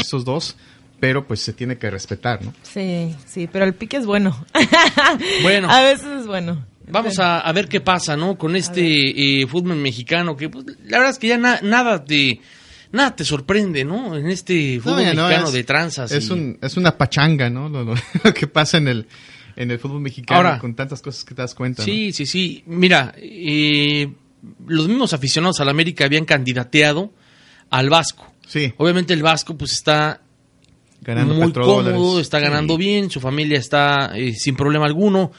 esos dos, pero pues se tiene que respetar, ¿no? Sí, sí, pero el pique es bueno. Bueno. A veces es bueno. Vamos a, a ver qué pasa, ¿no? Con este eh, fútbol mexicano, que pues, la verdad es que ya na- nada te nada te sorprende, ¿no? En este fútbol no, mexicano es- de tranzas. Es, y- un, es una pachanga, ¿no? Lo, lo- lo que pasa en el, en el fútbol mexicano Ahora- con tantas cosas que te das cuenta. ¿no? Sí, sí, sí. Mira, eh, los mismos aficionados al América habían candidateado al Vasco. Sí, Obviamente el Vasco pues está ganando muy cómodo, está Sí. ganando bien, su familia está eh, sin problema alguno.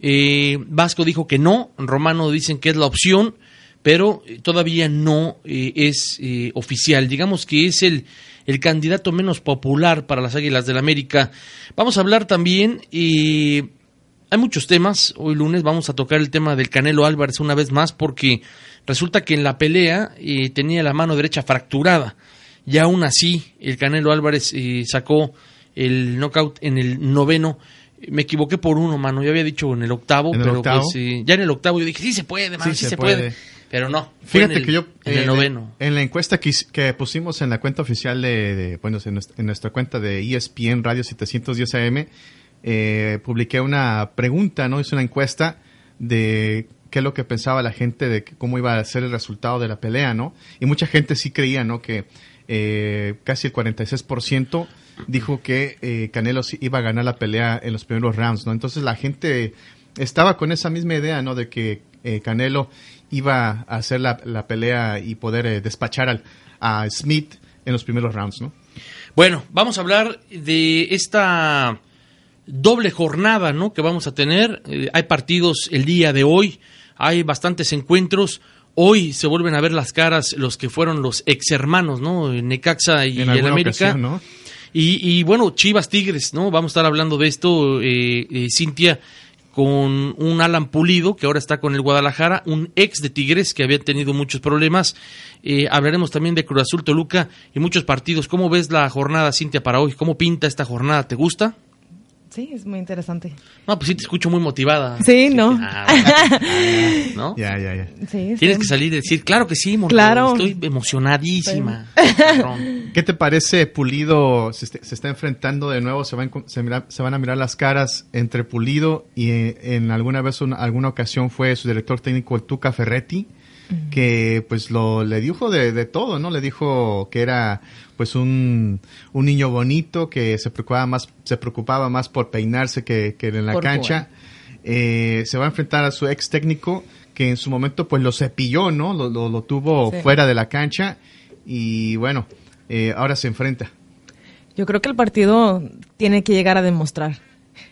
Eh, Vasco dijo que no, Romano dicen que es la opción, pero eh, todavía no eh, es eh, oficial. Digamos que es el, el candidato menos popular para las Águilas del América. Vamos a hablar también, eh, hay muchos temas, hoy lunes vamos a tocar el tema del Canelo Álvarez una vez más porque resulta que en la pelea eh, tenía la mano derecha fracturada y aún así el Canelo Álvarez eh, sacó el knockout en el noveno. Me equivoqué por uno, mano. Yo había dicho en el octavo, ¿En el pero octavo? pues, eh, ya en el octavo yo dije, sí se puede, mano, Sí sí, se se, puede. puede. Pero no. Fíjate en el- que yo En el eh, noveno. en la encuesta que, pusimos en la cuenta oficial de, de- bueno, en nuestra, en nuestra cuenta de ESPN Radio 710 AM, eh, publiqué una pregunta, ¿no? Hice una encuesta de qué es lo que pensaba la gente de cómo iba a ser el resultado de la pelea, ¿no? Y mucha gente sí creía, ¿no? Que eh, casi el 46% dijo que eh, Canelo iba a ganar la pelea en los primeros rounds, ¿no? Entonces la gente estaba con esa misma idea, ¿no? De que eh, Canelo iba a hacer la, la pelea y poder despachar al, a Smith en los primeros rounds, ¿no? Bueno, vamos a hablar de esta doble jornada, ¿no? Que vamos a tener. Hay partidos el día de hoy, hay bastantes encuentros. Hoy se vuelven a ver las caras los que fueron los ex hermanos, ¿no? Necaxa y en el América. ocasión, ¿no? Y, y, bueno, Chivas Tigres, ¿no? Vamos a estar hablando de esto, eh, eh, Cintia, con un Alan Pulido, que ahora está con el Guadalajara, un ex de Tigres que había tenido muchos problemas. Eh, hablaremos también de Cruz Azul Toluca y muchos partidos. ¿Cómo ves la jornada, Cintia, para hoy? ¿Cómo pinta esta jornada? ¿Te gusta? Sí, es muy interesante. No, pues sí te escucho muy motivada. Sí, ¿no? Ah, ah, ¿no? Ya, ya, ya. Sí, Tienes sí. que salir y decir, claro que sí, Morro, Claro. estoy emocionadísima. ¿Qué te parece Pulido? Se, est- se está enfrentando de nuevo, se van, con- se, mira- se van a mirar las caras entre Pulido y eh, en alguna vez, una- alguna ocasión fue su director técnico, el Tuca Ferretti, que pues lo le dijo de, de todo, ¿no? Le dijo que era pues un, un niño bonito, que se preocupaba más, se preocupaba más por peinarse que, que en la Por cancha. Eh, se va a enfrentar a su ex técnico que en su momento pues lo cepilló, ¿no? Lo, lo, lo tuvo Sí. fuera de la cancha y bueno, eh, ahora se enfrenta. Yo creo que el partido tiene que llegar a demostrar.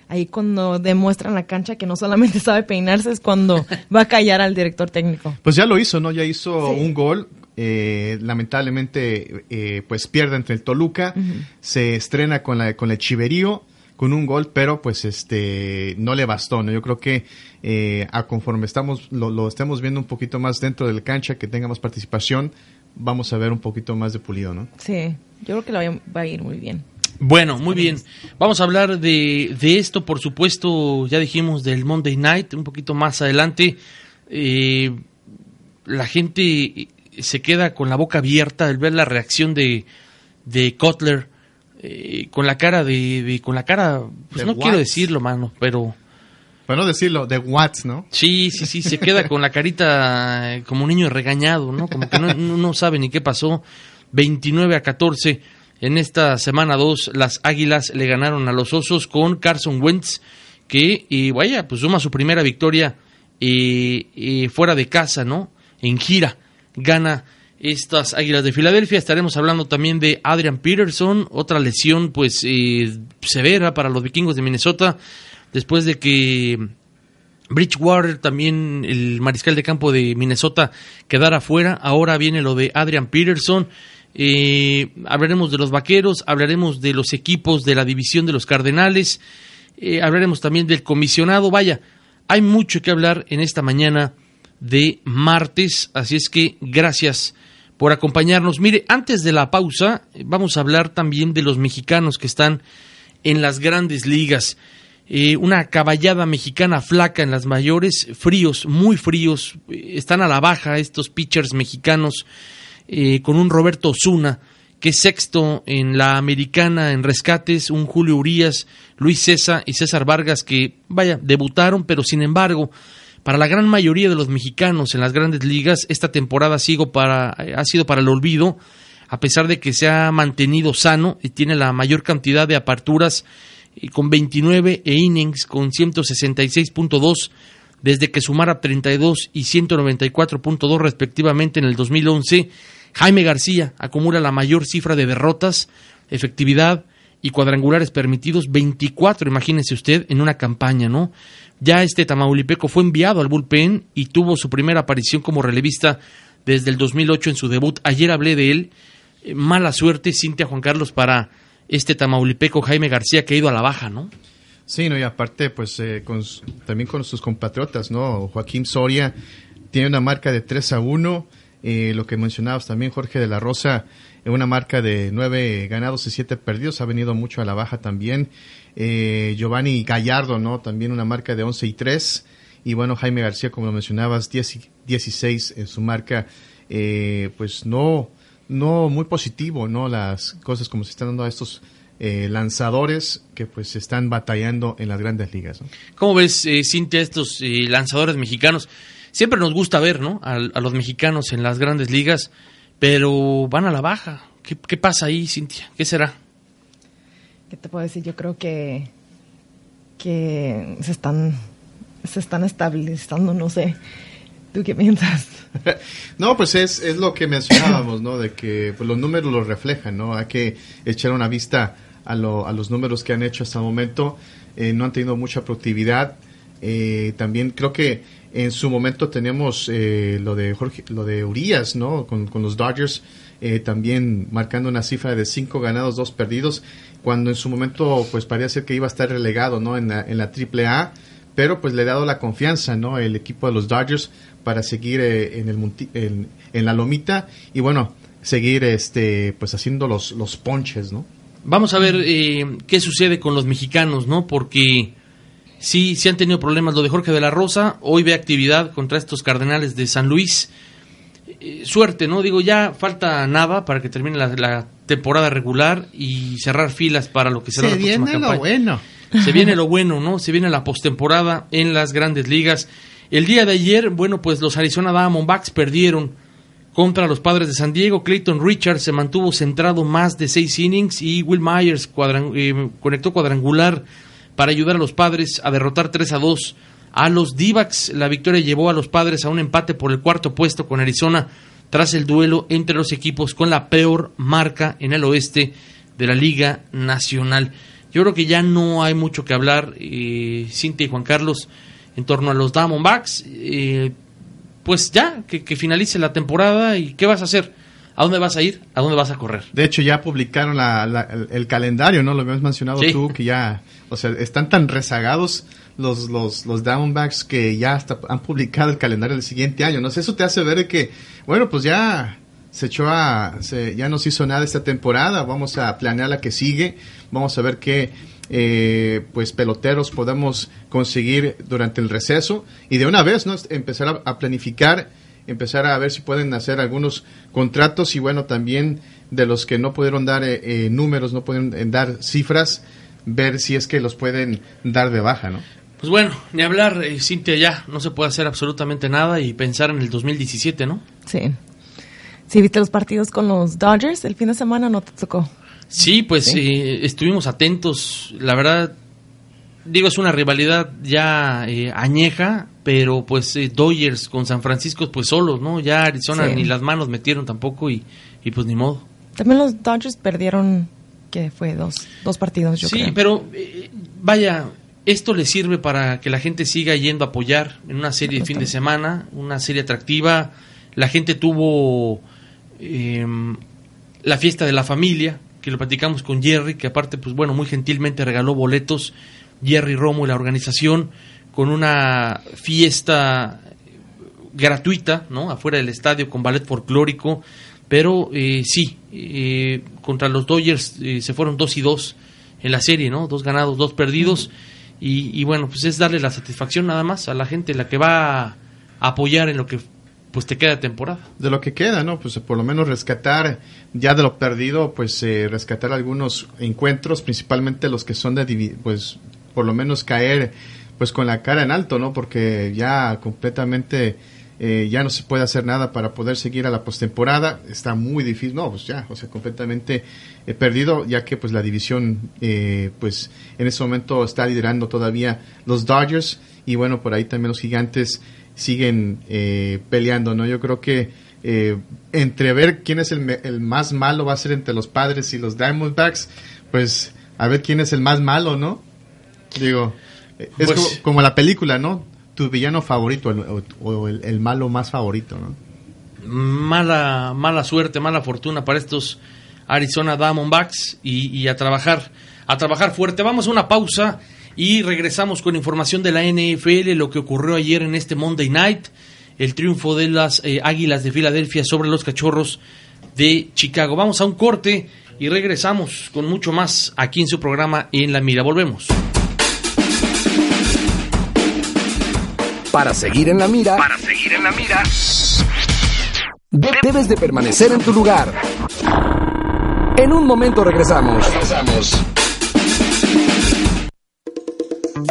Ahí cuando demuestra en la cancha que no solamente sabe peinarse es cuando va a callar al director técnico. Pues ya lo hizo, ¿no? Ya hizo Sí. un gol. eh, lamentablemente, eh, pues pierde entre el Toluca. Se estrena con, la, con el Chiverío con un gol, pero pues este no le bastó, ¿no? Yo creo que eh, a conforme estamos lo, lo estemos viendo un poquito más dentro del cancha, que tenga más participación, vamos a ver un poquito más de pulido, ¿no? Sí, yo creo que a- va a ir muy bien. Bueno, muy bien. Vamos a hablar de, de esto, por supuesto, ya dijimos del Monday Night, un poquito más adelante. Eh, la gente se queda con la boca abierta al ver la reacción de, de Kotler, eh, con la cara de, de- con la cara, pues no quiero decirlo, mano, pero Para no decirlo, de Watts, ¿no? sí, sí, sí, se queda con la carita como un niño regañado, ¿no? Como que no, no, no sabe ni qué pasó. 29 a 14 en esta semana 2 las Águilas le ganaron a los Osos con Carson Wentz que y vaya pues suma su primera victoria eh, eh, fuera de casa no en gira gana estas Águilas de Filadelfia estaremos hablando también de Adrian Peterson otra lesión pues eh, severa para los vikingos de Minnesota después de que Bridgewater, también el mariscal de campo de Minnesota, quedara fuera. Ahora viene lo de Adrian Peterson. Eh, hablaremos de los vaqueros, hablaremos de los equipos de la división de los Cardenales, eh, hablaremos también del comisionado. Vaya, hay mucho que hablar en esta mañana de martes, así es que gracias por acompañarnos. Mire, antes de la pausa, vamos a hablar también de los mexicanos que están en las grandes ligas. Eh, una caballada mexicana flaca en las mayores, fríos, muy fríos, eh, están a la baja estos pitchers mexicanos, eh, con un Roberto Osuna que es sexto en la americana en rescates, un Julio Urias, Luis César y César Vargas que, vaya, debutaron, pero sin embargo, para la gran mayoría de los mexicanos en las grandes ligas, esta temporada ha sido para, ha sido para el olvido, a pesar de que se ha mantenido sano y tiene la mayor cantidad de aperturas eh, con 29 e innings con 166.2 desde que sumara 32 y 194.2 respectivamente en el 2011 Jaime García acumula la mayor cifra de derrotas, efectividad y cuadrangulares permitidos, 24, imagínense usted, en una campaña, ¿no? Ya este Tamaulipeco fue enviado al bullpen y tuvo su primera aparición como relevista desde el 2008 en su debut. Ayer hablé de él. Eh, mala suerte, Cintia Juan Carlos, para este Tamaulipeco Jaime García que ha ido a la baja, ¿no? Sí, no, y aparte, pues eh, también con sus compatriotas, ¿no? Joaquín Soria tiene una marca de 3 a 1 eh, lo que mencionabas también, Jorge de la Rosa, una marca de nueve ganados y siete perdidos, ha venido mucho a la baja también. Eh, Giovanni Gallardo, ¿no? También una marca de 11 y 3. Y bueno, Jaime García, como lo mencionabas, 10 y 16 en su marca, eh, pues no, no muy positivo, ¿no? Las cosas como se están dando a estos lanzadores que pues están batallando en las grandes ligas. ¿no? ¿Cómo ves, Cintia, estos lanzadores mexicanos? siempre nos gusta ver, ¿no? A, los mexicanos en las grandes ligas, pero van a la baja. ¿Qué, pasa ahí, Cintia? ¿Qué será? ¿Qué te puedo decir? Yo creo que, que se están se están estabilizando, no sé. ¿Tú qué piensas? no, pues es, es lo que mencionábamos, ¿no? De que pues, los números lo reflejan, ¿no? Hay que echar una vista a, lo, a los números que han hecho hasta el momento. Eh, no han tenido mucha productividad. Eh, también creo que en su momento tenemos eh, lo de Jorge, lo de Urias, ¿no? Con, los Dodgers eh, también marcando una cifra de cinco ganados, dos perdidos, cuando en su momento pues parecía ser que iba a estar relegado, ¿no? En la, en la AAA, pero pues le ha dado la confianza, ¿no? El equipo de los Dodgers para seguir eh, en, el, en, la lomita y bueno, seguir este pues haciendo los, los ponches, ¿no? Vamos a ver qué sucede con los mexicanos, ¿no? Porque sí, sí han tenido problemas. Lo de Jorge de la Rosa, hoy ve actividad contra estos Cardenales de San Luis. Eh, suerte, ¿no? Digo, ya falta nada para que termine la, temporada regular y cerrar filas para lo que será Se viene lo bueno. Se viene lo bueno, ¿no? Se viene la postemporada en las grandes ligas. El día de ayer, bueno, pues los Arizona Diamondbacks perdieron contra los padres de San Diego. Clayton Richards se mantuvo centrado más de seis innings y Will Myers eh, conectó cuadrangular para ayudar a los padres a derrotar 3 a 2 a los d La victoria llevó a los padres a un empate por el cuarto puesto con Arizona tras el duelo entre los equipos con la peor marca en el oeste de la Liga Nacional. Yo creo que ya no hay mucho que hablar, eh, Cintia y Juan Carlos, en torno a los Diamondbacks. Eh, pues ya, que, que finalice la temporada y ¿qué vas a hacer? ¿A dónde vas a ir? ¿A dónde vas a correr? De hecho, ya publicaron el, calendario, ¿no? Lo habías mencionado tú, que ya, o sea, están tan rezagados los, los, los downbacks que ya hasta han publicado el calendario del siguiente año. No sé, eso te hace ver que, bueno, pues ya se echó a, se, ya no se hizo nada esta temporada, vamos a planear la que sigue, vamos a ver qué, eh, pues peloteros podemos conseguir durante el receso y de una vez, ¿no? Empezar a planificar empezar a ver si pueden hacer algunos contratos y bueno, también de los que no pudieron dar eh, eh, números, no pueden eh, dar cifras, ver si es que los pueden dar de baja, ¿no? Pues bueno, ni hablar, Cintia, ya no se puede hacer absolutamente nada y pensar en el 2017, ¿no? Sí. Sí, viste los partidos con los Dodgers el fin de semana, no te tocó. Sí, pues estuvimos atentos. La verdad, digo, es una rivalidad ya añeja, pero pues eh, Dodgers con San Francisco pues solos, ¿no? Ya Arizona ni las manos metieron tampoco y, y, pues ni modo. También los Dodgers perdieron, que fue dos, dos partidos, yo sí, pero eh, vaya, esto le sirve para que la gente siga yendo a apoyar en una serie de fin de semana, una serie atractiva. La gente tuvo em, la fiesta de la familia, que lo platicamos con Jerry, que aparte, pues bueno, muy gentilmente regaló boletos, Jerry Romo y la organización con una fiesta gratuita, ¿no? Afuera del estadio con ballet folclórico, pero eh, sí, eh, contra los Dodgers eh, se fueron dos y dos en la serie, ¿no? Dos ganados, dos perdidos, y, bueno, pues es darle la satisfacción nada más a la gente, la que va a apoyar en lo que pues te queda temporada. De lo que queda, ¿no? Pues por lo menos rescatar ya de lo perdido, pues eh, rescatar algunos encuentros, principalmente los que son de, pues por lo menos caer pues con la cara en alto, ¿no? Porque ya completamente eh, ya no se puede hacer nada para poder seguir a la postemporada, está muy difícil, no, pues ya, o sea, completamente eh, perdido, ya que pues la división, pues en ese momento está liderando todavía los Dodgers y bueno, por ahí también los gigantes siguen eh, peleando, ¿no? Yo creo que eh, entre ver quién es el, el, más malo va a ser entre los padres y los Diamondbacks, pues a ver quién es el más malo, ¿no? Digo, es pues como, la película, ¿no? Tu villano favorito o, el, malo más favorito, ¿no? Mala, mala suerte, mala fortuna para estos Arizona Diamondbacks y, y a trabajar, a trabajar fuerte. Vamos a una pausa y regresamos con información de la NFL, lo que ocurrió ayer en este Monday Night, el triunfo de las eh, Águilas de Filadelfia sobre los Cachorros de Chicago. Vamos a un corte y regresamos con mucho más aquí en su programa En la Mira. Volvemos. Para seguir en la mira. Para seguir en la mira. Debes de permanecer en tu lugar. En un momento regresamos. Regresamos.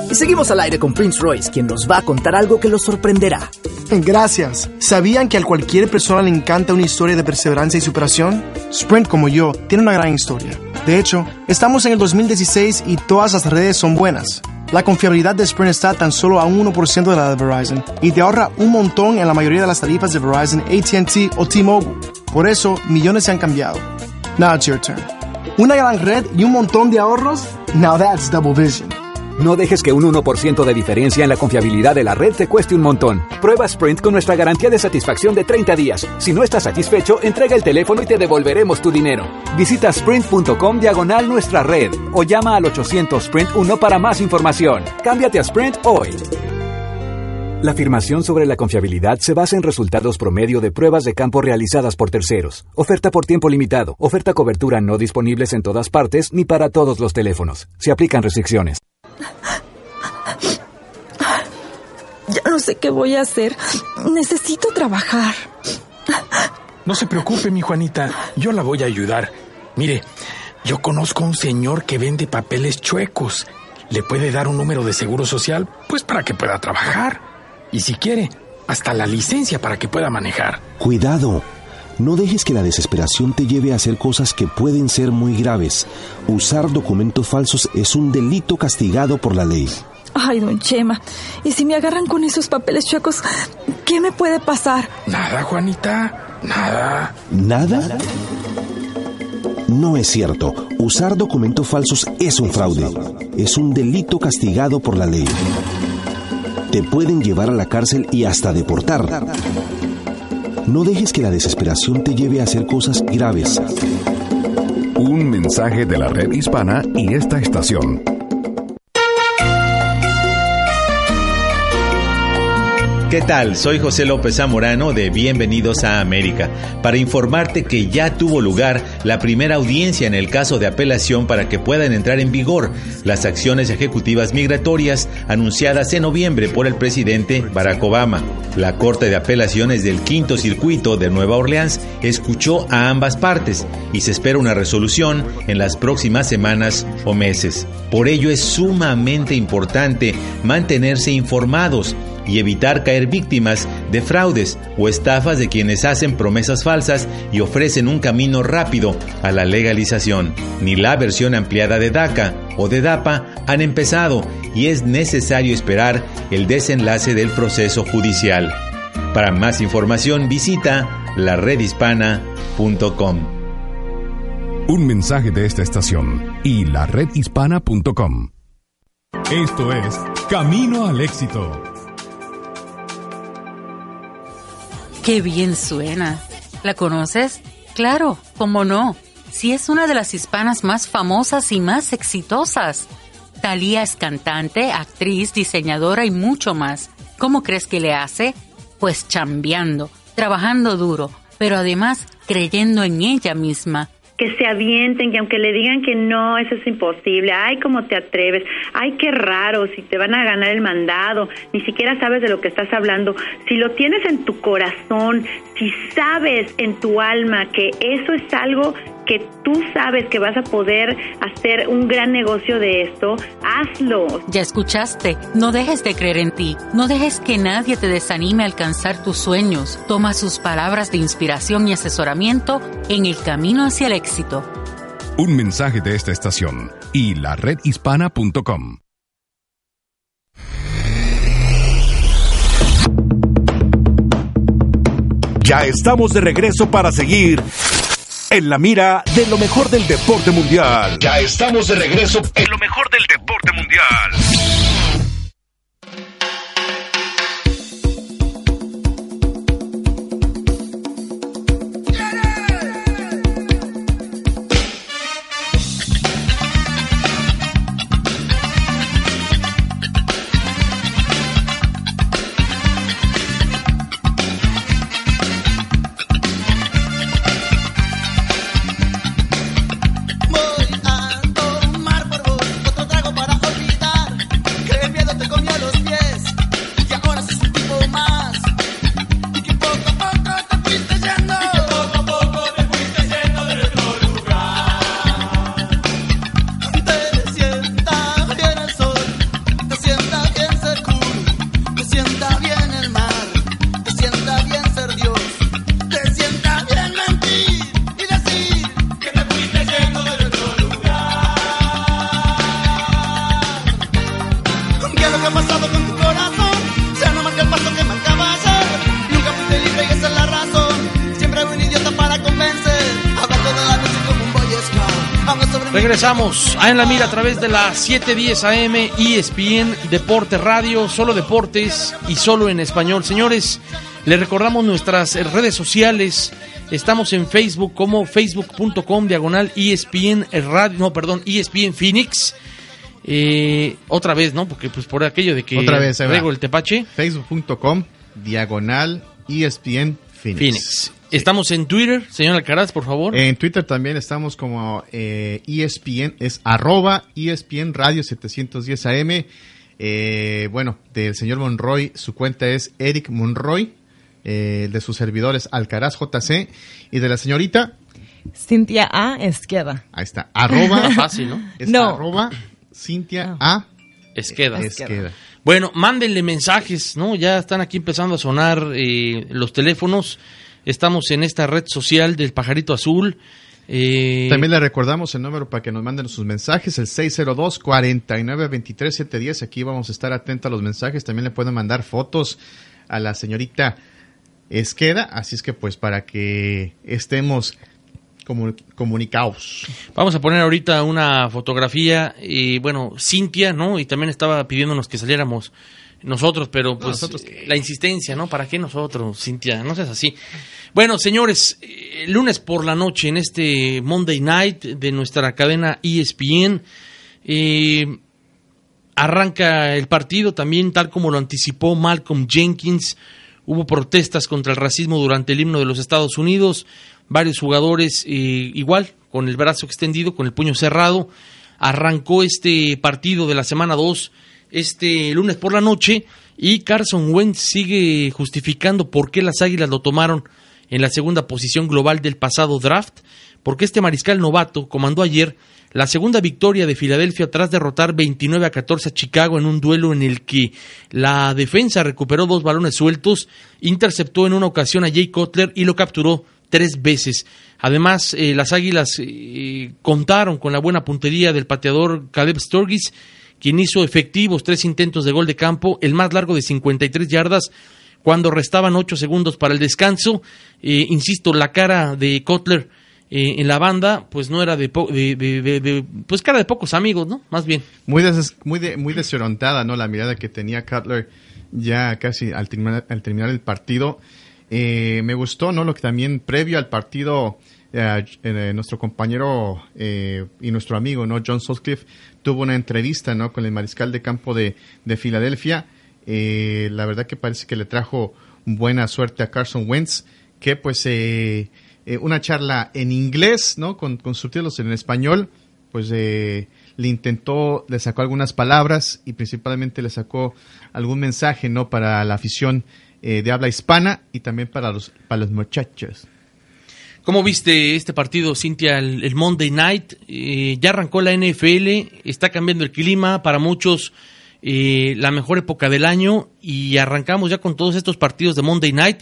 Y seguimos al aire con Prince Royce, quien nos va a contar algo que los sorprenderá. Gracias. ¿Sabían que a cualquier persona le encanta una historia de perseverancia y superación? Sprint, como yo, tiene una gran historia. De hecho, estamos en el 2016 y todas las redes son buenas. La confiabilidad de Sprint está tan solo a 1% de la de Verizon y te ahorra un montón en la mayoría de las tarifas de Verizon, ATT o T-Mobile. Por eso, millones se han cambiado. Now it's your turn. ¿Una gran red y un montón de ahorros? Now that's double vision. No dejes que un 1% de diferencia en la confiabilidad de la red te cueste un montón. Prueba Sprint con nuestra garantía de satisfacción de 30 días. Si no estás satisfecho, entrega el teléfono y te devolveremos tu dinero. Visita sprint.com diagonal nuestra red o llama al 800 Sprint 1 para más información. Cámbiate a Sprint hoy. La afirmación sobre la confiabilidad se basa en resultados promedio de pruebas de campo realizadas por terceros. Oferta por tiempo limitado. Oferta cobertura no disponibles en todas partes ni para todos los teléfonos. Se aplican restricciones. Ya no sé qué voy a hacer. Necesito trabajar. No se preocupe, mi Juanita. Yo la voy a ayudar. Mire, yo conozco a un señor que vende papeles chuecos. Le puede dar un número de seguro social, pues para que pueda trabajar. Y si quiere, hasta la licencia para que pueda manejar. Cuidado. No dejes que la desesperación te lleve a hacer cosas que pueden ser muy graves. Usar documentos falsos es un delito castigado por la ley. Ay, don Chema, ¿y si me agarran con esos papeles chuecos, qué me puede pasar? Nada, Juanita, nada. ¿Nada? No es cierto. Usar documentos falsos es un fraude. Es un delito castigado por la ley. Te pueden llevar a la cárcel y hasta deportar. No dejes que la desesperación te lleve a hacer cosas graves. Un mensaje de la red hispana y esta estación. ¿Qué tal? Soy José López Zamorano de Bienvenidos a América para informarte que ya tuvo lugar la primera audiencia en el caso de apelación para que puedan entrar en vigor las acciones ejecutivas migratorias anunciadas en noviembre por el presidente Barack Obama. La Corte de Apelaciones del Quinto Circuito de Nueva Orleans escuchó a ambas partes y se espera una resolución en las próximas semanas o meses. Por ello es sumamente importante mantenerse informados y evitar caer víctimas de fraudes o estafas de quienes hacen promesas falsas y ofrecen un camino rápido a la legalización. Ni la versión ampliada de DACA o de DAPA han empezado y es necesario esperar el desenlace del proceso judicial. Para más información visita laredhispana.com. Un mensaje de esta estación y laredhispana.com. Esto es Camino al Éxito. Qué bien suena. ¿La conoces? Claro, ¿cómo no? Si es una de las hispanas más famosas y más exitosas. Talía es cantante, actriz, diseñadora y mucho más. ¿Cómo crees que le hace? Pues chambeando, trabajando duro, pero además creyendo en ella misma que se avienten, que aunque le digan que no, eso es imposible, ay, cómo te atreves, ay, qué raro, si te van a ganar el mandado, ni siquiera sabes de lo que estás hablando, si lo tienes en tu corazón, si sabes en tu alma que eso es algo que tú sabes que vas a poder hacer un gran negocio de esto, hazlo. Ya escuchaste, no dejes de creer en ti, no dejes que nadie te desanime a alcanzar tus sueños. Toma sus palabras de inspiración y asesoramiento en el camino hacia el éxito. Un mensaje de esta estación y la redhispana.com. Ya estamos de regreso para seguir en la mira de lo mejor del deporte mundial. Ya estamos de regreso en lo mejor del deporte mundial. Regresamos a En la Mira a través de la 710 AM ESPN Deporte Radio, solo deportes y solo en español. Señores, les recordamos nuestras redes sociales. Estamos en Facebook como facebook.com diagonal ESPN Radio, no, perdón, ESPN Phoenix. Eh, otra vez, ¿no? Porque pues por aquello de que Otra vez, rego el tepache. Facebook.com, diagonal, ESPN Phoenix. Phoenix. Estamos en Twitter, señor Alcaraz, por favor. En Twitter también estamos como eh, ESPN, es arroba ESPN Radio 710 AM. Eh, bueno, del señor Monroy, su cuenta es Eric Monroy. Eh, de sus servidores Alcaraz JC. Y de la señorita, Cintia A. Esqueda. ahí está, arroba. Fácil, ¿no? Es No. arroba Cintia A. Esqueda. Esqueda. Bueno, mándenle mensajes, ¿no? Ya están aquí empezando a sonar eh, los teléfonos. Estamos en esta red social del Pajarito Azul. Eh, También le recordamos el número para que nos manden sus mensajes, el 602-4923-710. Aquí vamos a estar atentos a los mensajes. También le pueden mandar fotos a la señorita Esqueda. Así es que pues para que estemos comu- comunicados. Vamos a poner ahorita una fotografía. Y bueno, Cintia, ¿no? Y también estaba pidiéndonos que saliéramos nosotros, pero pues nosotros eh, la insistencia, ¿no? ¿Para qué nosotros, Cintia? No seas así. Bueno, señores, eh, lunes por la noche en este Monday Night de nuestra cadena ESPN. eh, arranca el partido también tal como lo anticipó Malcolm Jenkins. Hubo protestas contra el racismo durante el himno de los Estados Unidos. Varios jugadores eh, igual, con el brazo extendido, con el puño cerrado. Arrancó este partido de la semana 2 este lunes por la noche y Carson Wentz sigue justificando por qué las Águilas lo tomaron en la segunda posición global del pasado draft, porque este mariscal novato comandó ayer la segunda victoria de Filadelfia tras derrotar 29 a 14 a Chicago en un duelo en el que la defensa recuperó dos balones sueltos, interceptó en una ocasión a Jay Cutler y lo capturó tres veces. Además, eh, las Águilas eh, contaron con la buena puntería del pateador Caleb Sturgis, quien hizo efectivos tres intentos de gol de campo, el más largo de 53 yardas, cuando restaban ocho segundos para el descanso. Eh, insisto, la cara de Kotler eh, en la banda, pues no era de, po- de- pues cara de pocos amigos, ¿no? Más bien. Muy, des- muy, de- muy desorientada, ¿no? La mirada que tenía Cutler ya casi al terminar, al terminar el partido. Eh, me gustó, ¿no? Lo que también previo al partido, eh, eh, nuestro compañero eh, y nuestro amigo, ¿no? John Sutcliffe tuvo una entrevista, ¿no? Con el mariscal de campo de, de Filadelfia. Eh, la verdad que parece que le trajo buena suerte a Carson Wentz, que pues eh, eh, una charla en inglés, ¿no? Con, con subtítulos en español, pues eh, le intentó, le sacó algunas palabras y principalmente le sacó algún mensaje, ¿no? Para la afición eh, de habla hispana y también para los, para los muchachos. ¿Cómo viste este partido, Cintia, el, Monday Night? Eh, ya arrancó la NFL, está cambiando el clima, para muchos eh, la mejor época del año y arrancamos ya con todos estos partidos de Monday Night.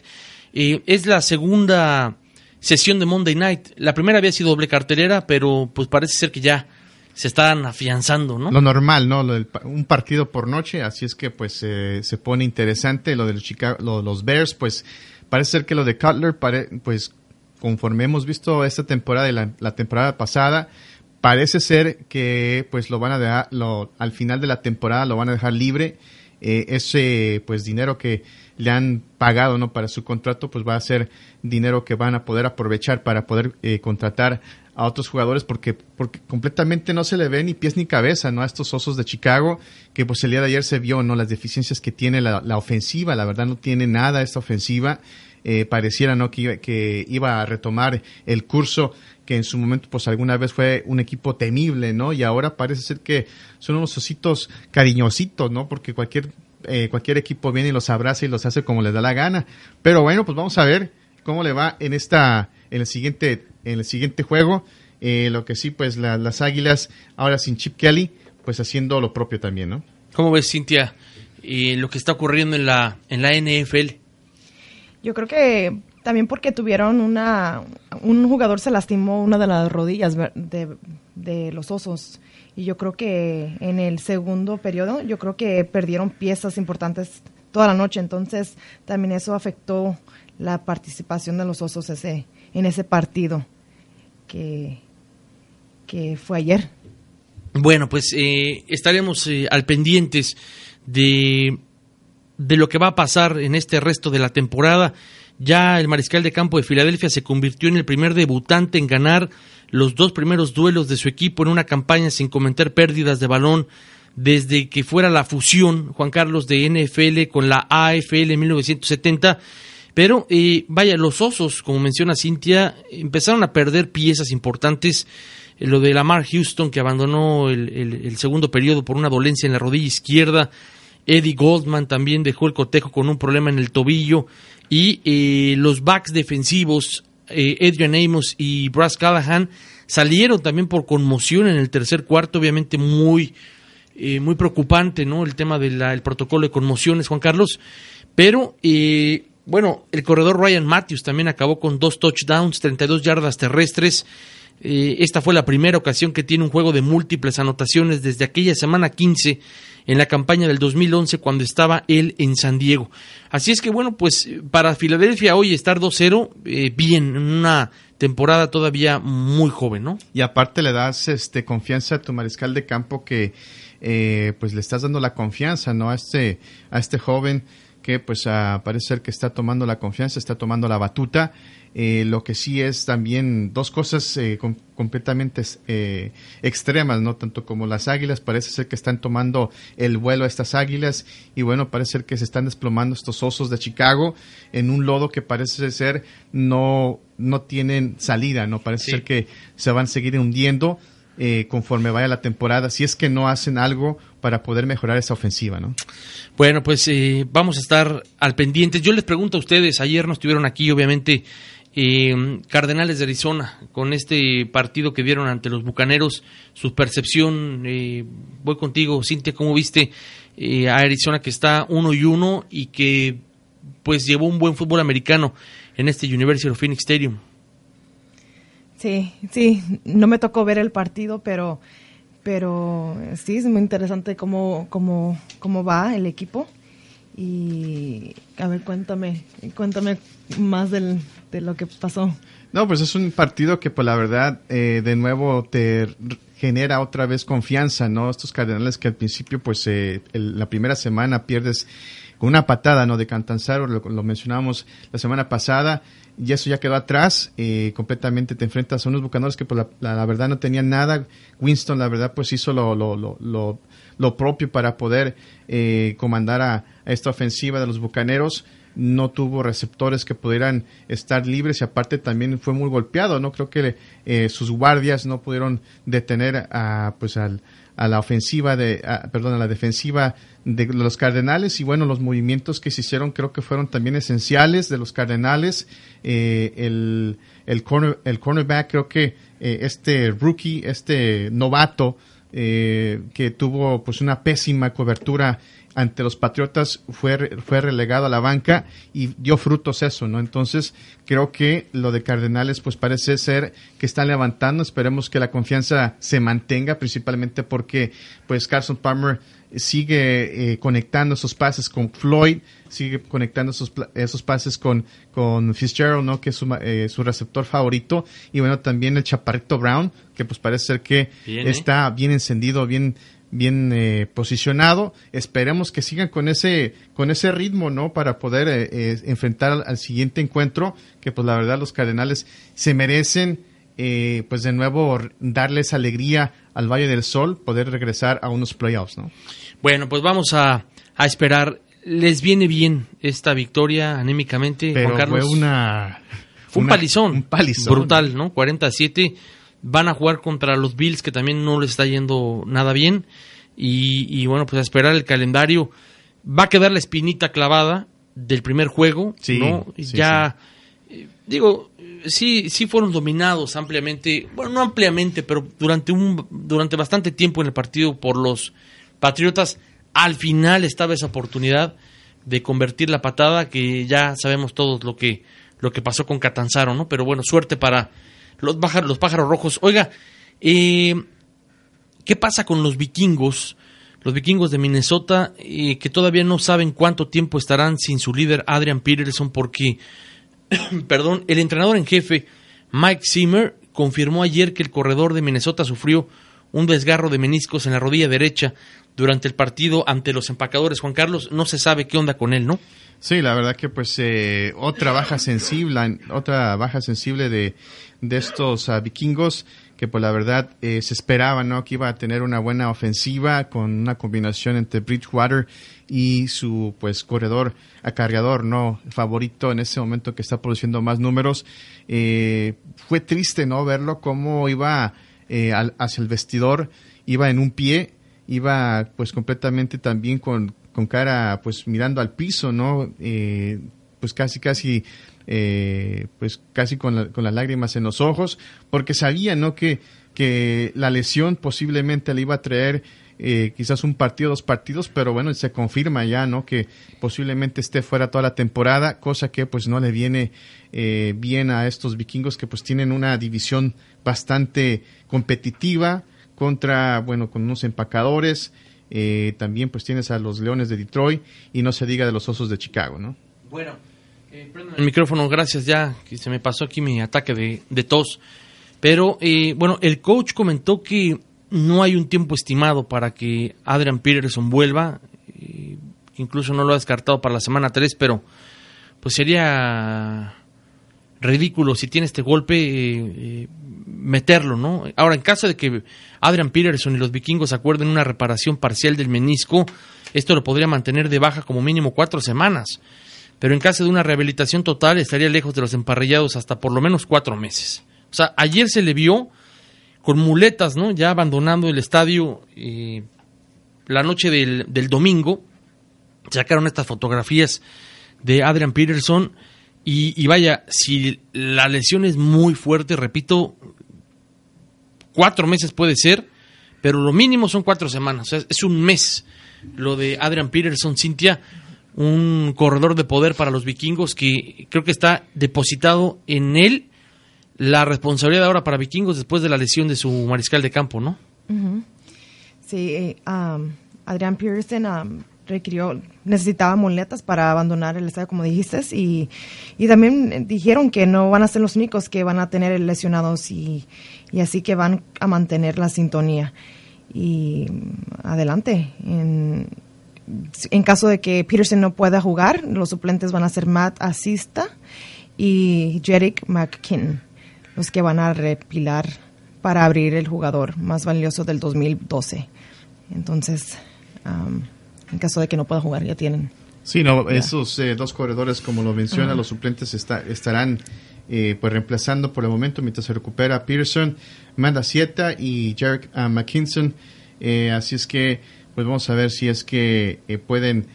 Eh, es la segunda sesión de Monday Night. La primera había sido doble cartelera, pero pues parece ser que ya se están afianzando, ¿no? Lo normal, ¿no? Lo del un partido por noche, así es que pues eh, se pone interesante. Lo de los, Chicago, lo- los Bears, pues parece ser que lo de Cutler, pare- pues conforme hemos visto esta temporada y la, temporada pasada, parece ser que pues lo van a dejar, lo, al final de la temporada lo van a dejar libre. Eh, ese pues dinero que le han pagado no para su contrato pues va a ser dinero que van a poder aprovechar para poder eh, contratar a otros jugadores porque porque completamente no se le ve ni pies ni cabeza no a estos osos de Chicago que pues el día de ayer se vio no las deficiencias que tiene la, la ofensiva. La verdad no tiene nada esta ofensiva eh, pareciera no que, que iba a retomar el curso que en su momento pues alguna vez fue un equipo temible no y ahora parece ser que son unos ositos cariñositos no porque cualquier eh, cualquier equipo viene y los abraza y los hace como les da la gana. Pero bueno pues vamos a ver cómo le va en esta en el siguiente en el siguiente juego. Eh, lo que sí pues la- las águilas ahora sin Chip Kelly pues haciendo lo propio también no ¿Cómo ves, Cintia, eh, lo que está ocurriendo en la, en la NFL? Yo creo que también porque tuvieron una... Un jugador se lastimó una de las rodillas de, de los osos. Y yo creo que en el segundo periodo, yo creo que perdieron piezas importantes toda la noche. Entonces, también eso afectó la participación de los osos ese, en ese partido que, que fue ayer. Bueno, pues eh, estaremos eh, al pendientes de, de lo que va a pasar en este resto de la temporada. Ya el mariscal de campo de Filadelfia se convirtió en el primer debutante en ganar los dos primeros duelos de su equipo en una campaña sin cometer pérdidas de balón desde que fuera la fusión, Juan Carlos, de NFL con la AFL en 1970. Pero eh, vaya, los osos, como menciona Cintia, empezaron a perder piezas importantes. Eh, Lo de Lamar Houston, que abandonó el, el- el segundo periodo por una dolencia en la rodilla izquierda. Eddie Goldman también dejó el cotejo con un problema en el tobillo. Y eh, los backs defensivos, eh, Adrian Amos y Brass Callahan, salieron también por conmoción en el tercer cuarto, obviamente muy, eh, muy preocupante, ¿no? El tema del protocolo de conmociones, Juan Carlos. Pero, eh, bueno, el corredor Ryan Matthews también acabó con dos touchdowns, 32 yardas terrestres. Eh, esta fue la primera ocasión que tiene un juego de múltiples anotaciones desde aquella semana 15 en la campaña del 2011 cuando estaba él en San Diego. Así es que bueno, pues para Filadelfia hoy estar 2-0, eh, bien, en una temporada todavía muy joven, ¿no? Y aparte le das este confianza a tu mariscal de campo que eh, pues le estás dando la confianza, ¿no? A este, a este joven que pues ah, parece ser que está tomando la confianza, está tomando la batuta. Eh, lo que sí es también dos cosas eh, com- completamente eh, extremas, ¿no? Tanto como las águilas, parece ser que están tomando el vuelo a estas águilas y bueno, parece ser que se están desplomando estos osos de Chicago en un lodo que parece ser no, no tienen salida, ¿no? Parece ser que se van a seguir hundiendo eh, conforme vaya la temporada, si es que no hacen algo para poder mejorar esa ofensiva, ¿no? Bueno, pues eh, vamos a estar al pendiente. Yo les pregunto a ustedes, ayer no estuvieron aquí, obviamente, eh, Cardenales de Arizona, con este partido que dieron ante los Bucaneros, su percepción, eh, voy contigo, Cintia, ¿cómo viste eh, a Arizona que está uno y uno y que pues llevó un buen fútbol americano en este University of Phoenix Stadium? Sí, sí, no me tocó ver el partido, pero, pero sí, es muy interesante cómo, cómo, cómo va el equipo. Y a ver, cuéntame, cuéntame más del, de lo que pasó. No, pues es un partido que, pues la verdad, eh, de nuevo te genera otra vez confianza, ¿no? Estos cardenales que al principio, pues eh, el- la primera semana pierdes con una patada, ¿no? De Cantanzaro, lo, lo mencionábamos la semana pasada, y eso ya quedó atrás, eh, completamente te enfrentas a unos bucanadores que, pues la, verdad, no tenían nada. Winston, la verdad, pues hizo lo, lo, lo, lo, lo propio para poder eh, comandar a, a esta ofensiva de los bucaneros no tuvo receptores que pudieran estar libres y aparte también fue muy golpeado, ¿no? Creo que eh, sus guardias no pudieron detener a, pues al, a la ofensiva de, perdón, a la defensiva de los Cardenales y bueno, los movimientos que se hicieron creo que fueron también esenciales de los Cardenales. Eh, el, el, corner, el cornerback, creo que eh, este rookie, este novato, eh, que tuvo pues una pésima cobertura ante los Patriotas fue, fue relegado a la banca y dio frutos eso, ¿no? Entonces, creo que lo de Cardenales, pues parece ser que están levantando. Esperemos que la confianza se mantenga, principalmente porque, pues, Carson Palmer sigue eh, conectando esos pases con Floyd, sigue conectando esos, esos pases con, con Fitzgerald, ¿no? Que es su, eh, su receptor favorito. Y bueno, también el Chaparrito Brown, que pues parece ser que Bien, ¿eh? está bien encendido, bien bien eh, posicionado. Esperemos que sigan con ese con ese ritmo, ¿no? Para poder eh, eh, enfrentar al, siguiente encuentro, que pues la verdad los Cardenales se merecen, eh, pues de nuevo darles alegría al Valle del Sol, poder regresar a unos playoffs, ¿no? Bueno, pues vamos a, a esperar. Les viene bien esta victoria anémicamente, Pero Juan Carlos. fue una Fue un una- palizón. un palizón. Brutal, ¿no? 47. Van a jugar contra los Bills, que también no les está yendo nada bien. Y, y bueno, pues a esperar el calendario. Va a quedar la espinita clavada del primer juego, Sí, ¿no? sí, ya, eh, digo, sí, sí fueron dominados ampliamente, bueno, no ampliamente, pero durante, un, durante bastante tiempo en el partido por los Patriotas. Al final estaba esa oportunidad de convertir la patada, que ya sabemos todos lo que, lo que pasó con Catanzaro, ¿no? Pero bueno, suerte para los, baja- los pájaros rojos. Oiga, eh, ¿qué pasa con los vikingos? Los vikingos de Minnesota, eh, que todavía no saben cuánto tiempo estarán sin su líder Adrian Peterson, porque, perdón, el entrenador en jefe, Mike Zimmer, confirmó ayer que el corredor de Minnesota sufrió un desgarro de meniscos en la rodilla derecha durante el partido ante los empacadores. Juan Carlos, no se sabe qué onda con él, ¿no? Sí, la verdad que pues eh, otra baja sensible, otra baja sensible de, de estos ah, vikingos que pues la verdad eh, se esperaba, ¿no? Que iba a tener una buena ofensiva con una combinación entre Bridgewater y su pues corredor acarreador, ¿no? Favorito en ese momento que está produciendo más números. Eh, fue triste, ¿no? Verlo cómo iba eh, al- hacia el vestidor, iba en un pie, iba pues completamente también con, con cara pues mirando al piso, ¿no? Eh, pues casi casi eh, pues casi con, la- con las lágrimas en los ojos, porque sabía, ¿no? Que, que la lesión posiblemente le iba a traer eh, quizás un partido, dos partidos, pero bueno, se confirma ya, ¿no? Que posiblemente esté fuera toda la temporada, cosa que pues no le viene eh, bien a estos vikingos que pues tienen una división bastante competitiva contra, bueno, con unos empacadores, eh, también pues tienes a los Leones de Detroit y no se diga de los Osos de Chicago, ¿no? Bueno, el micrófono, gracias, ya que se me pasó aquí mi ataque de, tos. Pero eh, bueno, el coach comentó que no hay un tiempo estimado para que Adrian Peterson vuelva, eh, incluso no lo ha descartado para la semana 3, pero pues sería ridículo si tiene este golpe eh, eh, meterlo, ¿no? Ahora, en caso de que Adrian Peterson y los vikingos acuerden una reparación parcial del menisco, esto lo podría mantener de baja como mínimo cuatro semanas. Pero en caso de una rehabilitación total, estaría lejos de los emparrillados hasta por lo menos cuatro meses. O sea, ayer se le vio con muletas, ¿no? Ya abandonando el estadio eh, la noche del, del domingo. Sacaron estas fotografías de Adrian Peterson. Y, y vaya, si la lesión es muy fuerte, repito, cuatro meses puede ser, pero lo mínimo son cuatro semanas. O sea, es un mes lo de Adrian Peterson, Cintia, un corredor de poder para los vikingos que creo que está depositado en él la responsabilidad ahora para vikingos después de la lesión de su mariscal de campo, ¿no? Sí, eh, Adrián Pearson um, requirió, necesitaba muletas para abandonar el estadio, como dijiste, y, y también dijeron que no van a ser los únicos que van a tener lesionados y, y así que van a mantener la sintonía. Y mm, adelante. En, en caso de que Peterson no pueda jugar, los suplentes van a ser Matt Asista y Jerick McKinn, los que van a repilar para abrir el jugador más valioso del 2012. Entonces, um, en caso de que no pueda jugar, ya tienen Sí, no, esos eh, dos corredores, como lo menciona, los suplentes está- estarán eh, pues reemplazando por el momento mientras se recupera Peterson, Manda Sieta y Jarek ah, McKinson. Eh, así es que, pues vamos a ver si es que eh, pueden,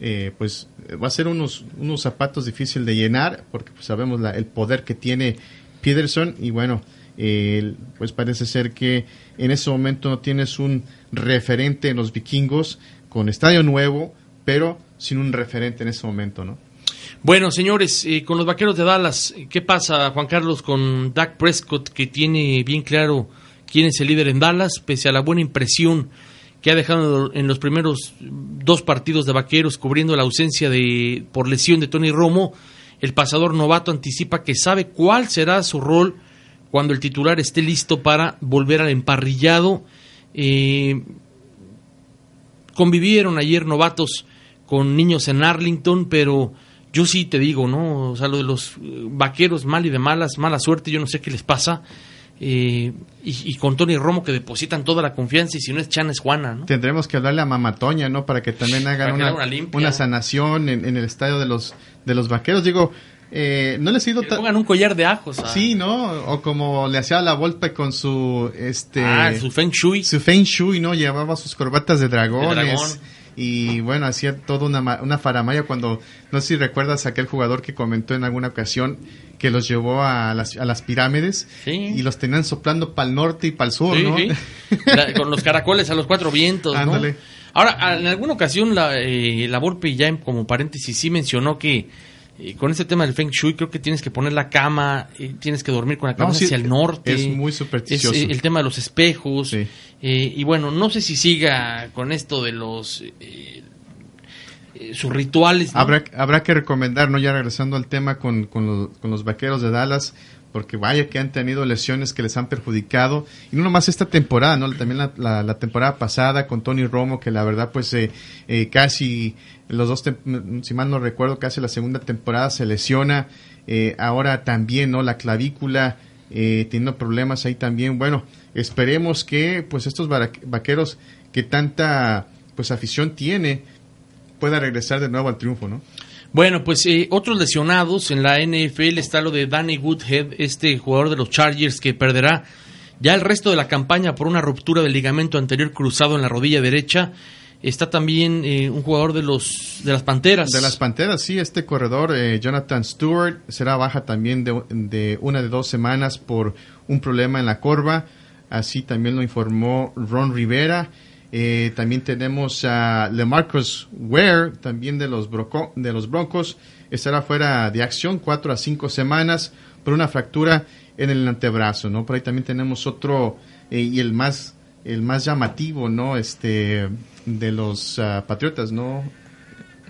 eh, pues va a ser unos, unos zapatos difícil de llenar, porque pues, sabemos la- el poder que tiene Peterson y bueno, eh, pues parece ser que en ese momento no tienes un referente en los vikingos con estadio nuevo, pero sin un referente en ese momento, ¿no? Bueno, señores, eh, con los vaqueros de Dallas, ¿qué pasa, Juan Carlos, con Dak Prescott, que tiene bien claro quién es el líder en Dallas, pese a la buena impresión que ha dejado en los primeros dos partidos de vaqueros, cubriendo la ausencia de por lesión de Tony Romo? El pasador novato anticipa que sabe cuál será su rol cuando el titular esté listo para volver al emparrillado. Eh, convivieron ayer novatos con niños en Arlington, pero yo sí te digo, ¿no? O sea, lo de los eh, vaqueros mal y de malas, mala suerte, yo no sé qué les pasa. Eh, y, y con Tony Romo que depositan toda la confianza y si no es Chan es Juana, ¿no? Tendremos que hablarle a Mamatoña, ¿no? Para que también hagan una, haga una una sanación en, en el estadio de los de los vaqueros. Digo, eh, no les he ido Que le pongan un collar de ajos. Sí, ¿no? O como le hacía la Volpe con su este Ah, su Feng Shui. Su Feng Shui, ¿no? Llevaba sus corbatas de dragones. De dragón. Y bueno, hacía toda una, una faramaya cuando, no sé si recuerdas aquel jugador que comentó en alguna ocasión que los llevó a las, a las pirámides y los tenían soplando para el norte y para el sur, Sí, ¿no? sí. La- con los caracoles a los cuatro vientos, ¿no? Ándale. Ahora, en alguna ocasión la, eh, la Volpe ya en- como paréntesis sí mencionó que eh, con este tema del Feng Shui creo que tienes que poner la cama, eh, tienes que dormir con la cama No, sí, hacia el norte. es muy supersticioso. Es, eh, el tema de los espejos. eh, y bueno, no sé si siga con esto de los... eh, eh, sus rituales. ¿no? Habrá, habrá que recomendar, ¿no? Ya regresando al tema con, con, los, con los vaqueros de Dallas, porque vaya que han tenido lesiones que les han perjudicado. Y no nomás esta temporada, ¿no? También la, temporada pasada con Tony Romo, que la verdad, pues eh, eh, casi los dos, tem- si mal no recuerdo, casi la segunda temporada se lesiona. Eh, ahora también, ¿no? La clavícula, eh, teniendo problemas ahí también. Bueno, esperemos que, pues, estos vaqueros que tanta, pues, afición tiene, pueda regresar de nuevo al triunfo, ¿no? Bueno, pues eh, otros lesionados en la NFL está lo de Danny Woodhead, este jugador de los Chargers que perderá ya el resto de la campaña por una ruptura del ligamento anterior cruzado en la rodilla derecha. Está también eh, un jugador de los de las Panteras. De las Panteras, sí, este corredor, eh, Jonathan Stewart, será baja también de, de una de dos semanas por un problema en la corva. Así también lo informó Ron Rivera. Eh, también tenemos a LeMarcus Ware, también de los, Broco- de los Broncos. Estará fuera de acción cuatro a cinco semanas por una fractura en el antebrazo, ¿no? Por ahí también tenemos otro, eh, y el más, el más llamativo, ¿no? Este, de los ah, Patriotas, ¿no?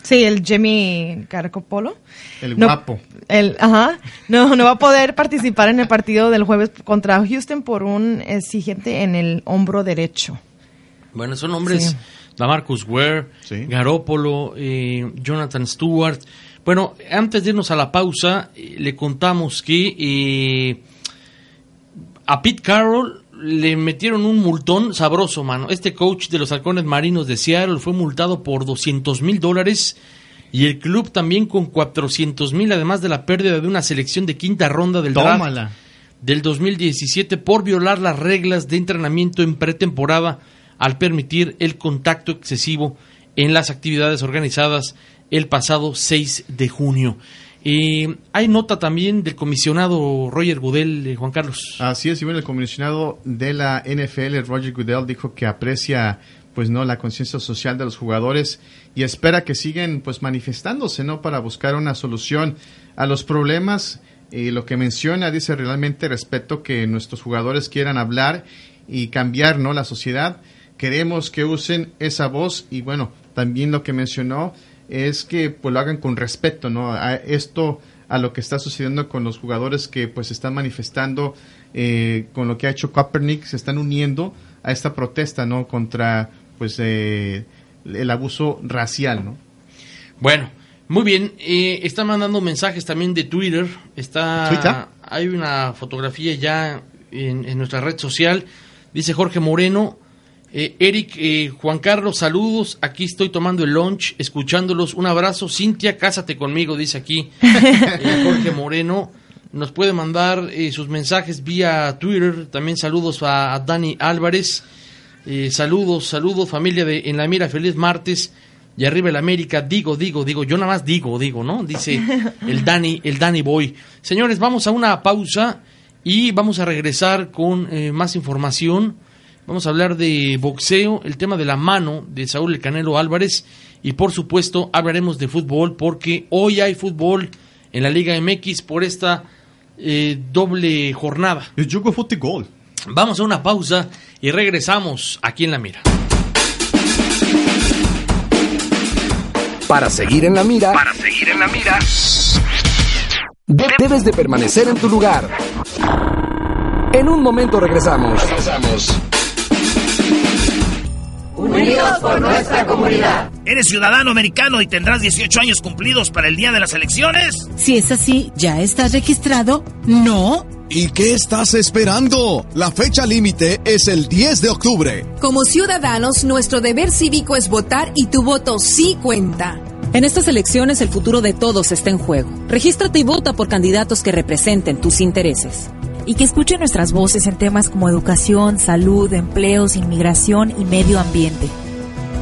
Sí, el Jimmy Carcopolo. El No, guapo. El, ajá. No, no va a poder participar en el partido del jueves contra Houston por un exigente en el hombro derecho. Bueno, son nombres, Sí. Lamarcus Ware, Garópolo, eh, Jonathan Stewart. Bueno, antes de irnos a la pausa, eh, le contamos que eh, a Pete Carroll le metieron un multón sabroso, mano. Este coach de los halcones marinos de Seattle fue multado por 200 mil dólares y el club también con 400 mil, además de la pérdida de una selección de quinta ronda del draft Tómala. del 2017 por violar las reglas de entrenamiento en pretemporada al permitir el contacto excesivo en las actividades organizadas el pasado 6 de junio. Eh, hay nota también del comisionado Roger Goodell, eh, Juan Carlos. Así es, y bueno, el comisionado de la NFL, Roger Goodell, dijo que aprecia pues no la conciencia social de los jugadores y espera que sigan pues manifestándose, ¿no? Para buscar una solución a los problemas. Y lo que menciona, dice, realmente respeto que nuestros jugadores quieran hablar y cambiar, ¿no? La sociedad. Queremos que usen esa voz y bueno, también lo que mencionó es que pues lo hagan con respeto, ¿no? A esto, a lo que está sucediendo con los jugadores que pues están manifestando eh, con lo que ha hecho Kaepernick, se están uniendo a esta protesta, ¿no? Contra pues eh, el abuso racial, ¿no? Bueno, muy bien. eh, están mandando mensajes también de Twitter. Está, ¿Twitter? Hay una fotografía ya en, en nuestra red social. Dice Jorge Moreno. Eh, Eric, eh, Juan Carlos, saludos. Aquí estoy tomando el lunch, escuchándolos. Un abrazo. Cintia, cásate conmigo, dice aquí eh, Jorge Moreno. Nos puede mandar eh, sus mensajes vía Twitter. También saludos a, a Dani Álvarez. Eh, saludos, saludos, familia de En la Mira. Feliz martes. Y arriba el América. Digo, digo, digo. Yo nada más digo, digo, ¿no? Dice el Dani, el Dani Boy. Señores, vamos a una pausa y vamos a regresar con eh, más información. Vamos a hablar de boxeo, el tema de la mano de Saúl El Canelo Álvarez y por supuesto hablaremos de fútbol porque hoy hay fútbol en la Liga MX por esta eh, doble jornada. El juego fútbol. Vamos a una pausa y regresamos aquí en La Mira. Para seguir en la mira, Para seguir en la mira, de- debes de permanecer en tu lugar. En un momento regresamos. Unidos por nuestra comunidad. ¿Eres ciudadano americano y tendrás 18 años cumplidos para el día de las elecciones? Si es así, ¿ya estás registrado? No. ¿Y qué estás esperando? La fecha límite es el 10 de octubre. Como ciudadanos, nuestro deber cívico es votar y tu voto sí cuenta. En estas elecciones el futuro de todos está en juego. Regístrate y vota por candidatos que representen tus intereses. Y que escuchen nuestras voces en temas como educación, salud, empleos, inmigración y medio ambiente.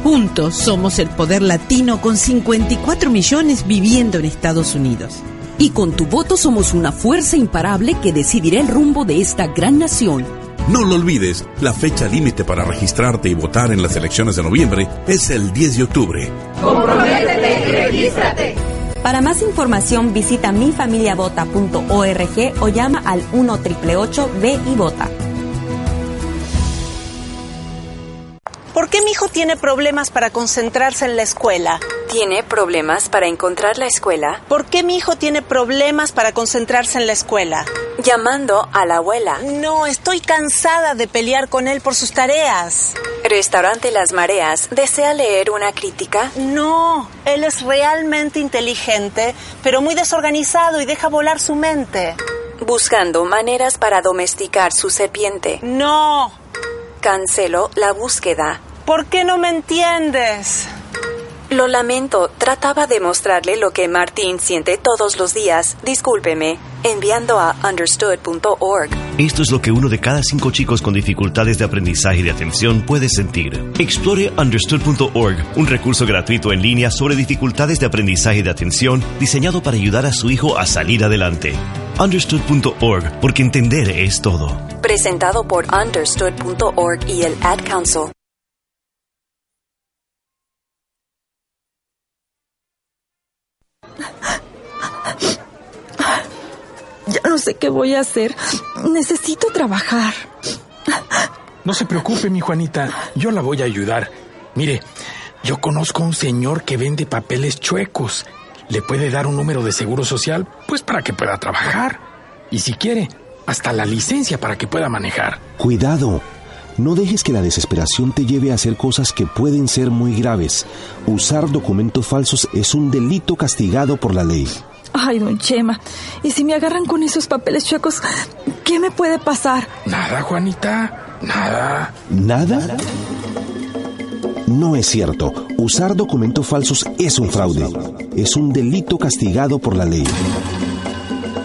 Juntos somos el poder latino con 54 millones viviendo en Estados Unidos. Y con tu voto somos una fuerza imparable que decidirá el rumbo de esta gran nación. No lo olvides, la fecha límite para registrarte y votar en las elecciones de noviembre es el 10 de octubre. Comprométete y regístrate. Para más información visita mifamiliavota.org o llama al 1 888 ve y vota. ¿Por qué mi hijo tiene problemas para concentrarse en la escuela? ¿Tiene problemas para encontrar la escuela? ¿Por qué mi hijo tiene problemas para concentrarse en la escuela? Llamando a la abuela. No, estoy cansada de pelear con él por sus tareas. Restaurante Las Mareas. ¿Desea leer una crítica? No, él es realmente inteligente, pero muy desorganizado y deja volar su mente. Buscando maneras para domesticar su serpiente. No. Cancelo la búsqueda. ¿Por qué no me entiendes? Lo lamento, trataba de mostrarle lo que Martín siente todos los días. Discúlpeme, enviando a understood.org. Esto es lo que uno de cada cinco chicos con dificultades de aprendizaje y de atención puede sentir. Explore understood.org, un recurso gratuito en línea sobre dificultades de aprendizaje y de atención diseñado para ayudar a su hijo a salir adelante. Understood.org, porque entender es todo. Presentado por understood.org y el Ad Council. Ya no sé qué voy a hacer. Necesito trabajar. No se preocupe, mi Juanita, yo la voy a ayudar. Mire, yo conozco a un señor que vende papeles chuecos. Le puede dar un número de seguro social, pues para que pueda trabajar. Y si quiere, hasta la licencia para que pueda manejar. Cuidado. No dejes que la desesperación te lleve a hacer cosas que pueden ser muy graves. Usar documentos falsos es un delito castigado por la ley. Ay, don Chema. ¿Y si me agarran con esos papeles chuecos, qué me puede pasar? Nada, Juanita. Nada. ¿Nada? No es cierto. Usar documentos falsos es un fraude. Es un delito castigado por la ley.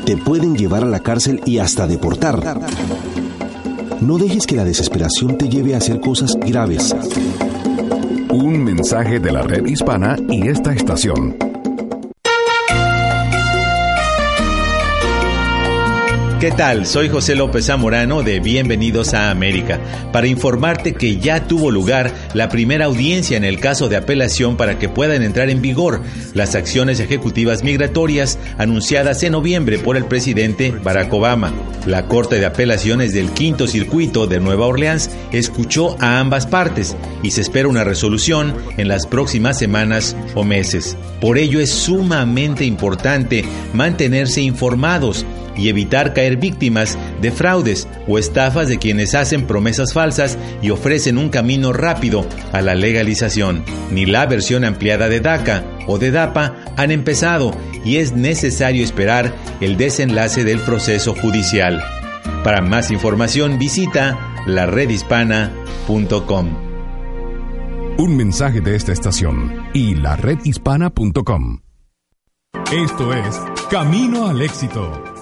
Te pueden llevar a la cárcel y hasta deportar. No dejes que la desesperación te lleve a hacer cosas graves. Un mensaje de la red hispana y esta estación. ¿Qué tal? Soy José López Zamorano de Bienvenidos a América para informarte que ya tuvo lugar la primera audiencia en el caso de apelación para que puedan entrar en vigor las acciones ejecutivas migratorias anunciadas en noviembre por el presidente Barack Obama. La Corte de Apelaciones del Quinto Circuito de Nueva Orleans escuchó a ambas partes y se espera una resolución en las próximas semanas o meses. Por ello es sumamente importante mantenerse informados y evitar caer víctimas de fraudes o estafas de quienes hacen promesas falsas y ofrecen un camino rápido a la legalización. Ni la versión ampliada de DACA o de DAPA han empezado y es necesario esperar el desenlace del proceso judicial. Para más información visita laredhispana.com. Un mensaje de esta estación y la redhispana.com. Esto es Camino al Éxito.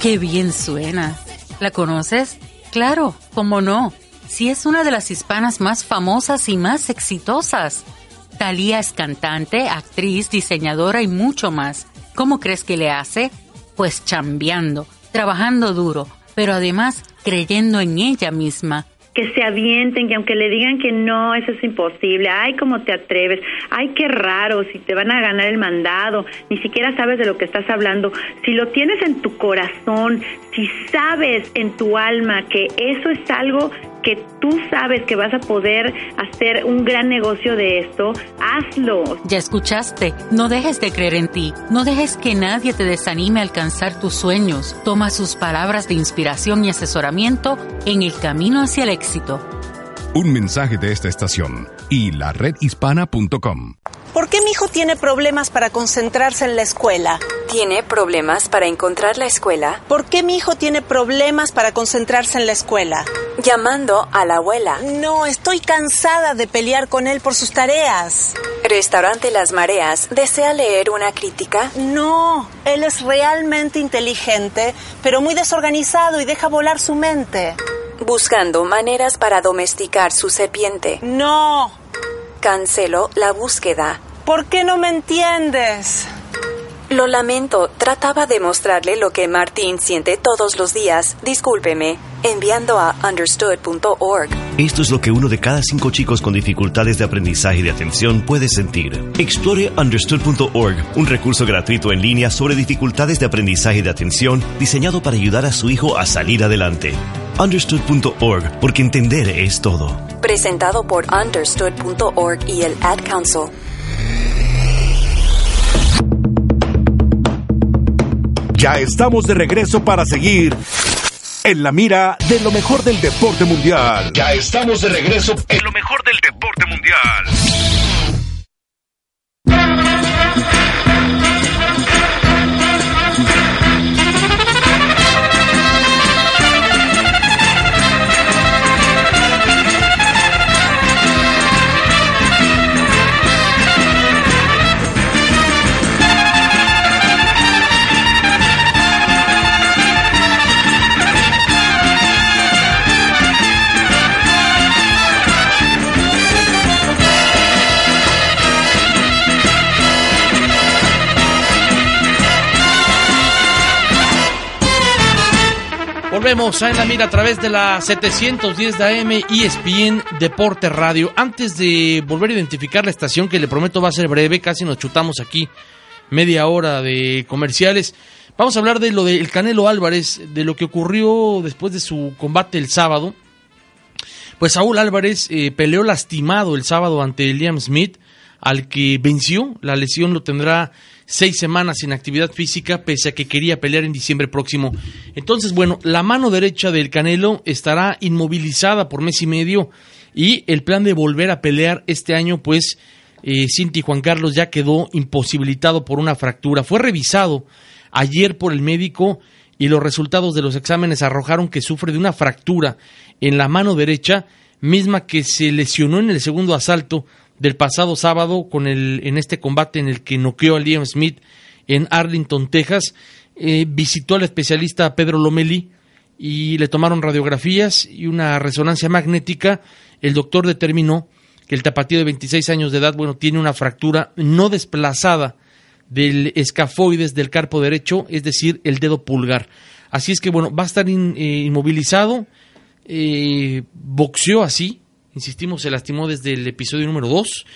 Qué bien suena. ¿La conoces? Claro, cómo no. Si es una de las hispanas más famosas y más exitosas. Talía es cantante, actriz, diseñadora y mucho más. ¿Cómo crees que le hace? Pues chambeando, trabajando duro, pero además creyendo en ella misma que se avienten, que aunque le digan que no, eso es imposible, ay, cómo te atreves, ay, qué raro, si te van a ganar el mandado, ni siquiera sabes de lo que estás hablando, si lo tienes en tu corazón, si sabes en tu alma que eso es algo que tú sabes que vas a poder hacer un gran negocio de esto, hazlo. Ya escuchaste, no dejes de creer en ti, no dejes que nadie te desanime a alcanzar tus sueños. Toma sus palabras de inspiración y asesoramiento en el camino hacia el éxito. Un mensaje de esta estación y la redhispana.com. ¿Por qué mi hijo tiene problemas para concentrarse en la escuela? ¿Tiene problemas para encontrar la escuela? ¿Por qué mi hijo tiene problemas para concentrarse en la escuela? Llamando a la abuela. No, estoy cansada de pelear con él por sus tareas. Restaurante Las Mareas. ¿Desea leer una crítica? No, él es realmente inteligente, pero muy desorganizado y deja volar su mente. Buscando maneras para domesticar su serpiente. No. Cancelo la búsqueda. ¿Por qué no me entiendes? Lo lamento, trataba de mostrarle lo que Martín siente todos los días. Discúlpeme, enviando a understood.org. Esto es lo que uno de cada cinco chicos con dificultades de aprendizaje y de atención puede sentir. Explore understood.org, un recurso gratuito en línea sobre dificultades de aprendizaje y de atención diseñado para ayudar a su hijo a salir adelante. Understood.org, porque entender es todo. Presentado por understood.org y el Ad Council. Ya estamos de regreso para seguir en la mira de lo mejor del deporte mundial. Ya estamos de regreso en lo mejor del deporte mundial. En la Mira a través de la 710 de AM ESPN Deporte Radio. Antes de volver a identificar la estación, que le prometo va a ser breve, casi nos chutamos aquí media hora de comerciales. Vamos a hablar de lo del Canelo Álvarez, de lo que ocurrió después de su combate el sábado. Pues Saúl Álvarez eh, peleó lastimado el sábado ante Liam Smith, al que venció. La lesión lo tendrá seis semanas sin actividad física, pese a que quería pelear en diciembre próximo. Entonces, bueno, la mano derecha del Canelo estará inmovilizada por mes y medio y el plan de volver a pelear este año, pues, eh, Cinti Juan Carlos ya quedó imposibilitado por una fractura. Fue revisado ayer por el médico y los resultados de los exámenes arrojaron que sufre de una fractura en la mano derecha, misma que se lesionó en el segundo asalto del pasado sábado con el, en este combate en el que noqueó a Liam Smith en Arlington, Texas. Eh, visitó al especialista Pedro Lomeli y le tomaron radiografías y una resonancia magnética. El doctor determinó que el tapatío de 26 años de edad, bueno, tiene una fractura no desplazada del escafoides del carpo derecho, es decir, el dedo pulgar. Así es que, bueno, va a estar in, eh, inmovilizado, eh, boxeó así, insistimos, se lastimó desde el episodio número 2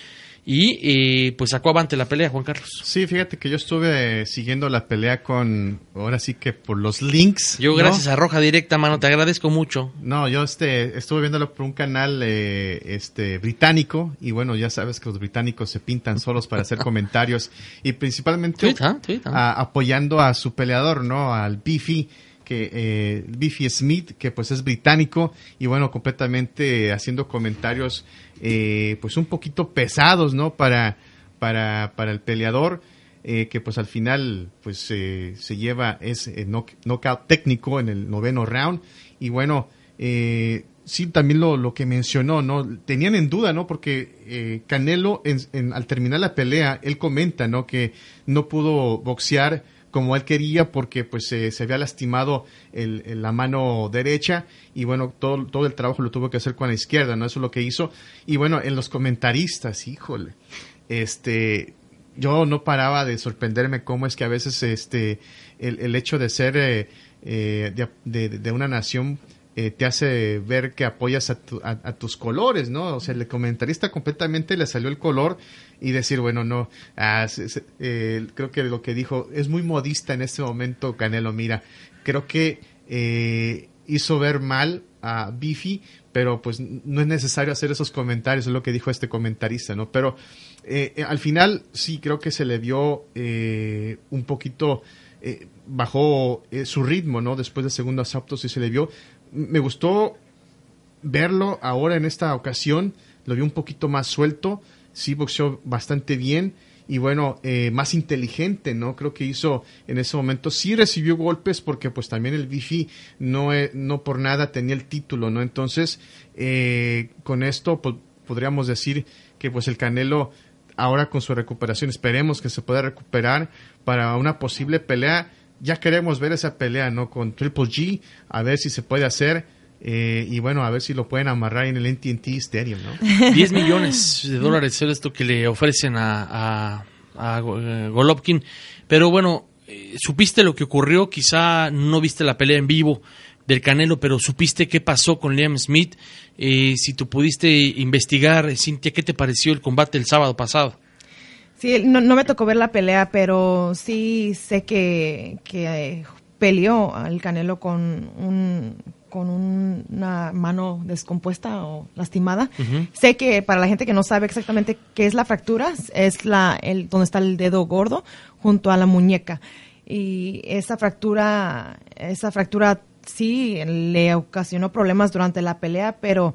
y eh, pues sacó avante la pelea, Juan Carlos. Sí, fíjate que yo estuve eh, siguiendo la pelea con, ahora sí que por los links. Yo gracias a Roja Directa, mano, te agradezco mucho. No, yo este, estuve viéndolo por un canal eh, este, británico y bueno, ya sabes que los británicos se pintan solos para hacer comentarios y principalmente Twitter, Twitter. A, apoyando a su peleador, ¿no? Al Beefy que eh, Biffy Smith, que pues es británico y bueno, completamente haciendo comentarios eh, pues un poquito pesados, ¿no? Para, para, para el peleador, eh, que pues al final pues se lleva ese knock, knockout técnico en el noveno round y bueno, sí, también lo, lo que mencionó, ¿no? Tenían en duda, ¿no? Porque eh, Canelo, en, al terminar la pelea, él comenta, ¿no? Que no pudo boxear como él quería porque pues se había lastimado el, la mano derecha y bueno, todo, todo el trabajo lo tuvo que hacer con la izquierda, ¿no? Eso es lo que hizo. Y bueno, en los comentaristas, híjole, este, yo no paraba de sorprenderme cómo es que a veces este, el, el hecho de ser eh, eh, de, de, una nación eh, te hace ver que apoyas a, a, tus colores, ¿no? O sea, el comentarista completamente le salió el color y decir, bueno, no, ah, eh, creo que lo que dijo es muy modista en este momento, Canelo, mira, creo que eh, hizo ver mal a Bifi, pero pues no es necesario hacer esos comentarios, es lo que dijo este comentarista, ¿no? Pero al final sí creo que se le vio un poquito... bajó su ritmo, ¿no? Después de segundos asaltos y se le vio me gustó verlo ahora en esta ocasión, lo vi un poquito más suelto, sí boxeó bastante bien y bueno, eh, más inteligente, ¿no? Creo que hizo en ese momento, sí recibió golpes porque pues también el Bifi no, eh, no por nada tenía el título, ¿no? Entonces, eh, con esto podríamos decir que pues el Canelo ahora con su recuperación, esperemos que se pueda recuperar para una posible pelea ya queremos ver esa pelea, ¿no? Con Triple G, a ver si se puede hacer. Eh, y bueno, a ver si lo pueden amarrar en el NTT Stadium, ¿no? 10 millones de dólares es esto que le ofrecen a, a, eh, Golovkin. Pero bueno, eh, supiste lo que ocurrió, quizá no viste la pelea en vivo del Canelo, pero supiste qué pasó con Liam Smith. si tú pudiste investigar, Cintia, ¿qué te pareció el combate el sábado pasado? Sí, no, me tocó ver la pelea, pero sí sé que, que peleó al Canelo con un con una mano descompuesta o lastimada. Sé que para la gente que no sabe exactamente qué es la fractura, es la el donde está el dedo gordo junto a la muñeca. Y esa fractura esa fractura sí le ocasionó problemas durante la pelea, pero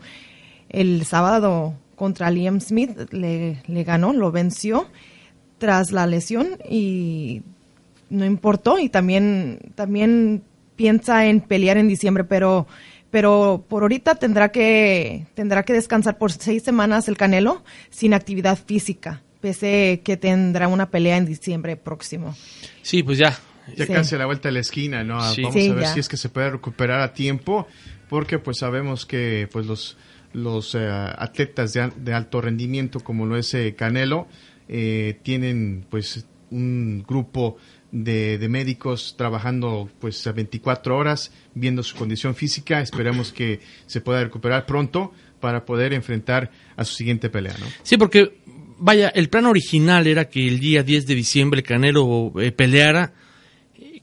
el sábado contra Liam Smith le, le ganó, lo venció tras la lesión y no importó y también también piensa en pelear en diciembre, pero pero por ahorita tendrá que tendrá que descansar por seis semanas el Canelo sin actividad física, pese que tendrá una pelea en diciembre próximo. Sí, pues ya. Ya casi a la vuelta de la esquina, ¿no? Vamos a ver si es que se puede recuperar a tiempo, porque pues sabemos que pues los los eh, atletas de, de, alto rendimiento como lo es eh, Canelo eh, tienen pues un grupo de, médicos trabajando pues a 24 horas viendo su condición física. Esperemos que se pueda recuperar pronto para poder enfrentar a su siguiente pelea, ¿no? Sí, porque vaya, el plan original era que el día 10 de diciembre Canelo eh, peleara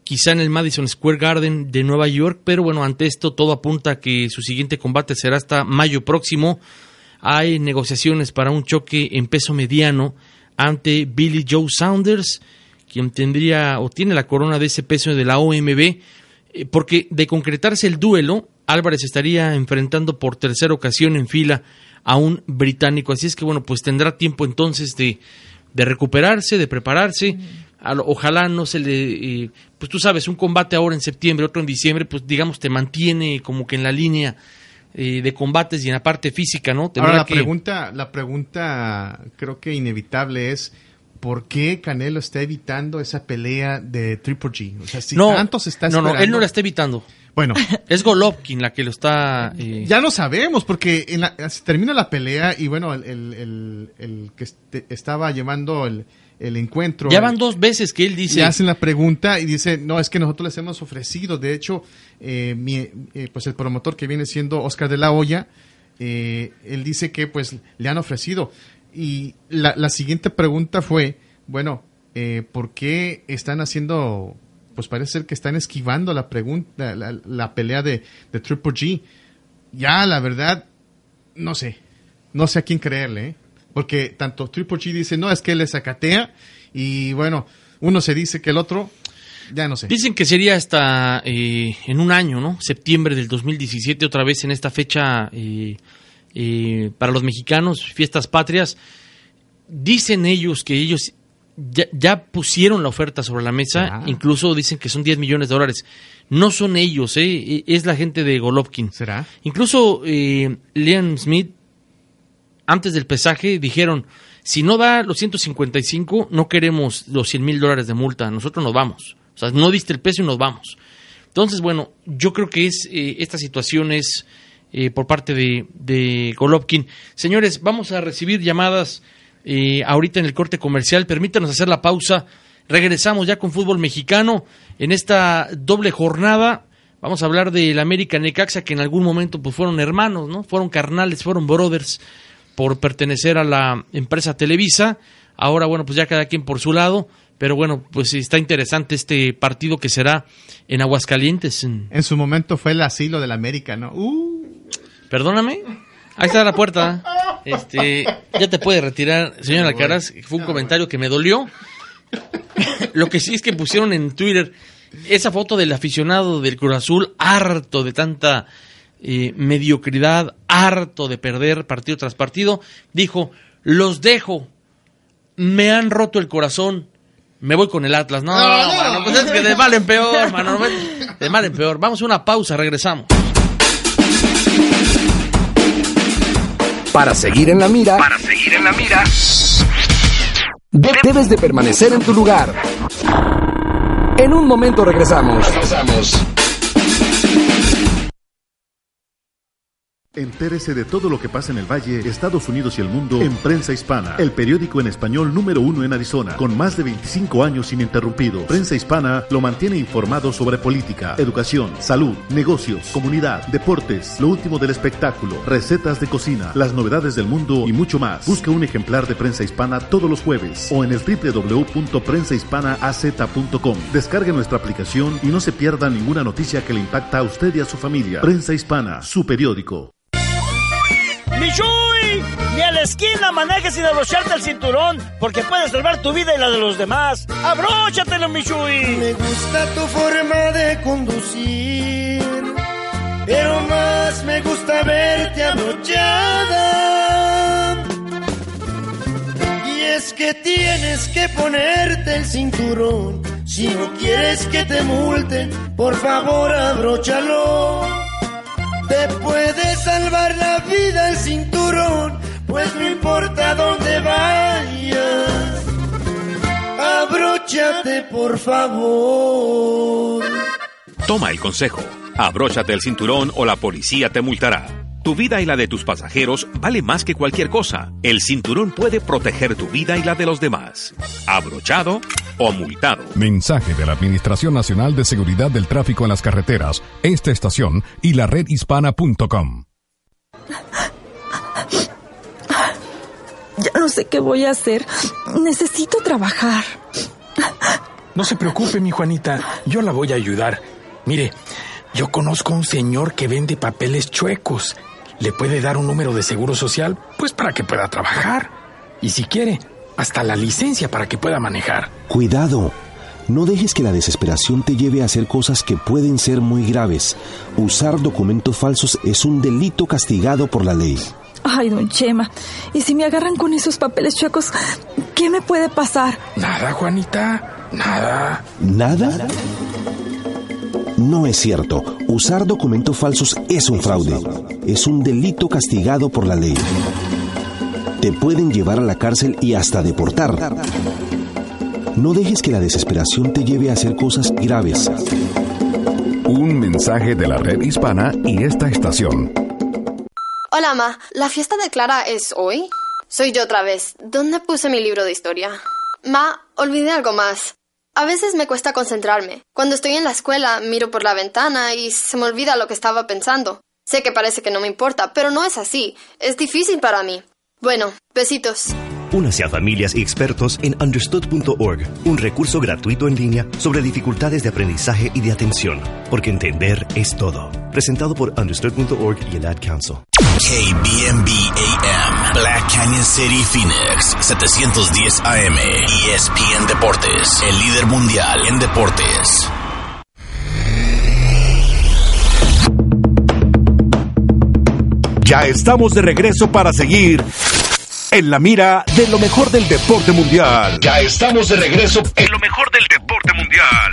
quizá en el Madison Square Garden de Nueva York, pero bueno, ante esto todo apunta a que su siguiente combate será hasta mayo próximo. Hay negociaciones para un choque en peso mediano ante Billy Joe Saunders, quien tendría o tiene la corona de ese peso de la OMB, eh, porque de concretarse el duelo, Álvarez estaría enfrentando por tercera ocasión en fila a un británico. Así es que bueno, pues tendrá tiempo entonces de, de recuperarse, de prepararse. Ojalá no se le, eh, pues tú sabes, un combate ahora en septiembre, otro en diciembre, pues digamos te mantiene como que en la línea eh, de combates y en la parte física, ¿no? Ahora la pregunta, la pregunta creo que inevitable es ¿por qué Canelo está evitando esa pelea de Triple G? O sea, si no, tanto se está No, no, él no la está evitando. Bueno, es Golovkin la que lo está. Eh, ya no sabemos, porque en la, se termina la pelea y bueno, el, el, el, que este, estaba llevando el, el encuentro. Ya van dos veces que él dice. Le hacen la pregunta y dice, no, es que nosotros les hemos ofrecido. De hecho, eh, eh, pues el promotor que viene siendo Oscar de la Hoya, eh, él dice que pues le han ofrecido. Y la, la siguiente pregunta fue, bueno, ¿por qué están haciendo, pues parece ser que están esquivando la pregunta, la, pelea de, de, Triple G? Ya, la verdad, no sé, no sé a quién creerle, ¿eh? porque tanto Triple G dice, no, es que él le sacatea, y bueno, uno se dice que el otro, ya no sé. Dicen que sería hasta eh, en un año, ¿no? Septiembre del 2017, otra vez en esta fecha eh, eh, para los mexicanos, fiestas patrias. Dicen ellos que ellos ya, ya pusieron la oferta sobre la mesa, incluso dicen que son 10 millones de dólares. No son ellos, ¿eh? es la gente de Golovkin. ¿Será? Incluso eh, Liam Smith, antes del pesaje, dijeron, si no da los 155, no queremos los 100 mil dólares de multa, nosotros nos vamos. O sea, no diste el peso y nos vamos. Entonces, bueno, yo creo que es eh, esta situación es eh, por parte de, de Golovkin. Señores, vamos a recibir llamadas eh, ahorita en el corte comercial. Permítanos hacer la pausa. Regresamos ya con fútbol mexicano en esta doble jornada. Vamos a hablar del América Necaxa, que en algún momento pues, fueron hermanos, ¿no? Fueron carnales, fueron brothers por pertenecer a la empresa Televisa. Ahora, bueno, pues ya cada quien por su lado. Pero bueno, pues está interesante este partido que será en Aguascalientes. En, En su momento fue el asilo del América, ¿no? Uh. Perdóname. Ahí está la puerta. Este, ya te puede retirar, señor Alcaraz. Fue un comentario que me dolió. Lo que sí es que pusieron en Twitter esa foto del aficionado del Cruz Azul, harto de tanta eh, mediocridad, harto de perder partido tras partido. Dijo: Los dejo. Me han roto el corazón. Me voy con el Atlas. No, mano, pues es que de mal en peor, mano. De mal en peor. Vamos a una pausa, regresamos. Para seguir en la mira, Para seguir en la mira, de- debes de permanecer en tu lugar. En un momento regresamos. Entérese de todo lo que pasa en el Valle, Estados Unidos y el mundo en Prensa Hispana, el periódico en español número uno en Arizona, con más de 25 años ininterrumpidos. Prensa Hispana lo mantiene informado sobre política, educación, salud, negocios, comunidad, deportes, lo último del espectáculo, recetas de cocina, las novedades del mundo y mucho más. Busca un ejemplar de Prensa Hispana todos los jueves o en el. Descargue nuestra aplicación y no se pierda ninguna noticia que le impacta a usted y a su familia. Prensa Hispana, su periódico. ¡Michuy! Ni a la esquina manejes sin abrocharte el cinturón, porque puedes salvar tu vida y la de los demás. ¡Abróchatelo, Michuy! Me gusta tu forma de conducir, pero más me gusta verte abrochada. Y es que tienes que ponerte el cinturón. Si no quieres que te multen, por favor abróchalo. Te puede salvar la vida el cinturón, pues no importa dónde vayas. Abróchate, por favor. Toma el consejo. Abróchate el cinturón o la policía te multará. Tu vida y la de tus pasajeros vale más que cualquier cosa. El cinturón puede proteger tu vida y la de los demás. Abrochado o multado. Mensaje de la Administración Nacional de Seguridad del Tráfico en las Carreteras, esta estación y la redhispana.com. Ya no sé qué voy a hacer. Necesito trabajar. No se preocupe, mi Juanita, yo la voy a ayudar. Mire, yo conozco a un señor que vende papeles chuecos. Le puede dar un número de seguro social, pues para que pueda trabajar. Y si quiere, hasta la licencia para que pueda manejar. Cuidado. No dejes que la desesperación te lleve a hacer cosas que pueden ser muy graves. Usar documentos falsos es un delito castigado por la ley. Ay, don Chema. ¿Y si me agarran con esos papeles chuecos? ¿Qué me puede pasar? Nada, Juanita. Nada. ¿Nada? No es cierto. Usar documentos falsos es un fraude. Es un delito castigado por la ley. Te pueden llevar a la cárcel y hasta deportar. No dejes que la desesperación te lleve a hacer cosas graves. Un mensaje de la red hispana y esta estación. Hola, Ma. ¿La fiesta de Clara es hoy? Soy yo otra vez. ¿Dónde puse mi libro de historia? Ma, olvidé algo más. A veces me cuesta concentrarme. Cuando estoy en la escuela, miro por la ventana y se me olvida lo que estaba pensando. Sé que parece que no me importa, pero no es así. Es difícil para mí. Bueno, besitos. Únase a familias y expertos en understood.org, un recurso gratuito en línea sobre dificultades de aprendizaje y de atención, porque entender es todo. Presentado por understood.org y el Ad Council. KBMB AM, Black Canyon City, Phoenix, 710 AM, ESPN Deportes, el líder mundial en deportes. Ya estamos de regreso para seguir en la mira de lo mejor del deporte mundial. Ya estamos de regreso en lo mejor del deporte mundial.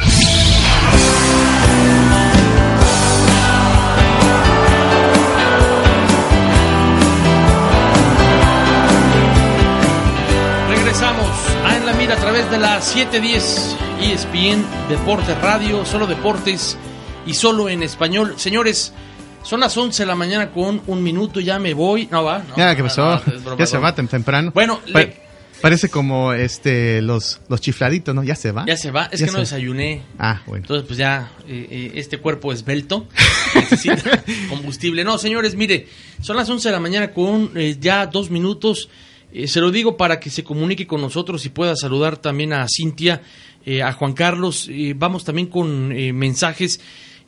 Regresamos a En la Mira a través de la 710 ESPN Deportes Radio, solo deportes y solo en español. Señores, son las 11 de la mañana con un minuto, ya me voy. No va, no. Ya, ¿qué pasó? no, es broma, ya se va temprano. Bueno, Pa- le- parece como este los, los chifladitos, ¿no? Ya se va. Ya se va, es Ya que no desayuné. Ah, bueno. Entonces, pues ya, eh, eh, este cuerpo esbelto necesita combustible. No, señores, mire, son las 11 de la mañana con eh, ya dos minutos. Eh, se lo digo para que se comunique con nosotros y pueda saludar también a Cintia, a Juan Carlos. Vamos también con eh, mensajes.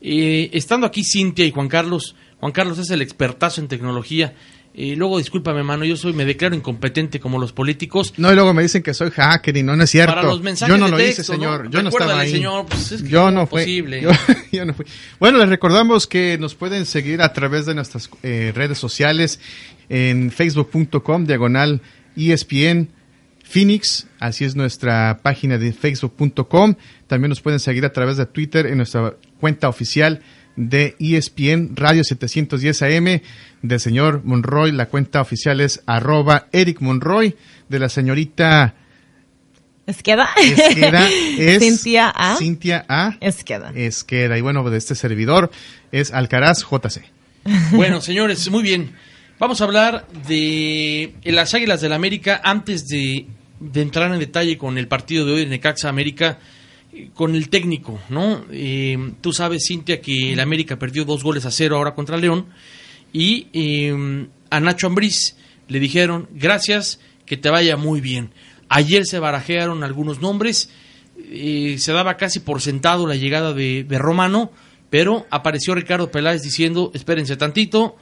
Eh, estando aquí Cintia y Juan Carlos, Juan Carlos es el expertazo en tecnología. Eh, luego, discúlpame, mano, yo soy, me declaro incompetente como los políticos. No, y luego me dicen que soy hacker y no, no es cierto. Para los mensajes yo no de lo texto, hice, señor. ¿no? Yo no estaba ahí. señor, pues es que yo no fui. posible. Yo, yo no fui. Bueno, les recordamos que nos pueden seguir a través de nuestras eh, redes sociales en facebook.com diagonal ESPN Phoenix, así es nuestra página de facebook.com. También nos pueden seguir a través de Twitter en nuestra cuenta oficial de ESPN Radio 710 AM. Del señor Monroy, la cuenta oficial es arroba Eric Monroy. De la señorita Esqueda. Esqueda es Cintia A. Cintia A. Esqueda. Esqueda. Y bueno, de este servidor es Alcaraz JC. Bueno, señores, muy bien. Vamos a hablar de las Águilas del América antes de, de entrar en detalle con el partido de hoy de Necaxa América, con el técnico, ¿no? Eh, tú sabes, Cintia, que el América perdió dos goles a cero ahora contra León y eh, a Nacho Ambriz le dijeron, gracias, que te vaya muy bien. Ayer se barajearon algunos nombres, eh, se daba casi por sentado la llegada de, de Romano, pero apareció Ricardo Peláez diciendo, espérense tantito,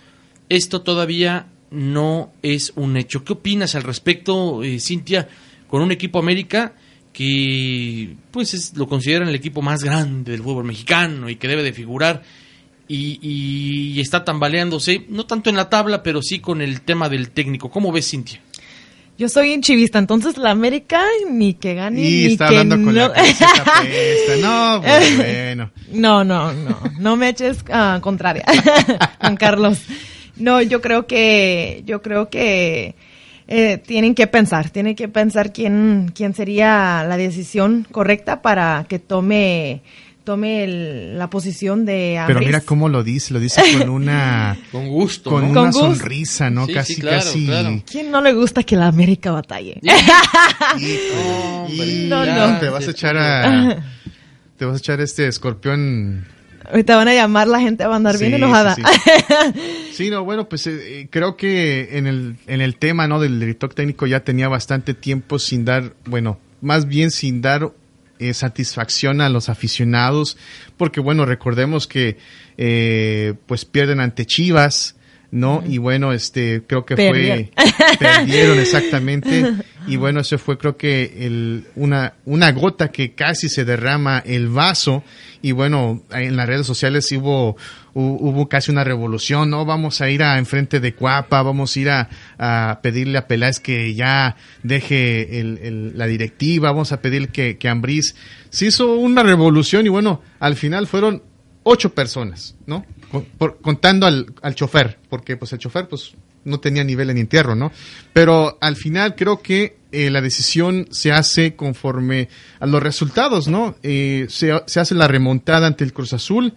esto todavía no es un hecho. ¿Qué opinas al respecto, eh, Cintia, con un equipo América que pues es- lo consideran el equipo más grande del fútbol mexicano y que debe de figurar y, y está tambaleándose, no tanto en la tabla, pero sí con el tema del técnico. ¿Cómo ves, Cintia? Yo soy chivista, entonces la América ni que gane Y ni está que hablando con no. la camiseta puesta. No, pues, bueno. No, no, no, no me eches ah, contraria, Juan Carlos. No, yo creo que, yo creo que eh, tienen que pensar, tienen que pensar quién, quién sería la decisión correcta para que tome, tome el- la posición de Pero Ambriz. mira cómo lo dice, lo dice con una con gusto, con ¿no? una Con gusto. sonrisa, ¿no? Sí, sí, casi claro, casi claro. ¿Quién no le gusta que la América batalle? Y No, ya no. te vas a echar a te vas a echar este escorpión Ahorita van a llamar, la gente va a andar bien Sí, enojada. sí, Sí, no, bueno, pues eh, eh, creo que en el, en el tema, ¿no? Del director técnico ya tenía bastante tiempo sin dar, bueno, más bien sin dar eh, satisfacción a los aficionados, porque bueno, recordemos que eh, pues pierden ante Chivas, ¿no? Y bueno, este, creo que fue, perdieron exactamente, y bueno, eso fue creo que el, una, una gota que casi se derrama el vaso, y bueno, en las redes sociales hubo, hu- hubo casi una revolución, ¿no? Vamos a ir a enfrente de Cuapa, vamos a ir a, a pedirle a Peláez que ya deje el- el- la directiva, vamos a pedir que, que Ambriz se hizo una revolución y bueno, al final fueron ocho personas, ¿no? Contando al, al chofer, porque pues el chofer pues no tenía nivel en entierro, ¿no? Pero al final creo que eh, la decisión se hace conforme a los resultados, ¿no? Eh, se, se hace la remontada ante el Cruz Azul,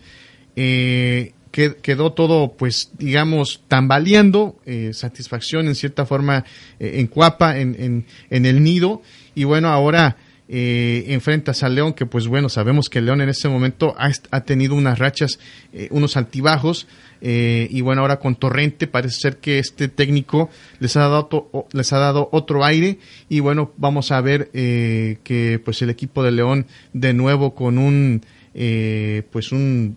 eh, que- quedó todo, pues, digamos, tambaleando, eh, satisfacción en cierta forma en Cuapa, en, en, en el nido, y bueno, ahora eh, enfrentas al León, que pues bueno, sabemos que León en este momento ha, ha tenido unas rachas, eh, unos altibajos, eh, y bueno, ahora con Torrente parece ser que este técnico les ha dado, les ha dado otro aire, y bueno, vamos a ver eh, que pues el equipo de León de nuevo con un, pues un...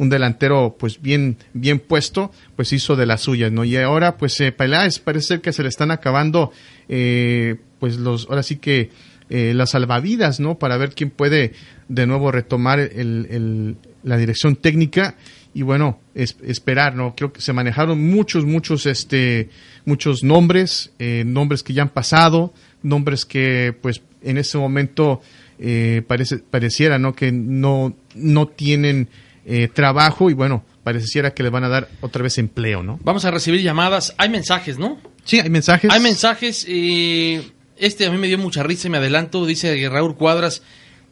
un delantero pues bien bien puesto pues hizo de las suyas no y ahora pues eh, Peláez parece ser que se le están acabando eh, pues los ahora sí que eh, las salvavidas no para ver quién puede de nuevo retomar el, el- la dirección técnica y bueno, es- esperar, ¿no? Creo que se manejaron muchos, muchos, este, muchos nombres, eh, nombres que ya han pasado, nombres que, pues, en ese momento eh, parece, pareciera, ¿no? Que no, no tienen eh, trabajo y bueno, pareciera que les van a dar otra vez empleo, ¿no? Vamos a recibir llamadas. Hay mensajes, ¿no? Sí, hay mensajes. Hay mensajes. eh, este a mí me dio mucha risa y me adelanto. Dice Raúl Cuadras.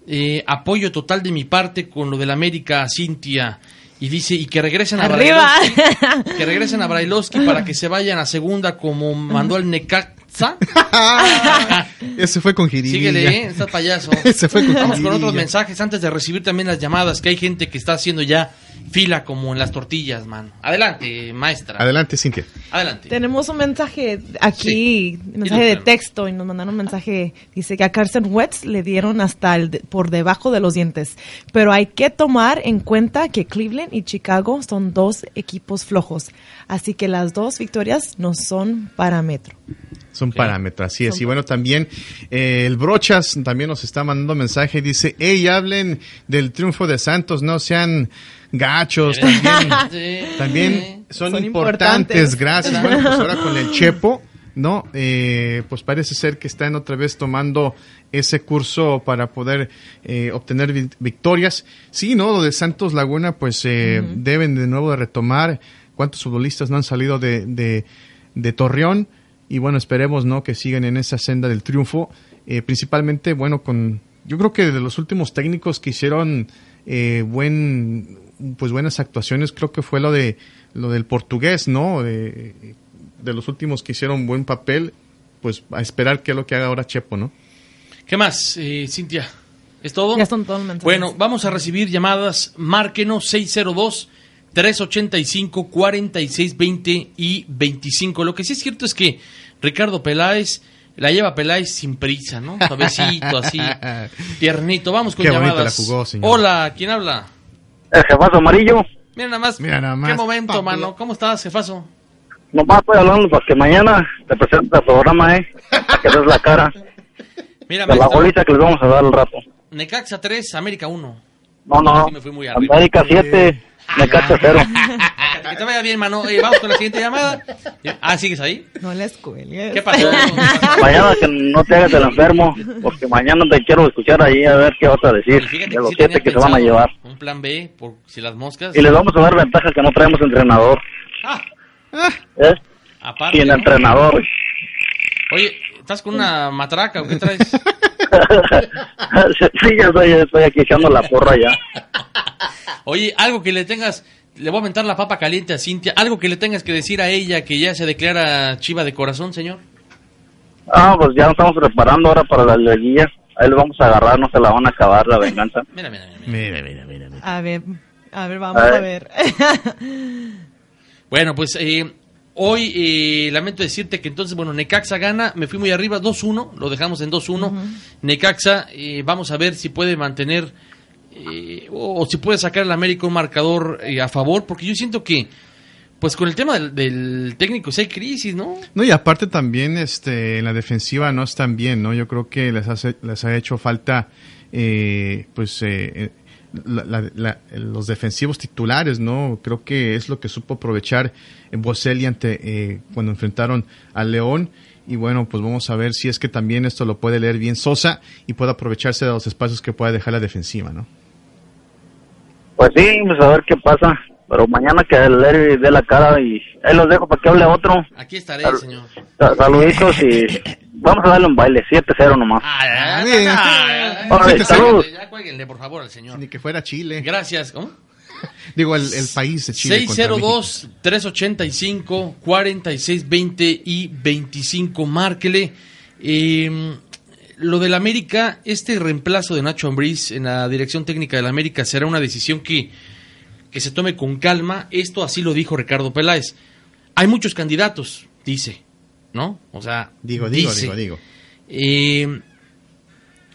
eh, apoyo total de mi parte con lo del América Cintia. Y dice, y que regresen a Arriba. Brailovsky, que regresen a Brailovsky para que se vayan a segunda como mandó el Necaxa. Ese fue con Jiribilla. Síguele, ¿eh? Estás payaso. Ese fue con Vamos con otros mensajes antes de recibir también las llamadas, que hay gente que está haciendo ya fila como en las tortillas, man. Adelante, maestra. Adelante, Cintia. Adelante. Tenemos un mensaje aquí, un mensaje de texto, y nos mandaron un mensaje. Dice que a Carson Wentz le dieron hasta el de- por debajo de los dientes. Pero hay que tomar en cuenta que Cleveland y Chicago son dos equipos flojos. Así que las dos victorias no son parámetro. Son parámetros, así es. Son Y bueno, también eh, el Brochas también nos está mandando mensaje. Dice, hey, hablen del triunfo de Santos, no sean gachos. También, también son, Son importantes, importantes. gracias. Bueno, pues ahora con el Chepo, ¿no? Eh, pues parece ser que están otra vez tomando ese curso para poder eh, obtener vi- victorias. Sí, ¿no? Lo de Santos Laguna, pues eh, deben de nuevo de retomar. ¿Cuántos futbolistas no han salido de, de, de Torreón? Y bueno, esperemos, ¿no? Que sigan en esa senda del triunfo. Eh, principalmente, bueno, con... Yo creo que de los últimos técnicos que hicieron eh, buen pues buenas actuaciones creo que fue lo de lo del portugués no de, de los últimos que hicieron buen papel pues a esperar qué es lo que haga ahora Chepo no ¿Qué más, eh, Cintia? ¿Es todo? Ya son todos. Bueno, vamos a recibir llamadas. Márquenos 602-385-4620 y 25. Lo que sí es cierto es que Ricardo Peláez la lleva Peláez sin prisa, ¿no? Suavecito, así, tiernito. Vamos con Qué llamadas. la jugó, señor. Hola, ¿quién habla? El jefazo amarillo. Mira nada más. Mira nada más, ¿Qué momento, mano? ¿Cómo estás, jefazo? Nomás estoy hablando para que mañana te presentes el programa, ¿eh? Para que des la cara Mira, de la bolita que les vamos a dar al rato. Necaxa 3, América 1. No, no. Sí me fui muy. América 7, Necaxa 0. Que te vaya bien, mano. Eh, vamos con la siguiente llamada. Ah, ¿sigues ahí? No les cuelgues. ¿Qué pasó? Mañana que no te hagas el enfermo, porque mañana te quiero escuchar ahí a ver qué vas a decir de los sí siete que se van a llevar. Un plan B, por si las moscas. Y les vamos a dar ventaja que no traemos entrenador. Ah. ¿Eh? Aparte, Sin ¿no? entrenador. Oye, ¿estás con una matraca o qué traes? sí, ya estoy, estoy aquí echando la porra ya. Oye, algo que le tengas, le voy a aventar la papa caliente a Cintia, algo que le tengas que decir a ella que ya se declara chiva de corazón, señor. Ah, pues ya nos estamos preparando ahora para la liguilla. Ahí les vamos a agarrar, no se la van a acabar la venganza. Mira, mira, mira, mira, mira. A ver, a ver, vamos A a ver. ver. Bueno, pues eh, hoy eh, lamento decirte que entonces, bueno, Necaxa gana, me fui muy arriba, 2-1, lo dejamos en 2-1. Necaxa, eh, vamos a ver si puede mantener eh, o, o si puede sacar al América un marcador eh, a favor, porque yo siento que, pues con el tema del, del técnico, si hay crisis, ¿no? no y aparte también este en la defensiva no están bien no yo creo que les hace les ha hecho falta eh, pues eh, la- la- la- los defensivos titulares, ¿no? Creo que es lo que supo aprovechar Boselli ante eh, cuando enfrentaron al León. Y bueno, pues vamos a ver si es que también esto lo puede leer bien Sosa y puede aprovecharse de los espacios que pueda dejar la defensiva, ¿no? Pues sí, pues a ver qué pasa. Pero mañana que el Larry dé la cara y ahí los dejo para que hable otro. Aquí estaré, Sal- señor. Sa- Saluditos y vamos a darle un baile, 7-0 nomás. Ah. Ya cuélguenle, por favor, al señor. Ni que fuera Chile. Gracias. ¿Cómo? Digo, el, el país de Chile. contra México. 602-385-4620 y 25. Márquele. Eh, lo del América, este reemplazo de Nacho Ambriz en la dirección técnica del América será una decisión que, que se tome con calma. Esto así lo dijo Ricardo Peláez. Hay muchos candidatos, dice, ¿no? O sea, Digo, digo, dice. digo, digo. Eh,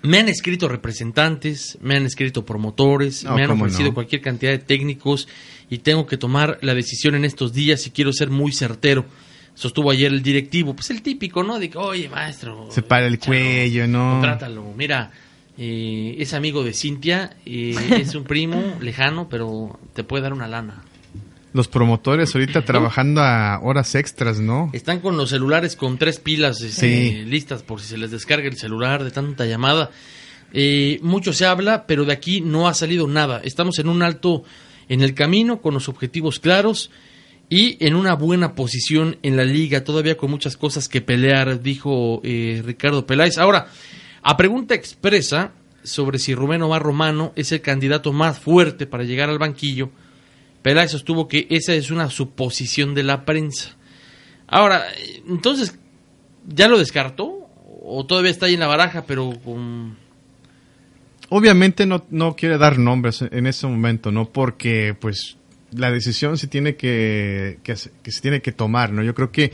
me han escrito representantes, me han escrito promotores, No, me han ofrecido no. cualquier cantidad de técnicos y tengo que tomar la decisión en estos días y quiero ser muy certero. Sostuvo ayer el directivo, pues el típico, ¿no? De que, oye, maestro, Se para el cuello, ¿no? contrátalo. Mira, eh, es amigo de Cintia, eh, es un primo lejano, pero te puede dar una lana. Los promotores ahorita trabajando a horas extras, ¿no? Están con los celulares con tres pilas este, listas por si se les descarga el celular de tanta llamada. Eh, mucho se habla, pero de aquí no ha salido nada. Estamos en un alto en el camino, con los objetivos claros y en una buena posición en la liga, todavía con muchas cosas que pelear, dijo eh, Ricardo Peláez. Ahora, a pregunta expresa sobre si Rubén Omar Romano es el candidato más fuerte para llegar al banquillo, Peláez sostuvo que esa es una suposición de la prensa. Ahora, entonces, ¿ya lo descartó? ¿O todavía está ahí en la baraja, pero con... Obviamente no, no quiere dar nombres en ese momento, ¿no? Porque, pues, la decisión se tiene que, que, se tiene que tomar, ¿no? Yo creo que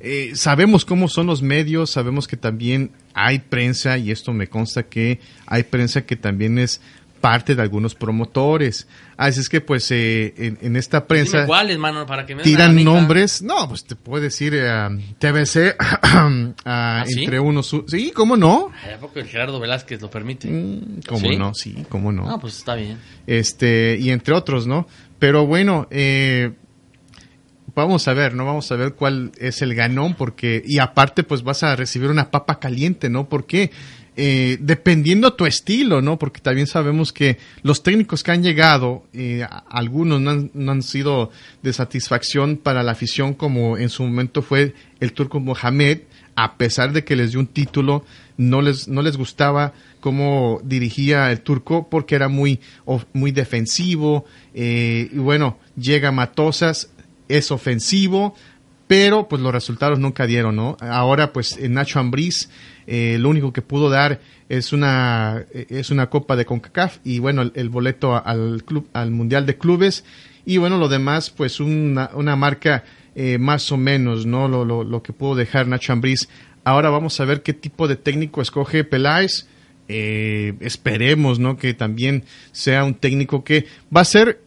eh, sabemos cómo son los medios, sabemos que también hay prensa, y esto me consta que hay prensa que también es parte de algunos promotores. Así es que, pues, eh, en, esta prensa. ¿Cuáles, mano? Para que me tiran nombres. No, pues te puedo decir eh, TBC, ¿Ah, entre unos. Sí, ¿cómo no? ¿A poco el Gerardo Velázquez lo permite? Mm, ¿Cómo no? Sí, ¿cómo no? Ah, pues está bien. Este, y entre otros, ¿no? Pero bueno, eh, vamos a ver, ¿no? Vamos a ver cuál es el ganón, porque, y aparte, pues vas a recibir una papa caliente, ¿no? Porque eh, dependiendo tu estilo, ¿no? Porque también sabemos que los técnicos que han llegado, eh, algunos no han, sido de satisfacción para la afición, como en su momento fue el turco Mohamed, a pesar de que les dio un título, no les, no les gustaba cómo dirigía el turco porque era muy, muy defensivo, eh, y bueno, llega Matosas, es ofensivo, pero pues los resultados nunca dieron, ¿no? Ahora pues Nacho Ambriz eh, lo único que pudo dar es una es una copa de Concacaf y bueno el, boleto al club al mundial de clubes. Y bueno lo demás pues una, una marca eh, más o menos no lo, lo, lo, que pudo dejar Nacho Ambriz. Ahora vamos a ver qué tipo de técnico escoge Peláez. Eh, esperemos no que también sea un técnico que va a ser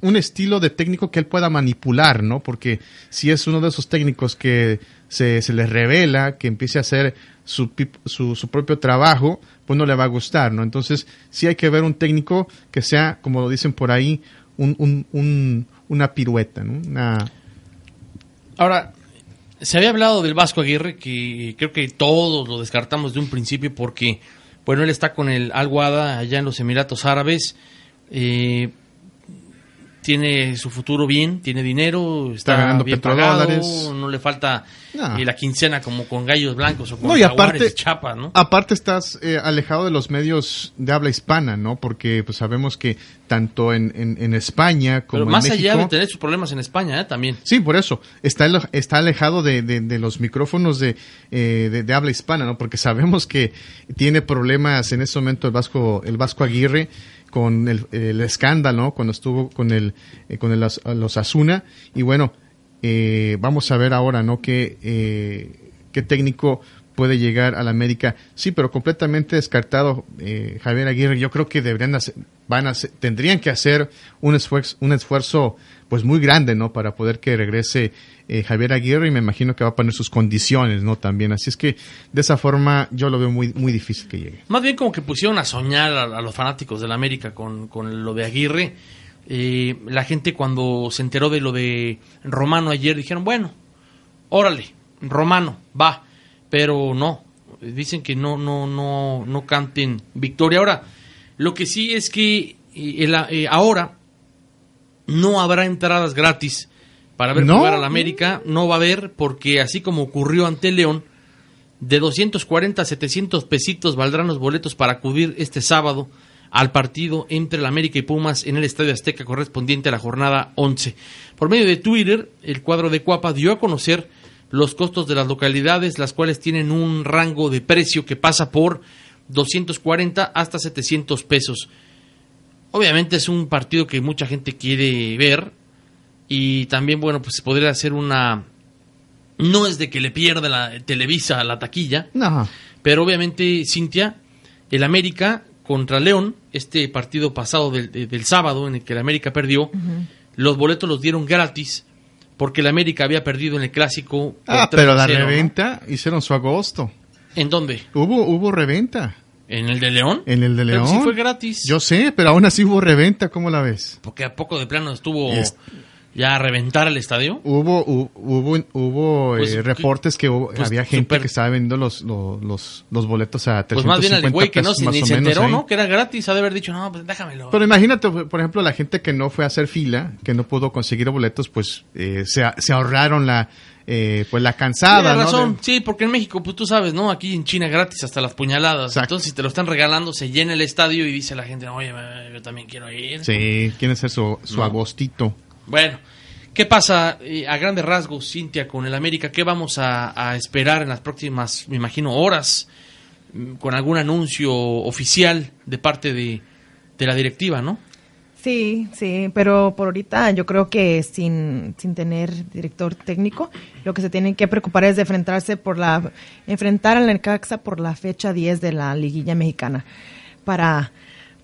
un estilo de técnico que él pueda manipular, ¿no? Porque si es uno de esos técnicos que se, se le revela, que empiece a hacer su, su, su, propio trabajo, pues no le va a gustar, ¿no? Entonces, sí hay que ver un técnico que sea, como lo dicen por ahí, un, un, un, una pirueta, ¿no? Una... Ahora, se había hablado del Vasco Aguirre, que creo que todos lo descartamos de un principio porque, bueno, él está con el Al-Wada allá en los Emiratos Árabes. Eh, tiene su futuro bien, tiene dinero, está, ganando bien pagado, no le falta eh, la quincena como con gallos blancos o con no, y aparte, chapa, ¿no? Aparte estás eh, alejado de los medios de habla hispana, ¿no? Porque pues sabemos que tanto en, en, España como Pero más en México, allá de tener sus problemas en España, ¿eh? También. Sí, por eso. Está, está alejado de, de, los micrófonos de, eh, de, habla hispana, ¿no? Porque sabemos que tiene problemas en ese momento el Vasco, el Vasco Aguirre con el, escándalo, cuando estuvo con el eh, con el, los Asuna y bueno, eh, vamos a ver ahora, ¿no? Qué, eh, qué técnico puede llegar al América. Sí, pero completamente descartado Javier Aguirre. Yo creo que deberían van a tendrían que hacer un esfuerzo, un esfuerzo pues muy grande, ¿no? Para poder que regrese eh, Javier Aguirre y me imagino que va a poner sus condiciones, ¿no? También. Así es que de esa forma yo lo veo muy, muy difícil que llegue. Más bien como que pusieron a soñar a, los fanáticos del América con, con lo de Aguirre. Eh, la gente cuando se enteró de lo de Romano ayer dijeron, bueno, órale, Romano, va, pero no, dicen que no, no, no, no canten victoria. Ahora, lo que sí es que eh, ahora no habrá entradas gratis para ver jugar al América. No va a haber porque así como ocurrió ante León, de 240 a 700 pesitos valdrán los boletos para acudir este sábado al partido entre el América y Pumas en el Estadio Azteca correspondiente a la jornada 11. Por medio de Twitter, el cuadro de Cuapa dio a conocer los costos de las localidades, las cuales tienen un rango de precio que pasa por 240 hasta 700 pesos. Obviamente es un partido que mucha gente quiere ver y también, bueno, pues podría ser una... No es de que le pierda la Televisa la taquilla, no. pero obviamente, Cintia, el América contra León, este partido pasado del, sábado en el que el América perdió, los boletos los dieron gratis porque el América había perdido en el clásico. Ah, pero la reventa hicieron su agosto. ¿En dónde? Hubo, hubo reventa. ¿En el de León? En el de León. Pero sí fue gratis. Yo sé, pero aún así hubo reventa, ¿cómo la ves? Porque a poco de plano estuvo ya a reventar el estadio. Hubo hu- hubo hubo Pues, eh, reportes que hubo- pues, había gente que estaba vendiendo los, los, los, los boletos a 350 Pues más bien el güey que no pesos, se, ni enteró, ahí. ¿no? Que era gratis, ha de haber dicho, no, pues déjamelo. Pero imagínate, por ejemplo, la gente que no fue a hacer fila, que no pudo conseguir boletos, pues eh, se, se ahorraron la eh, pues la cansada, Tienes razón, sí, porque en México, pues tú sabes, ¿no? Aquí en China gratis hasta las puñaladas. Entonces, si te lo están regalando, se llena el estadio y dice la gente, oye, yo también quiero ir. Sí, quieren hacer su, su No. agostito. Bueno, ¿qué pasa eh, a grandes rasgos, Cintia, con el América? ¿Qué vamos a, a esperar en las próximas, me imagino, horas mm, con algún anuncio oficial de parte de, de la directiva, ¿no? Sí, sí, pero por ahorita yo creo que sin, sin tener director técnico, lo que se tienen que preocupar es de enfrentarse por la enfrentar al Necaxa por la fecha 10 de la liguilla mexicana para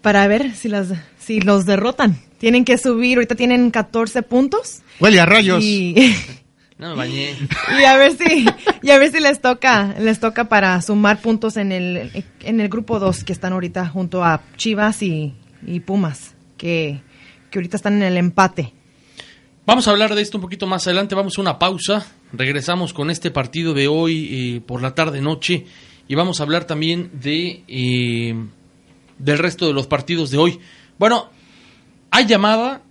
para ver si las si los derrotan. Tienen que subir, ahorita tienen 14 puntos. Huele a rayos. Y, No me bañé. y a ver si y a ver si les toca les toca para sumar puntos en el en el grupo 2 que están ahorita junto a Chivas y, y Pumas que, que ahorita están en el empate. Vamos a hablar de esto un poquito más adelante. Vamos a una pausa. Regresamos con este partido de hoy eh, por la tarde noche y vamos a hablar también de eh, del resto de los partidos de hoy. Bueno, hay llamada.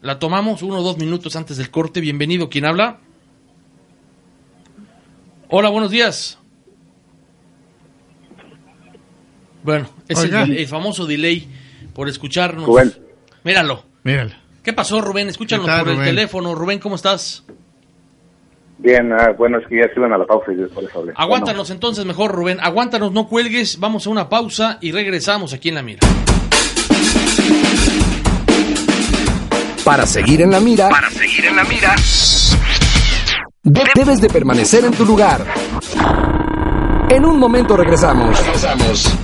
La tomamos uno o dos minutos antes del corte. Bienvenido. ¿Quién habla? Hola, buenos días. Bueno, es el famoso delay por escucharnos. Rubén. Míralo. Míralo. ¿Qué pasó, Rubén? Escúchanos ¿Qué tal, por el teléfono. Rubén, ¿cómo estás? Bien, ah, bueno, es que ya se iban a la pausa y después les hablé. Aguántanos entonces mejor, Rubén. Aguántanos, no cuelgues. Vamos a una pausa y regresamos aquí en la mira. Para seguir en la mira, Para seguir en la mira, de- debes de permanecer en tu lugar. En un momento regresamos. Regresamos.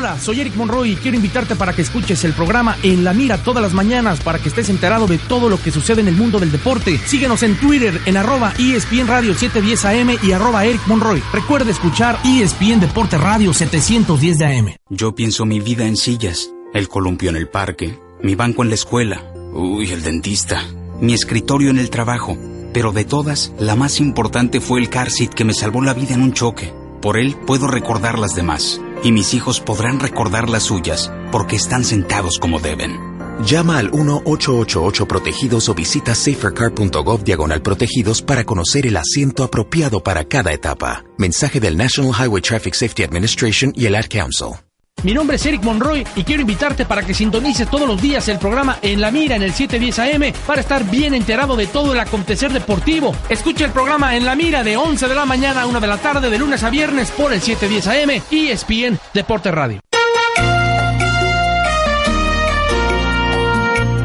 Hola, soy Eric Monroy y quiero invitarte para que escuches el programa En la Mira todas las mañanas para que estés enterado de todo lo que sucede en el mundo del deporte. Síguenos en Twitter en arroba ESPN Radio 710 AM y arroba Eric Monroy. Recuerda escuchar ESPN Deporte Radio 710 de AM. Yo pienso mi vida en sillas, el columpio en el parque, mi banco en la escuela, uy, el dentista, mi escritorio en el trabajo. Pero de todas, la más importante fue el car seat que me salvó la vida en un choque. Por él puedo recordar las demás, y mis hijos podrán recordar las suyas, porque están sentados como deben. Llama al 1-888 Protegidos o visita safercar.gov diagonal protegidos para conocer el asiento apropiado para cada etapa. Mensaje del National Highway Traffic Safety Administration y el Ad Council. Mi nombre es Eric Monroy y quiero invitarte para que sintonices todos los días el programa En la Mira en el 710 AM para estar bien enterado de todo el acontecer deportivo. Escucha el programa En la Mira de 11 de la mañana a 1 de la tarde de lunes a viernes por el 710 AM y ESPN Deporte Radio.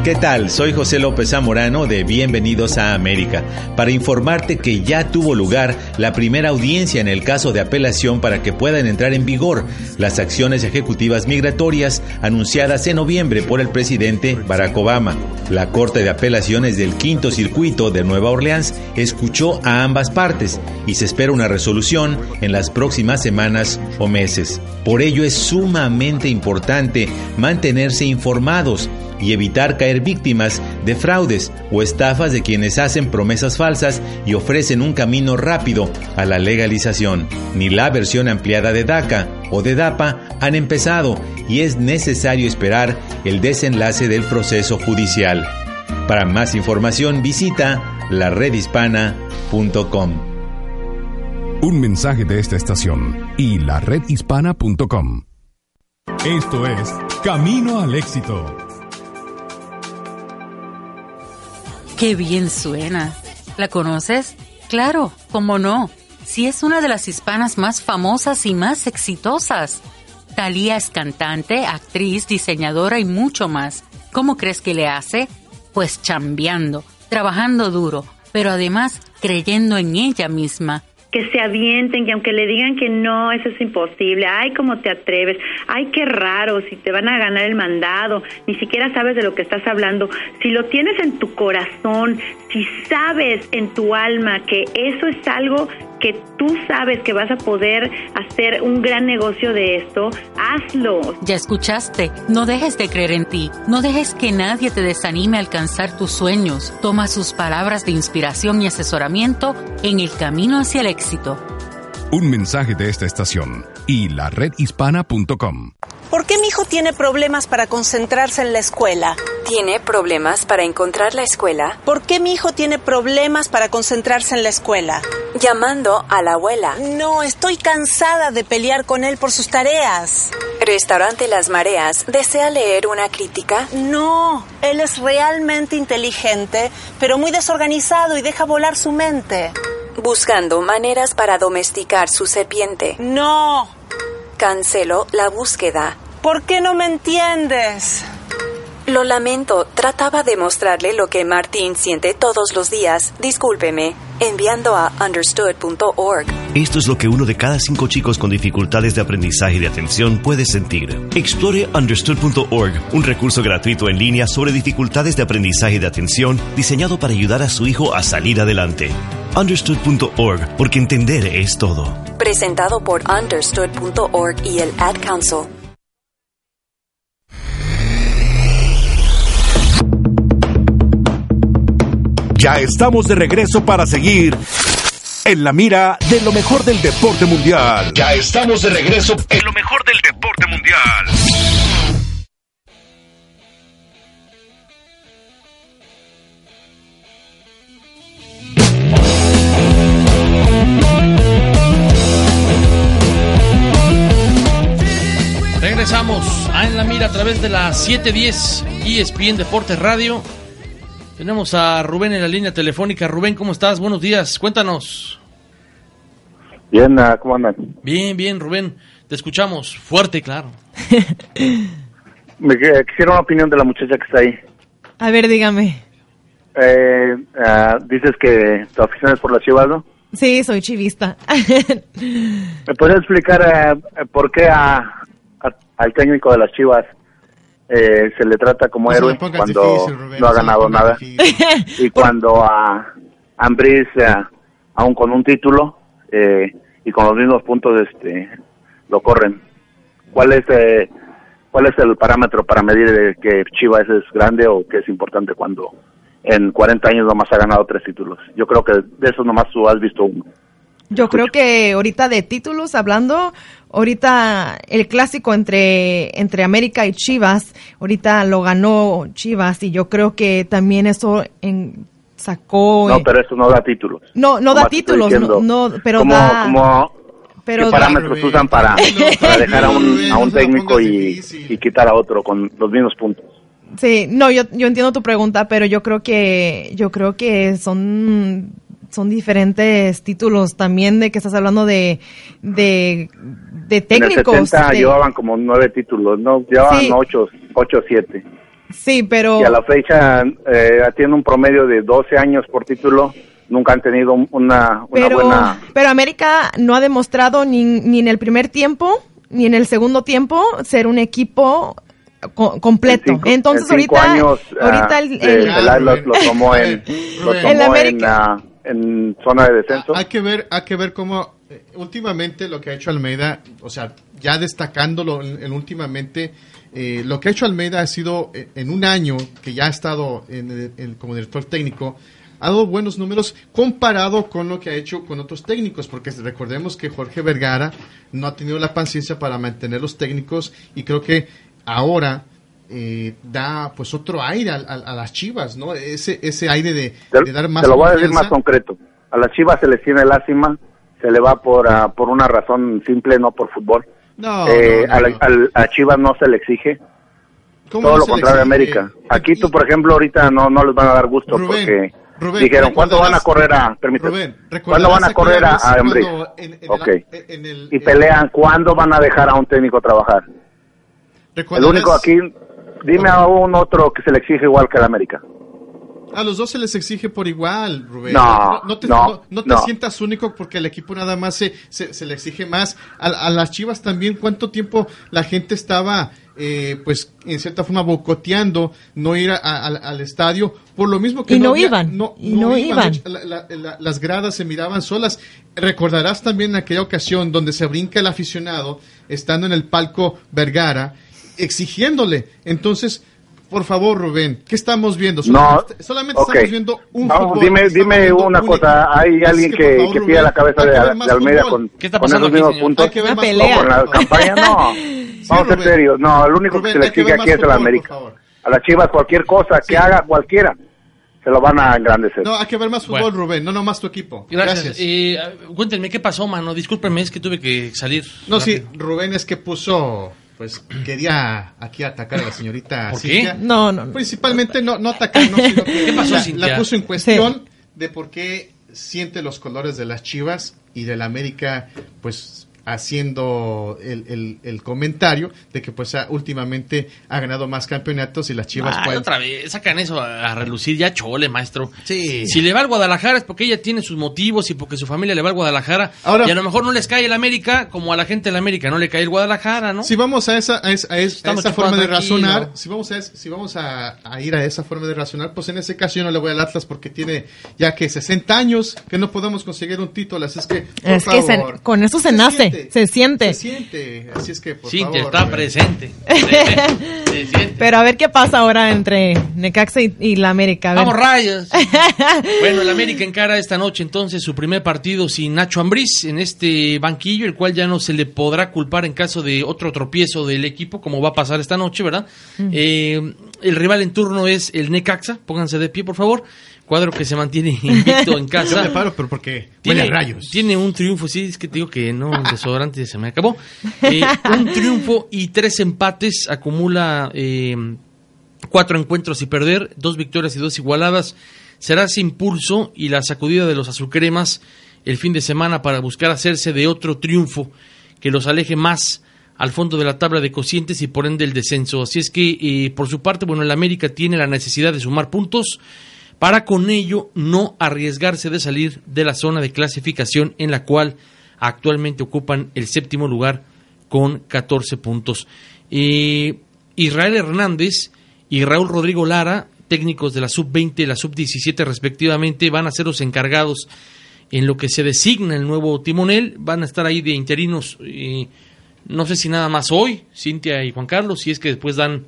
¿Qué tal? Soy José López Zamorano de Bienvenidos a América para informarte que ya tuvo lugar la primera audiencia en el caso de apelación para que puedan entrar en vigor las acciones ejecutivas migratorias anunciadas en noviembre por el presidente Barack Obama. La Corte de Apelaciones del Quinto Circuito de Nueva Orleans escuchó a ambas partes y se espera una resolución en las próximas semanas o meses. Por ello es sumamente importante mantenerse informados y evitar caer víctimas de fraudes o estafas de quienes hacen promesas falsas y ofrecen un camino rápido a la legalización. Ni la versión ampliada de DACA o de DAPA han empezado y es necesario esperar el desenlace del proceso judicial. Para más información visita laredhispana.com. Un mensaje de esta estación y la redhispana.com. Esto es Camino al Éxito. Qué bien suena. ¿La conoces? Claro, cómo no. Si es una de las hispanas más famosas y más exitosas. Talía es cantante, actriz, diseñadora y mucho más. ¿Cómo crees que le hace? Pues chambeando, trabajando duro, pero además creyendo en ella misma. Que se avienten, que aunque le digan que no, eso es imposible, ay, cómo te atreves, ay, qué raro, si te van a ganar el mandado, ni siquiera sabes de lo que estás hablando, si lo tienes en tu corazón, si sabes en tu alma que eso es algo que tú sabes que vas a poder hacer un gran negocio de esto, hazlo. Ya escuchaste, no dejes de creer en ti, no dejes que nadie te desanime a alcanzar tus sueños. Toma sus palabras de inspiración y asesoramiento en el camino hacia el éxito. Un mensaje de esta estación y la redhispana.com. ¿Por qué mi hijo tiene problemas para concentrarse en la escuela? ¿Tiene problemas para encontrar la escuela? ¿Por qué mi hijo tiene problemas para concentrarse en la escuela? Llamando a la abuela. No, estoy cansada de pelear con él por sus tareas. Restaurante Las Mareas. ¿Desea leer una crítica? No, él es realmente inteligente, pero muy desorganizado y deja volar su mente. Buscando maneras para domesticar su serpiente. No. Cancelo la búsqueda. ¿Por qué no me entiendes? Lo lamento, trataba de mostrarle lo que Martín siente todos los días. Discúlpeme, enviando a understood.org. Esto es lo que uno de cada cinco chicos con dificultades de aprendizaje y de atención puede sentir. Explore understood.org, un recurso gratuito en línea sobre dificultades de aprendizaje y de atención diseñado para ayudar a su hijo a salir adelante. Understood.org, porque entender es todo. Presentado por understood.org y el Ad Council. Ya estamos de regreso para seguir en la mira de lo mejor del deporte mundial. Ya estamos de regreso en lo mejor del deporte mundial. Regresamos a En la Mira a través de la 710 ESPN Deportes Radio. Tenemos a Rubén en la línea telefónica. Rubén, ¿cómo estás? Buenos días, cuéntanos. Bien, ah, ¿cómo andan? Bien, bien, Rubén. Te escuchamos fuerte claro. Me quisiera una opinión de la muchacha que está ahí. A ver, dígame. Eh, ah, dices que tu afición es por las chivas, ¿no? Sí, soy chivista. ¿Me podrías explicar eh, por qué a, a- al técnico de las chivas eh, se le trata como No héroe cuando difícil, Rubén, no ha ganado nada? y cuando a Ambris, aún con un título eh, y con los mismos puntos, este, lo corren. ¿Cuál es eh, cuál es el parámetro para medir eh, que Chivas es grande o que es importante cuando en 40 años nomás ha ganado tres títulos? Yo creo que de esos nomás tú has visto uno. Yo creo que ahorita de títulos hablando, ahorita el clásico entre, entre América y Chivas, ahorita lo ganó Chivas y yo creo que también eso en- sacó... No, pero eso no da títulos. no, no da títulos, diciendo, no, no, pero ¿Cómo, da... cómo- pero ¿Qué da- parámetros usan para, para dejar a un, a un técnico y, y quitar a otro con los mismos puntos? Sí, no, yo, yo entiendo tu pregunta, pero yo creo que yo creo que son son diferentes títulos también de que estás hablando de de, de técnicos. en el 70 de- llevaban como nueve títulos, ¿no? Llevaban Sí. ocho, ocho siete. sí, pero Y a la fecha eh, tiene un promedio de 12 años por título. Nunca han tenido un- una, una pero buena... pero América no ha demostrado ni, ni en el primer tiempo ni en el segundo tiempo ser un equipo co- completo. En cinco- Entonces en cinco ahorita años, ah, ahorita el, el- Celaya lo, lo tomó en, lo tomó El en, América. ah, en zona de descenso. Hay que ver, hay que ver cómo eh, últimamente lo que ha hecho Almeida, o sea, ya destacándolo en, en últimamente, eh, lo que ha hecho Almeida ha sido eh, en un año que ya ha estado en- como director técnico, ha dado buenos números comparado con lo que ha hecho con otros técnicos, porque recordemos que Jorge Vergara no ha tenido la paciencia para mantener los técnicos y creo que ahora eh, da pues otro aire a, a- a las Chivas, ¿no? Ese, ese aire de, dar más te lo voy a decir más concreto. A las Chivas se les tiene lástima, se le va por, ah, por una razón simple, no por fútbol. No, Eh, no, no, a, la- al- a Chivas no se le exige. ¿Cómo Todo lo contrario a? América. Aquí tú, por ejemplo, ahorita no, no les van a dar gusto Rubén, porque Rubén, dijeron, ¿cuándo van a correr a... Rubén, ¿cuándo van a correr a, a en- en el- Ok. en el- y pelean, ¿cuándo van a dejar a un técnico trabajar? El único aquí, dime a un otro que se le exige igual que al América. A los dos se les exige por igual, Rubén. No, no, te, no, no- no te no. sientas único porque el equipo nada más se, se, se le exige más. A, a las Chivas también, ¿cuánto tiempo la gente estaba eh, pues en cierta forma boicoteando no ir a- a- al- al estadio por lo mismo que Y no había- iban, no, y no iban. De hecho, la- la- la- las gradas se miraban solas recordarás también aquella ocasión donde se brinca el aficionado estando en el palco Vergara exigiéndole entonces por favor Rubén ¿qué estamos viendo? No, solamente, estamos viendo un Vamos, fútbol, dime, dime una un- cosa. Hay alguien que, que, por favor, que Rubén, pide la cabeza de, de Almeida con, ¿Qué está con pasando esos aquí, mismos señor? puntos. Hay que ver Una más pelea. fútbol, Con la campaña, no. Sí, Vamos a ser serios. No, el único Rubén, que se le exige aquí es el América. A las Chivas cualquier cosa que haga cualquiera se lo van a engrandecer. no hay que ver más fútbol Bueno. Rubén no nomás tu equipo Gracias. gracias, Eh, cuéntenme qué pasó, mano. Discúlpenme, es que tuve que salir. no sí. Rubén es que puso pues quería aquí atacar a la señorita ¿Por qué? No, no, no. Principalmente no, no atacar, no, sino que ¿Qué pasó, la, Cintia? la puso en cuestión de por qué siente los colores de las Chivas y del América, pues haciendo el, el- el comentario de que pues ha- últimamente ha ganado más campeonatos y las Chivas Ay, pueden- otra vez, sacan eso a, a relucir, ya chole, maestro. Sí. Si le va al Guadalajara es porque ella tiene sus motivos y porque su familia le va al Guadalajara. Ahora- y a lo mejor no les cae el América como a la gente del América no le cae el Guadalajara, ¿no? Si vamos a esa, a esa, a esa- a Estamos esa forma de razonar, si vamos, a, es- si vamos a, a ir a esa forma de razonar, pues en ese caso yo no le voy al Atlas porque tiene ya que 60 años que no podemos conseguir un título, así es que por Es que se- favor, con eso se, nace, se siente. se siente, así es que por favor, está presente. Se siente. Pero a ver qué pasa ahora entre Necaxa y, y la América. Vamos rayos. bueno, el América encara esta noche entonces su primer partido sin Nacho Ambriz en este banquillo, el cual ya no se le podrá culpar en caso de otro tropiezo del equipo, como va a pasar esta noche, ¿verdad? Eh, el rival en turno es el Necaxa, pónganse de pie, por favor. Cuadro que se mantiene invicto en Yo casa. me paro, pero porque Tiene, rayos. tiene un triunfo, sí, es que te digo que no, el desodorante se me acabó. Eh, un triunfo y tres empates, acumula eh, cuatro encuentros y perder, dos victorias y dos igualadas. Será ese impulso y la sacudida de los azulcremas el fin de semana para buscar hacerse de otro triunfo que los aleje más al fondo de la tabla de cocientes y por ende el descenso. Así es que, eh, por su parte, bueno, el América tiene la necesidad de sumar puntos para con ello no arriesgarse de salir de la zona de clasificación en la cual actualmente ocupan el séptimo lugar con 14 puntos. Eh, Israel Hernández y Raúl Rodrigo Lara, técnicos de la sub-20 y la sub-17 respectivamente, van a ser los encargados en lo que se designa el nuevo timonel. Van a estar ahí de interinos, eh, no sé si nada más hoy, Cintia y Juan Carlos, si es que después dan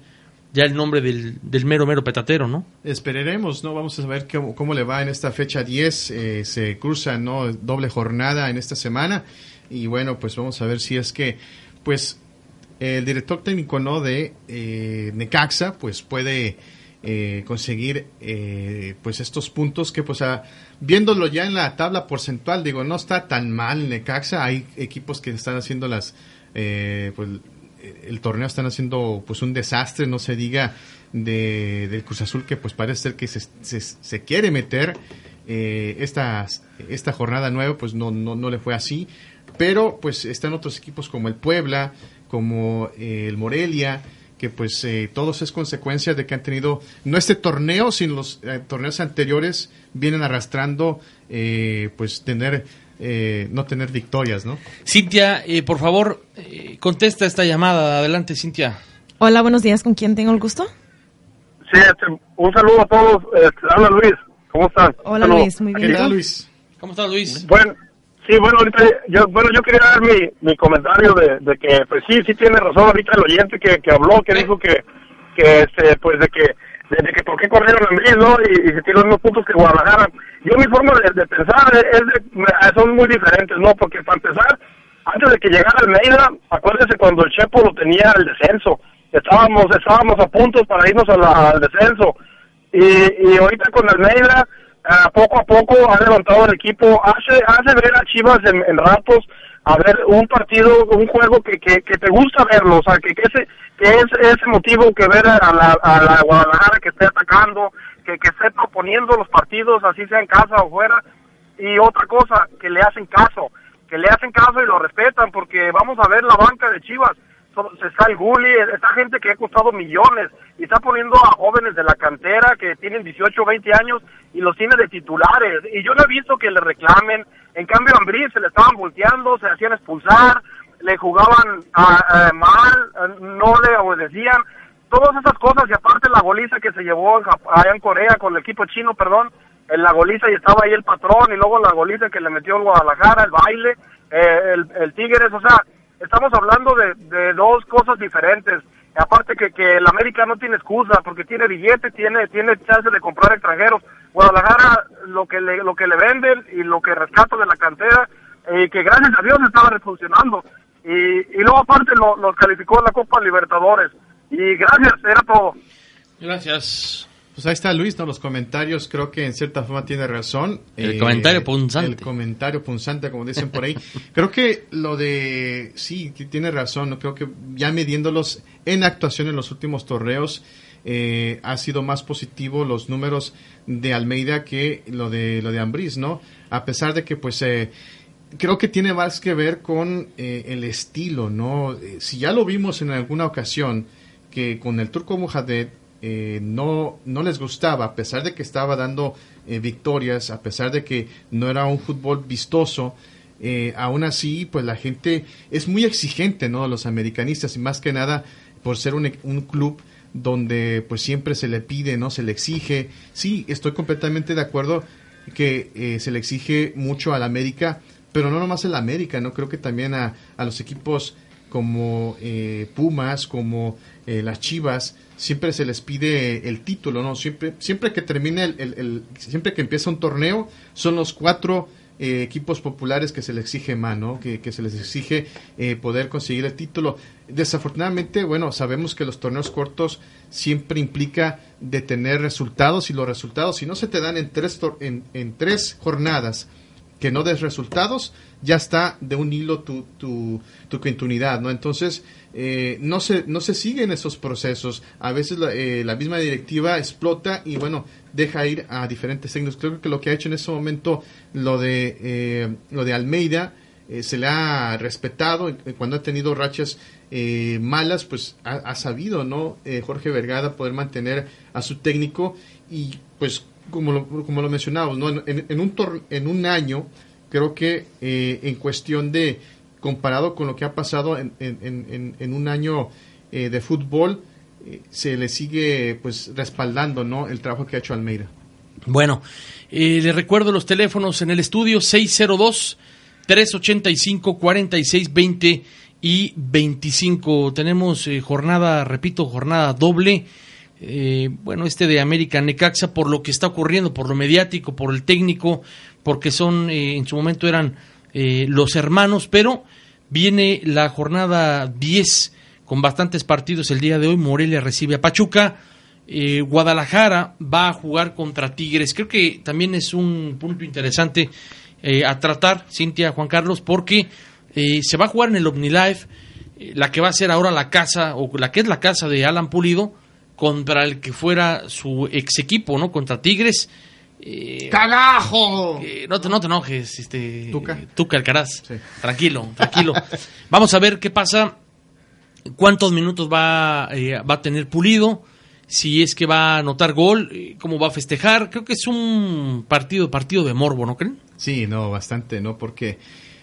ya el nombre del, del mero, mero petatero, ¿no? Esperaremos, ¿no? Vamos a ver cómo, cómo le va en esta fecha 10. eh, se cruza, ¿no? Doble jornada en esta semana. Y bueno, pues vamos a ver si es que, pues, el director técnico, ¿no? De eh, Necaxa, pues puede eh, conseguir, eh, pues, estos puntos que, pues, a- viéndolo ya en la tabla porcentual, digo, no está tan mal Necaxa. Hay equipos que están haciendo las, eh, pues, el torneo están haciendo pues un desastre, no se diga de, del Cruz Azul que pues parece ser que se, se, quiere meter eh, esta, esta jornada nueva pues no, no, no le fue así, pero pues están otros equipos como el Puebla, como eh, el Morelia, que pues eh, todos es consecuencia de que han tenido no este torneo, sino los eh, torneos anteriores vienen arrastrando eh, pues tener eh, no tener victorias, ¿no? Cintia, eh, por favor, eh, contesta esta llamada. Adelante, Cintia. Hola, buenos días. ¿Con quién tengo el gusto? Sí, este, un saludo a todos. Este, habla Luis. ¿Cómo están? Hola. Luis. Muy bien. Aquí. ¿y tú? Luis? ¿Cómo estás, Luis? Bueno, sí, bueno, ahorita yo, bueno, yo quería dar mi, mi comentario de, de que, pues sí, sí tiene razón ahorita el oyente que, que habló, que dijo que, que este, pues de que, de, de que por qué corrieron a Madrid, ¿no? Y, se tiró los mismos puntos que Guadalajara. Yo mi forma de, pensar es de, son muy diferentes, ¿no? Porque para empezar, antes de que llegara Almeida, acuérdese cuando el Chepo lo tenía al descenso. Estábamos, estábamos a puntos para irnos al descenso. Y, y ahorita con Almeida, ah, poco a poco ha levantado el equipo, hace, hace ver a Chivas en, en ratos, a ver un partido, un juego que, que, que te gusta verlo, o sea, que, que ese que es ese motivo que ver a la, a la Guadalajara que esté atacando, que, que esté proponiendo los partidos, así sea en casa o fuera, y otra cosa, que le hacen caso, que le hacen caso y lo respetan, porque vamos a ver la banca de Chivas, So- está el Gulli, está gente que ha costado millones y está poniendo a jóvenes de la cantera que tienen 18 o 20 años y los tiene de titulares. Y yo no he visto que le reclamen. En cambio, a Ambriz se le estaban volteando, se hacían expulsar. Le jugaban ah, eh, mal, eh, no le obedecían, todas esas cosas y aparte la goliza que se llevó en allá en Corea con el equipo chino, perdón, en la goliza y estaba ahí el patrón y luego la goliza que le metió el Guadalajara, el baile, eh, el, el Tigres, o sea, estamos hablando de, dos cosas diferentes. Aparte que, que el América no tiene excusa porque tiene billete, tiene tiene chance de comprar extranjeros. Guadalajara lo que le lo que le venden y lo que rescata de la cantera eh, que gracias a Dios estaba funcionando y, y luego aparte lo, los calificó en la Copa Libertadores y gracias era todo. Gracias. Pues ahí está Luis, ¿no? Los comentarios creo que en cierta forma tiene razón. Eh, El comentario punzante. El comentario punzante, como dicen por ahí. creo que lo de... Sí, que tiene razón. ¿no? Creo que ya midiéndolos en actuación en los últimos torneos, eh, ha sido más positivo los números de Almeida que lo de lo de Ambriz, ¿no? A pesar de que pues eh, creo que tiene más que ver con eh, el estilo, ¿no? Eh, si ya lo vimos en alguna ocasión que con el turco Mohamed eh, no, no les gustaba, a pesar de que estaba dando eh, victorias, a pesar de que no era un fútbol vistoso, eh, aún así, pues la gente es muy exigente, ¿no? Los americanistas, y más que nada por ser un, un club donde pues siempre se le pide, ¿no? Se le exige. Sí, estoy completamente de acuerdo que se le exige mucho al América, pero no nomás al América, ¿no? Creo que también a, a los equipos como eh, Pumas, como eh, las Chivas, siempre se les pide el título, ¿no? Siempre, siempre que termine el, el- el- siempre que empieza un torneo, son los cuatro eh, equipos populares que se les exige más, ¿no? Que, que se les exige eh, poder conseguir el título. Desafortunadamente, bueno, sabemos que los torneos cortos siempre implica de tener resultados y los resultados, si no se te dan en tres, en, en tres jornadas, que no des resultados, ya está de un hilo tu, tu, tu continuidad, ¿no? Entonces, eh, no, se, no se siguen esos procesos. A veces la, eh, la misma directiva explota y, bueno, deja ir a diferentes técnicos. Creo que lo que ha hecho en ese momento lo de, eh, lo de Almeida eh, se le ha respetado. eh, Cuando ha tenido rachas malas, pues ha, ha sabido, ¿no? Jorge Vergada poder mantener a su técnico y, pues, como lo, como lo mencionamos, ¿no? En, un, tor- en un año, creo que eh, en cuestión de, comparado con lo que ha pasado en, en- en- un año eh, de fútbol, eh, se le sigue pues respaldando, ¿no? El trabajo que ha hecho Almeida. Bueno, eh, le recuerdo los teléfonos en el estudio 602-385-4620 y 25. Tenemos jornada, repito, jornada doble. Eh, bueno, este de América Necaxa, por lo que está ocurriendo, por lo mediático, por el técnico, porque son, eh, en su momento eran eh, los hermanos, pero viene la jornada 10 con bastantes partidos el día de hoy. Morelia recibe a Pachuca. Eh, Guadalajara va a jugar contra Tigres. Creo que también es un punto interesante eh, a tratar, Cintia, Juan Carlos, porque eh, se va a jugar en el OmniLife, la que va a ser ahora la casa, o la que es la casa de Alan Pulido, contra el que fuera su ex equipo, ¿no? Contra Tigres. Eh, ¡Cagajo! eh, no, te, no te enojes, este, Tuca. Alcaraz. Tranquilo, tranquilo. Vamos a ver qué pasa, cuántos minutos va, eh, va a tener Pulido, si es que va a anotar gol, eh, cómo va a festejar. Creo que es un partido, partido de morbo, ¿no creen? Sí, no, bastante, ¿no? Porque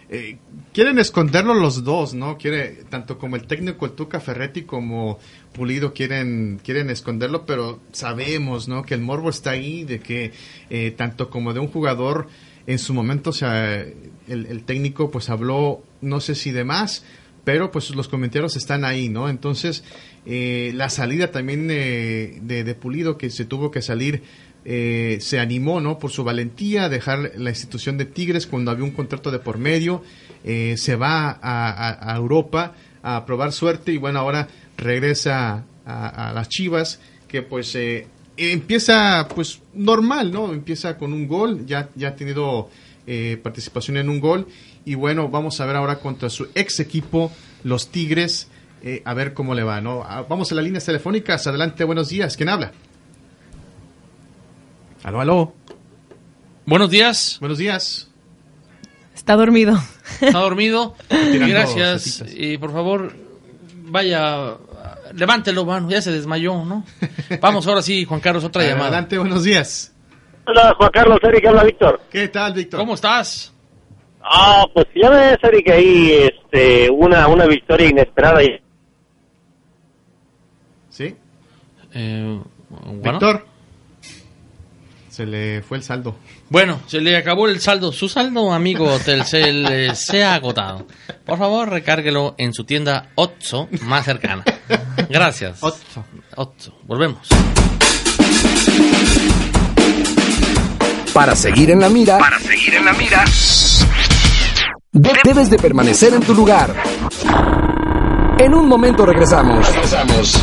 eh, quieren esconderlo los dos, ¿no? Quiere, tanto como el técnico, el Tuca Ferretti, como Pulido quieren, quieren esconderlo, pero sabemos, ¿no? Que el morbo está ahí, de que eh, tanto como de un jugador, en su momento, o sea, el, técnico pues habló, no sé si de más, pero pues los comentarios están ahí, ¿no? Entonces, eh, la salida también eh, de, de Pulido, que se tuvo que salir, eh, se animó, ¿no? Por su valentía a dejar la institución de Tigres cuando había un contrato de por medio, eh, se va a, Europa a probar suerte y bueno, ahora regresa a, a las Chivas, que pues eh, empieza pues normal, ¿no? Empieza con un gol, ya, ya ha tenido eh, participación en un gol y bueno, vamos a ver ahora contra su ex equipo, los Tigres, eh, a ver cómo le va, ¿no? Ah, Vamos a las líneas telefónicas, adelante, buenos días, ¿quién habla? Aló, aló. Buenos días. Buenos días. Está dormido. Está dormido. Gracias. Y por favor, vaya, levántelo, mano, ya se desmayó, ¿no? Vamos ahora sí, Juan Carlos, otra llamada. Adelante, buenos días. Hola, Juan Carlos, Eric, habla Víctor. ¿Qué tal, Víctor? ¿Cómo estás? Ah, pues ya ves, Eric, ahí este, una, una victoria inesperada. y- ¿Sí? Eh, bueno. Víctor. Se le fue el saldo. Bueno, se le acabó el saldo. Su saldo, amigo Telcel, se ha agotado. Por favor, recárguelo en su tienda Otso más cercana. Gracias. Otso. Otso. Volvemos. Para seguir en la mira, Para seguir en la mira, de- debes de permanecer en tu lugar. En un momento regresamos. Regresamos.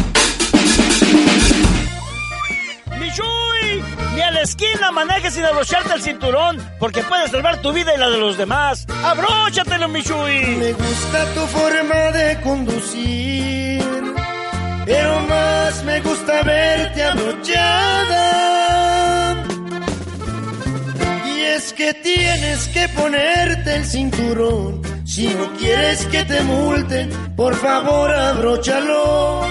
Esquina manejes sin abrocharte el cinturón, porque puedes salvar tu vida y la de los demás. ¡Abróchatelo, Michuy! Me gusta tu forma de conducir, pero más me gusta verte abrochada. Y es que tienes que ponerte el cinturón. Si no quieres que te multen, por favor abróchalo.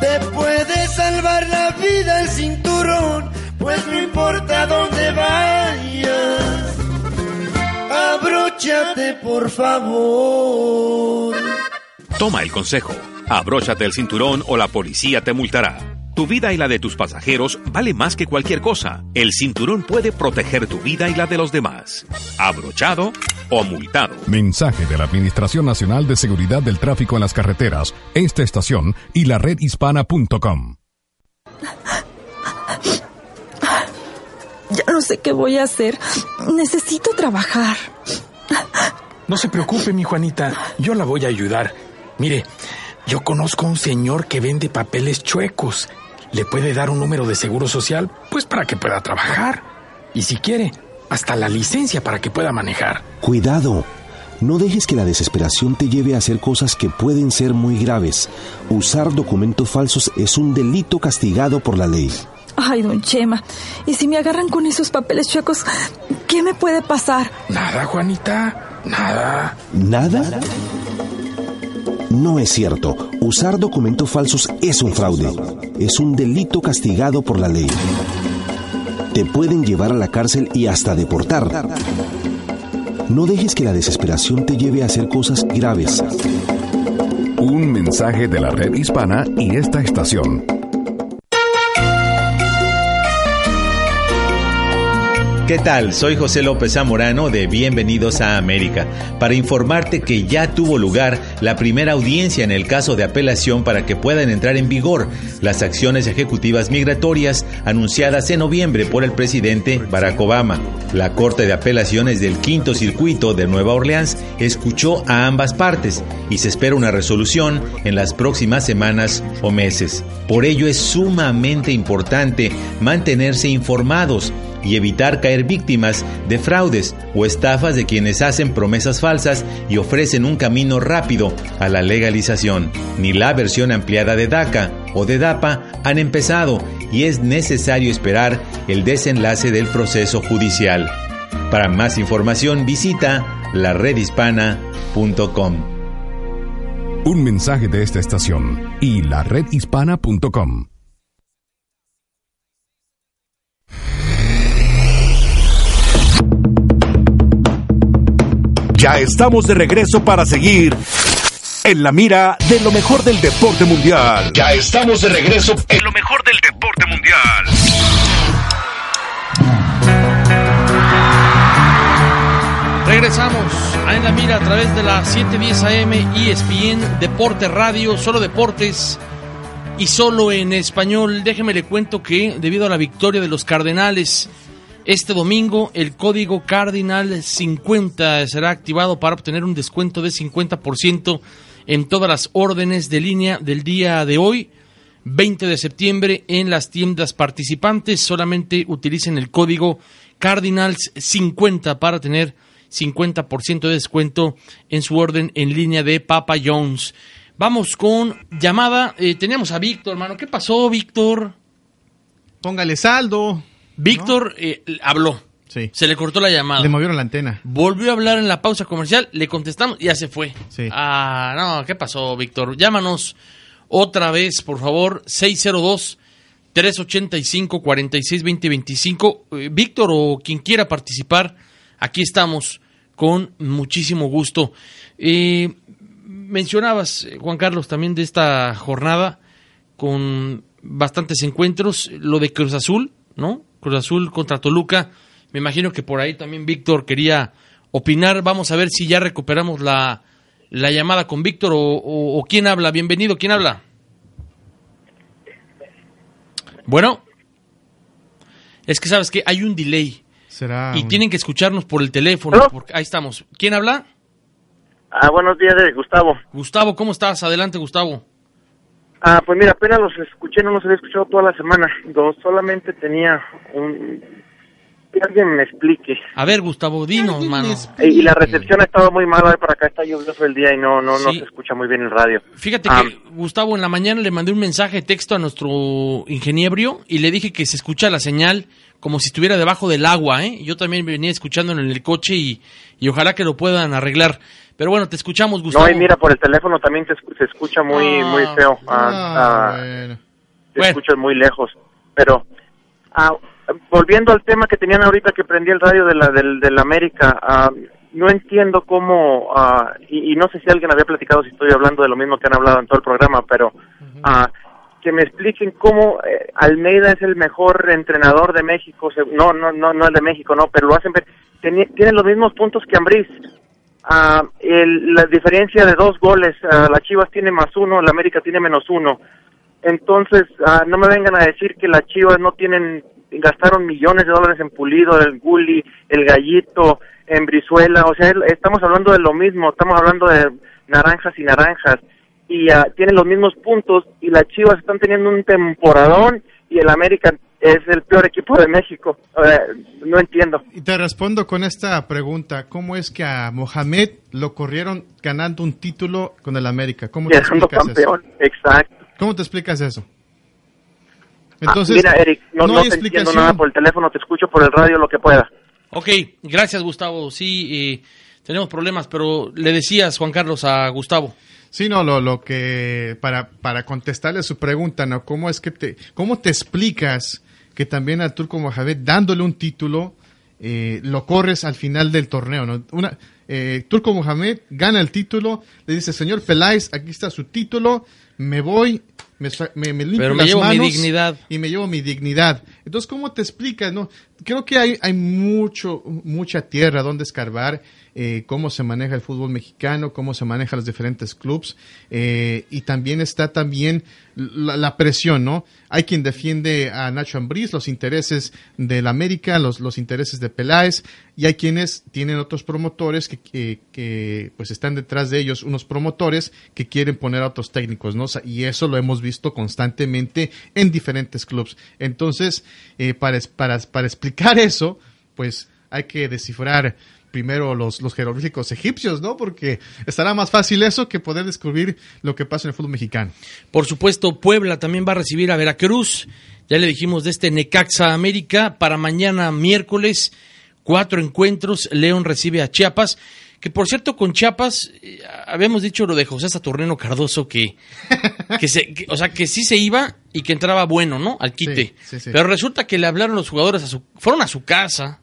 Te puede salvar la vida el cinturón, pues no importa dónde vayas. Abróchate, por favor. Toma el consejo. Abróchate el cinturón o la policía te multará. Tu vida y la de tus pasajeros vale más que cualquier cosa. El cinturón puede proteger tu vida y la de los demás. Abrochado o multado. Mensaje de la Administración Nacional de Seguridad del Tráfico en las Carreteras, esta estación y la redhispana.com. Ya no sé qué voy a hacer. Necesito trabajar. No se preocupe, mi Juanita, yo la voy a ayudar. Mire, yo conozco a un señor que vende papeles chuecos. Le puede dar un número de seguro social, pues para que pueda trabajar. Y si quiere, hasta la licencia para que pueda manejar. Cuidado. No dejes que la desesperación te lleve a hacer cosas que pueden ser muy graves. Usar documentos falsos es un delito castigado por la ley. Ay, don Chema. ¿Y si me agarran con esos papeles chuecos, qué me puede pasar? Nada, Juanita, nada. ¿Nada? No es cierto. Usar documentos falsos es un fraude. Es un delito castigado por la ley. Te pueden llevar a la cárcel y hasta deportar. No dejes que la desesperación te lleve a hacer cosas graves. Un mensaje de la red hispana y esta estación. ¿Qué tal? Soy José López Zamorano de Bienvenidos a América para informarte que ya tuvo lugar la primera audiencia en el caso de apelación para que puedan entrar en vigor las acciones ejecutivas migratorias anunciadas en noviembre por el presidente Barack Obama. La Corte de Apelaciones del Quinto Circuito de Nueva Orleans escuchó a ambas partes y se espera una resolución en las próximas semanas o meses. Por ello es sumamente importante mantenerse informados y evitar caer víctimas de fraudes o estafas de quienes hacen promesas falsas y ofrecen un camino rápido a la legalización. Ni la versión ampliada de DACA o de DAPA han empezado y es necesario esperar el desenlace del proceso judicial. Para más información visita laredhispana.com. Un mensaje de esta estación y la Ya estamos de regreso para seguir en la mira de lo mejor del deporte mundial. ya estamos de regreso en lo mejor del deporte mundial. Regresamos a En la Mira a través de la 710 AM ESPN Deporte Radio, solo deportes y solo en español. Déjeme le cuento que debido a la victoria de los Cardenales este domingo, el código Cardinal 50 será activado para obtener un descuento de 50% en todas las órdenes de línea del día de hoy. 20 de septiembre en las tiendas participantes. Solamente utilicen el código Cardinals 50 para tener 50% de descuento en su orden en línea de Papa Jones. Vamos con llamada. Eh, tenemos a Víctor, hermano. ¿Qué pasó, Víctor? Póngale saldo. Víctor eh, habló. Sí. Se le cortó la llamada. Le movieron la antena. Volvió a hablar en la pausa comercial, le contestamos y ya se fue. Sí. Ah, no, ¿qué pasó, Víctor? Llámanos otra vez, por favor, 602 385 46 20 25. Eh, Víctor o quien quiera participar, aquí estamos con muchísimo gusto. Eh, mencionabas, eh, Juan Carlos, también de esta jornada con bastantes encuentros, lo de Cruz Azul, ¿no? Cruz Azul contra Toluca. Me imagino que por ahí también Víctor quería opinar. Vamos a ver si ya recuperamos la, la llamada con Víctor o, o, o quién habla. Bienvenido, ¿quién habla? Bueno, es que sabes que hay un delay Será y un- tienen que escucharnos por el teléfono. porque- ahí estamos. ¿Quién habla? Ah, buenos días, Gustavo. Gustavo, ¿cómo estás? Adelante, Gustavo. Ah, pues mira, apenas los escuché, no los había escuchado toda la semana. Dos, solamente tenía un... Que alguien me explique. A ver, Gustavo, dinos, mano. Y la recepción ha estado muy mala, por acá está lluvioso el día y no no se escucha muy bien el radio. Fíjate Ah, que, Gustavo, en la mañana le mandé un mensaje de texto a nuestro ingeniero y le dije que se escucha la señal como si estuviera debajo del agua, ¿eh? Yo también venía escuchándolo en el coche y, y ojalá que lo puedan arreglar. Pero bueno, te escuchamos, Gustavo. No, y mira, por el teléfono también se, escu- se escucha muy Ah, muy feo. Ah, ah, ah, Se escucha muy lejos. Pero, ah, volviendo al tema que tenían ahorita que prendí el radio de la del, del América, no entiendo cómo, ah, y, y no sé si alguien había platicado si estoy hablando de lo mismo que han hablado en todo el programa, pero ah, que me expliquen cómo eh, Almeida es el mejor entrenador de México, no, no, no, no el de México, no, pero lo hacen ver, tiene los mismos puntos que Ambriz. Ah, el- la diferencia de dos goles, ah, la Chivas tiene más uno, la América tiene menos uno. Entonces, ah, no me vengan a decir que las Chivas no tienen, gastaron millones de dólares en Pulido, el Gulli, el Gallito, en Brizuela, o sea, estamos hablando de lo mismo, estamos hablando de naranjas y naranjas, y tienen los mismos puntos, y las Chivas están teniendo un temporadón, y el América es el peor equipo de México. Eh, no entiendo. Y te respondo con esta pregunta. ¿Cómo es que a Mohamed lo corrieron ganando un título con el América? ¿Cómo te explicas campeón, eso? exacto. ¿Cómo te explicas eso? Ah, mira, Eric, no, no hay te entiendo explicación. nada por el teléfono, te escucho por el radio lo que pueda. Ok, gracias, Gustavo. Sí, eh, tenemos problemas, pero le decías, Juan Carlos, a Gustavo. Sí, no, lo, lo que para, para contestarle su pregunta, ¿no? ¿Cómo es que te, cómo te explicas que también a Turco Mohamed dándole un título eh, lo corres al final del torneo, ¿no? Una, eh, Turco Mohamed gana el título, le dice, señor Peláez, aquí está su título, me voy, me, me, me limpio Pero me las llevo mi manos dignidad. y me llevo mi dignidad. Entonces, ¿cómo te explicas? No? Creo que hay, hay mucho, mucha tierra donde escarbar, eh, cómo se maneja el fútbol mexicano, cómo se manejan los diferentes clubes, eh, y también está también la, la presión, ¿no? Hay quien defiende a Nacho Ambriz, los intereses del América, los, los intereses de Peláez, y hay quienes tienen otros promotores que, que, que, pues están detrás de ellos, unos promotores que quieren poner a otros técnicos, ¿no? Y eso lo hemos visto constantemente en diferentes clubes. Entonces, eh, para, para, para explicar eso, pues hay que descifrar primero los, los jeroglíficos egipcios, ¿no? Porque estará más fácil eso que poder descubrir lo que pasa en el fútbol mexicano. Por supuesto, Puebla también va a recibir a Veracruz. Ya le dijimos de este Necaxa América para mañana miércoles. Cuatro encuentros. León recibe a Chiapas. Que por cierto, con Chiapas, eh, habíamos dicho lo de José Saturnino Cardoso, que, que, se, que- o sea, que sí se iba y que entraba bueno, ¿no? Al quite. Sí, sí, sí. Pero resulta que le hablaron los jugadores a su, fueron a su casa,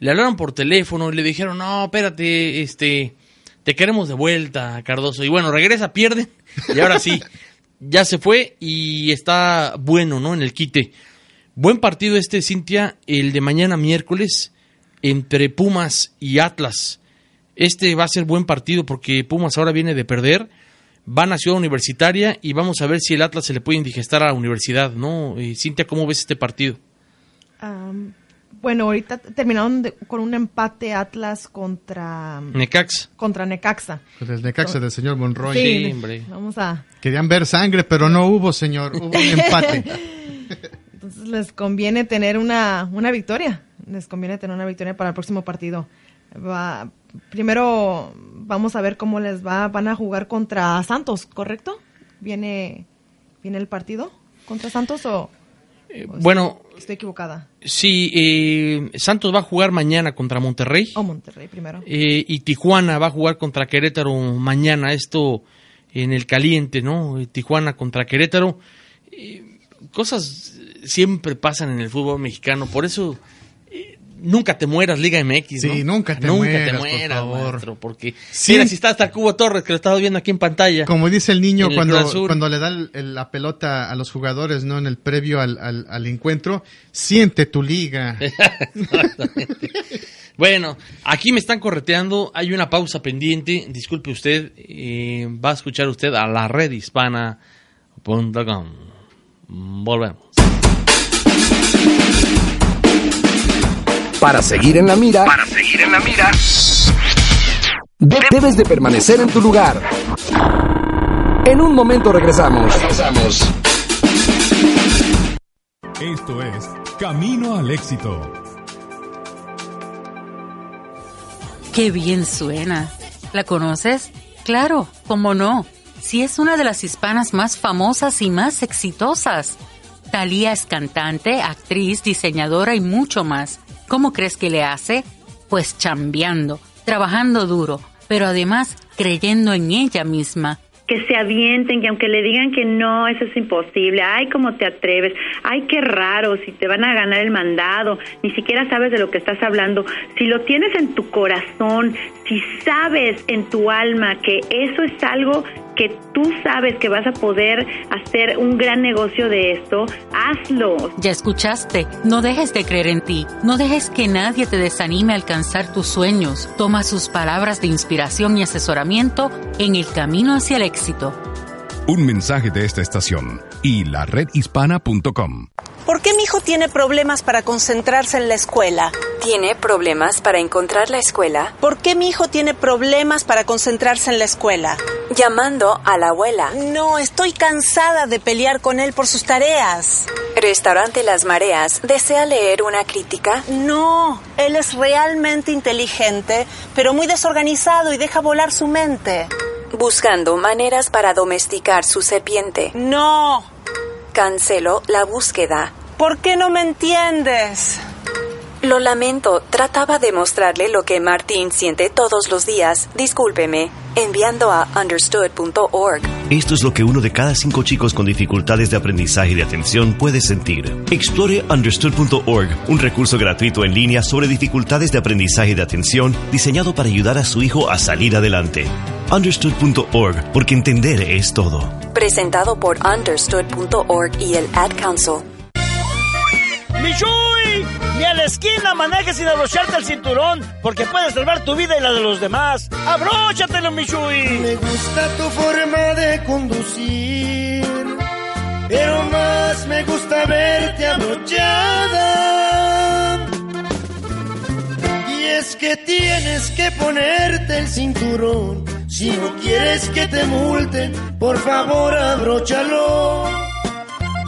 le hablaron por teléfono y le dijeron, no, espérate, este, te queremos de vuelta, Cardoso. Y bueno, regresa, pierde, y ahora sí, ya se fue y está bueno, ¿no? En el quite. Buen partido este, Cintia, el de mañana miércoles, entre Pumas y Atlas. Este va a ser buen partido porque Pumas ahora viene de perder, van a Ciudad Universitaria y vamos a ver si el Atlas se le puede indigestar a la universidad, ¿no? Eh, Cintia, ¿cómo ves este partido? Bueno, ahorita terminaron de- con un empate Atlas contra Necaxa. contra Necaxa. Pues el Necaxa del señor Monroy. Sí, Vamos a Querían ver sangre, pero no hubo, señor. Hubo un empate. entonces les conviene tener una una victoria. Les conviene tener una victoria para el próximo partido. Va, primero vamos a ver cómo les va. Van a jugar contra Santos, ¿correcto? Viene viene el partido contra Santos o, o bueno, estoy, estoy equivocada. Sí, eh, Santos va a jugar mañana contra Monterrey. O Monterrey primero. Eh, y Tijuana va a jugar contra Querétaro mañana. Esto en el caliente, ¿no? Eh, Tijuana contra Querétaro. Eh, cosas siempre pasan en el fútbol mexicano. Por eso eh, nunca te mueras, Liga MX. Sí, ¿no? nunca te nunca mueras, te por mueras, favor. maestro, porque Sí. mira, si está hasta Cubo Torres, que lo estaba viendo aquí en pantalla. Como dice el niño el cuando, cuando le da el- el- la pelota a los jugadores, ¿no? En el previo al, al- al encuentro, siente tu liga. Bueno, aquí me están correteando, hay una pausa pendiente, disculpe usted, eh, va a escuchar usted a la red hispana.com. Volvemos. Para seguir en la mira, Para seguir en la mira, de- debes de permanecer en tu lugar. En un momento regresamos. Regresamos. Esto es Camino al Éxito. Qué bien suena. ¿La conoces? Claro, cómo no. Si es una de las hispanas más famosas y más exitosas. Talía es cantante, actriz, diseñadora y mucho más. ¿Cómo crees que le hace? Pues chambeando, trabajando duro, pero además creyendo en ella misma. que se avienten, que aunque le digan que no, eso es imposible, ay, cómo te atreves, ay, qué raro, si te van a ganar el mandado, ni siquiera sabes de lo que estás hablando, si lo tienes en tu corazón, si sabes en tu alma que eso es algo que tú sabes que vas a poder hacer un gran negocio de esto, hazlo. Ya escuchaste, no dejes de creer en ti, no dejes que nadie te desanime a alcanzar tus sueños. Toma sus palabras de inspiración y asesoramiento en el camino hacia el éxito. Un mensaje de esta estación y la redhispana.com. ¿Por qué mi hijo tiene problemas para concentrarse en la escuela? ¿Tiene problemas para encontrar la escuela? ¿Por qué mi hijo tiene problemas para concentrarse en la escuela? Llamando a la abuela. No, estoy cansada de pelear con él por sus tareas. Restaurante Las Mareas. ¿Desea leer una crítica? No, él es realmente inteligente, pero muy desorganizado y deja volar su mente. Buscando maneras para domesticar su serpiente. No. Cancelo la búsqueda. ¿Por qué no me entiendes? Lo lamento, trataba de mostrarle lo que Martín siente todos los días. Discúlpeme. Enviando a understood.org. Esto es lo que uno de cada cinco chicos con dificultades de aprendizaje y de atención puede sentir. Explore understood.org, un recurso gratuito en línea sobre dificultades de aprendizaje y de atención diseñado para ayudar a su hijo a salir adelante. Understood.org, porque entender es todo. Presentado por understood.org y el Ad Council. ¡Michuy! Ni a la esquina manejes sin abrocharte el cinturón, porque puedes salvar tu vida y la de los demás. ¡Abróchatelo, Michuy! Me gusta tu forma de conducir, pero más me gusta verte abrochada. Y es que tienes que ponerte el cinturón. Si no quieres que te multen, por favor abróchalo.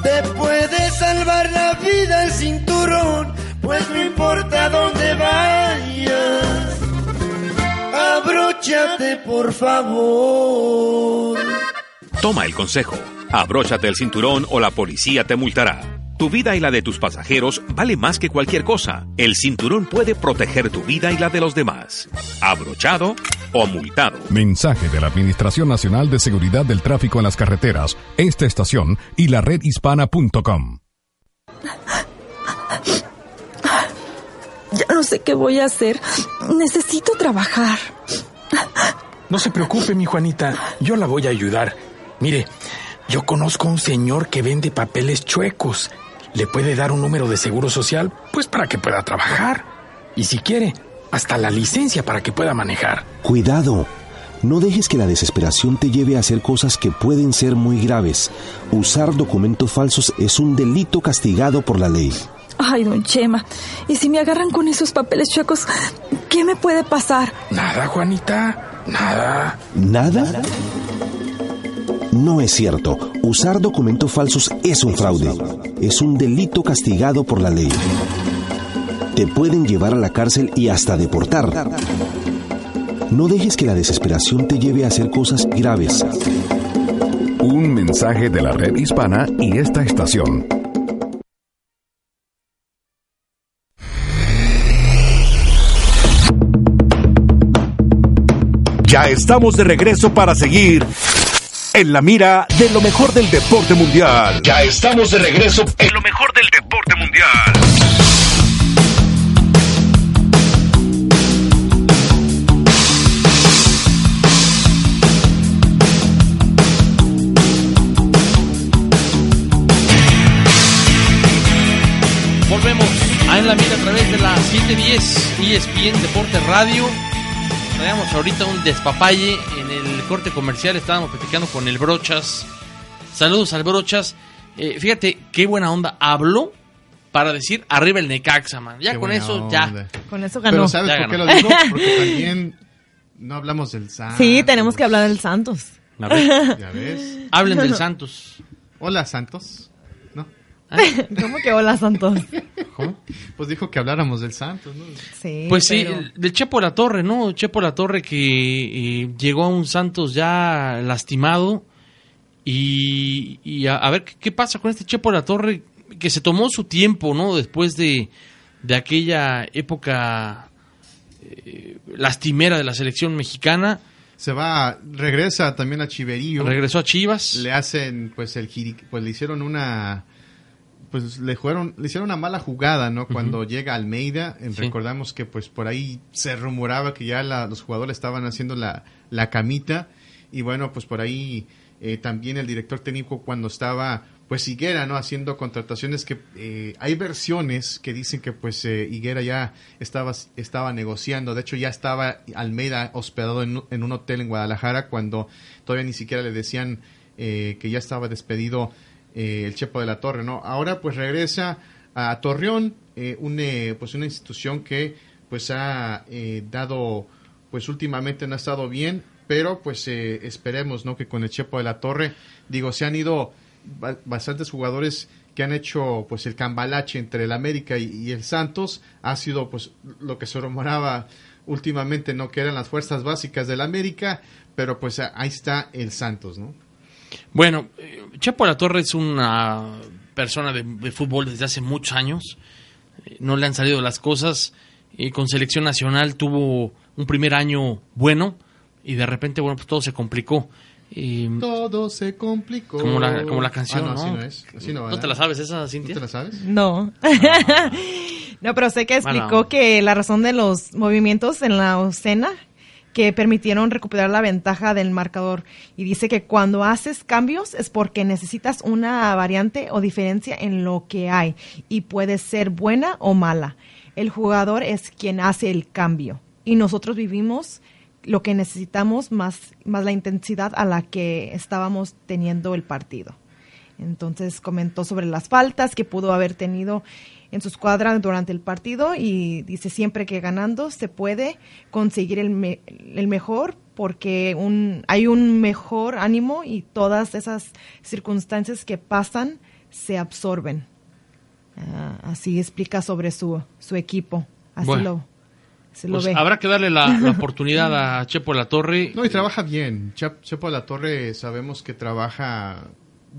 Te puede salvar la vida el cinturón, pues no importa dónde vayas. Abróchate, por favor. Toma el consejo. Abróchate el cinturón o la policía te multará. Tu vida y la de tus pasajeros vale más que cualquier cosa. El cinturón puede proteger tu vida y la de los demás. Abrochado o multado. Mensaje de la Administración Nacional de Seguridad del Tráfico en las Carreteras, esta estación y la redhispana.com. Ya no sé qué voy a hacer. Necesito trabajar. No se preocupe, mi Juanita. Yo la voy a ayudar. Mire, yo conozco a un señor que vende papeles chuecos. Le puede dar un número de seguro social, pues para que pueda trabajar. Y si quiere, hasta la licencia para que pueda manejar. Cuidado. No dejes que la desesperación te lleve a hacer cosas que pueden ser muy graves. Usar documentos falsos es un delito castigado por la ley. Ay, don Chema. ¿Y si me agarran con esos papeles chuecos, qué me puede pasar? Nada, Juanita. Nada. ¿Nada? No es cierto. Usar documentos falsos es un fraude. Es un delito castigado por la ley. Te pueden llevar a la cárcel y hasta deportar. No dejes que la desesperación te lleve a hacer cosas graves. Un mensaje de la red hispana y esta estación. Ya estamos de regreso para seguir en la mira de lo mejor del deporte mundial. Ya estamos de regreso en lo mejor del deporte mundial. Volvemos a En la Mira a través de las 710 ESPN Deporte Radio. Traíamos ahorita un despapalle en el corte comercial. Estábamos platicando con el Brochas. Saludos al Brochas. Eh, fíjate qué buena onda habló para decir arriba el Necaxa, man. Ya Qué con eso, ya. onda. Con eso ganó. Pero ¿sabes Ya por qué lo digo? Porque también no hablamos del Santos. Sí, tenemos que hablar del Santos. ¿Ya ves? Hablen del Santos. Hola, Santos. ¿No? ¿Cómo que hola, Santos? Pues dijo que habláramos del Santos, ¿no? Sí, Pues sí, pero- del Chepo La Torre, ¿no? Chepo La Torre que eh, llegó a un Santos ya lastimado. Y, y a, a ver ¿qué, qué pasa con este Chepo La Torre que se tomó su tiempo, ¿no? Después de, de aquella época eh, lastimera de la selección mexicana. Se va, regresa también a Chiverío. Regresó a Chivas. Le hacen, pues, el jiri- pues le hicieron una, pues le jugaron, le hicieron una mala jugada, ¿no? Cuando llega Almeida, Sí. recordamos que, pues, por ahí se rumoraba que ya la- los jugadores estaban haciendo la, la camita y bueno, pues por ahí eh, también el director técnico cuando estaba, pues Higuera, ¿no? Haciendo contrataciones que eh, hay versiones que dicen que, pues, eh, Higuera ya estaba, estaba negociando, de hecho ya estaba Almeida hospedado en, un- en un hotel en Guadalajara cuando todavía ni siquiera le decían eh, que ya estaba despedido eh, el Chepo de la Torre, ¿no? Ahora pues regresa a Torreón, eh, un, pues una institución que pues ha eh, dado, pues últimamente no ha estado bien, pero pues eh, esperemos, ¿no? Que con el Chepo de la Torre, digo, se han ido ba- bastantes jugadores que han hecho pues el cambalache entre el América y, y el Santos, ha sido pues lo que se rumoraba últimamente, ¿no? Que eran las fuerzas básicas del América, pero pues ahí está el Santos, ¿no? Bueno, eh, Chepo La Torre es una persona de, de fútbol desde hace muchos años. Eh, No le han salido las cosas. Eh, con selección nacional tuvo un primer año bueno y de repente, bueno, pues todo se complicó. Eh, Todo se complicó. como, la, como la canción, Ah, no, ¿no? así no es. Así no, ¿No te la sabes esa, Cintia? ¿No te la sabes? No. no, pero sé que explicó Bueno. que la razón de los movimientos en la escena que permitieron recuperar la ventaja del marcador y dice que cuando haces cambios es porque necesitas una variante o diferencia en lo que hay y puede ser buena o mala. El jugador es quien hace el cambio y nosotros vivimos lo que necesitamos más, más la intensidad a la que estábamos teniendo el partido. Entonces comentó sobre las faltas que pudo haber tenido en su escuadra durante el partido y dice siempre que ganando se puede conseguir el, me- el mejor porque un, hay un mejor ánimo y todas esas circunstancias que pasan se absorben. Ah, así explica sobre su, su equipo. Así Bueno. lo, se lo Pues ve. habrá que darle la, la oportunidad a Chepo La Torre. No, y trabaja bien. Chepo de la Torre sabemos que trabaja.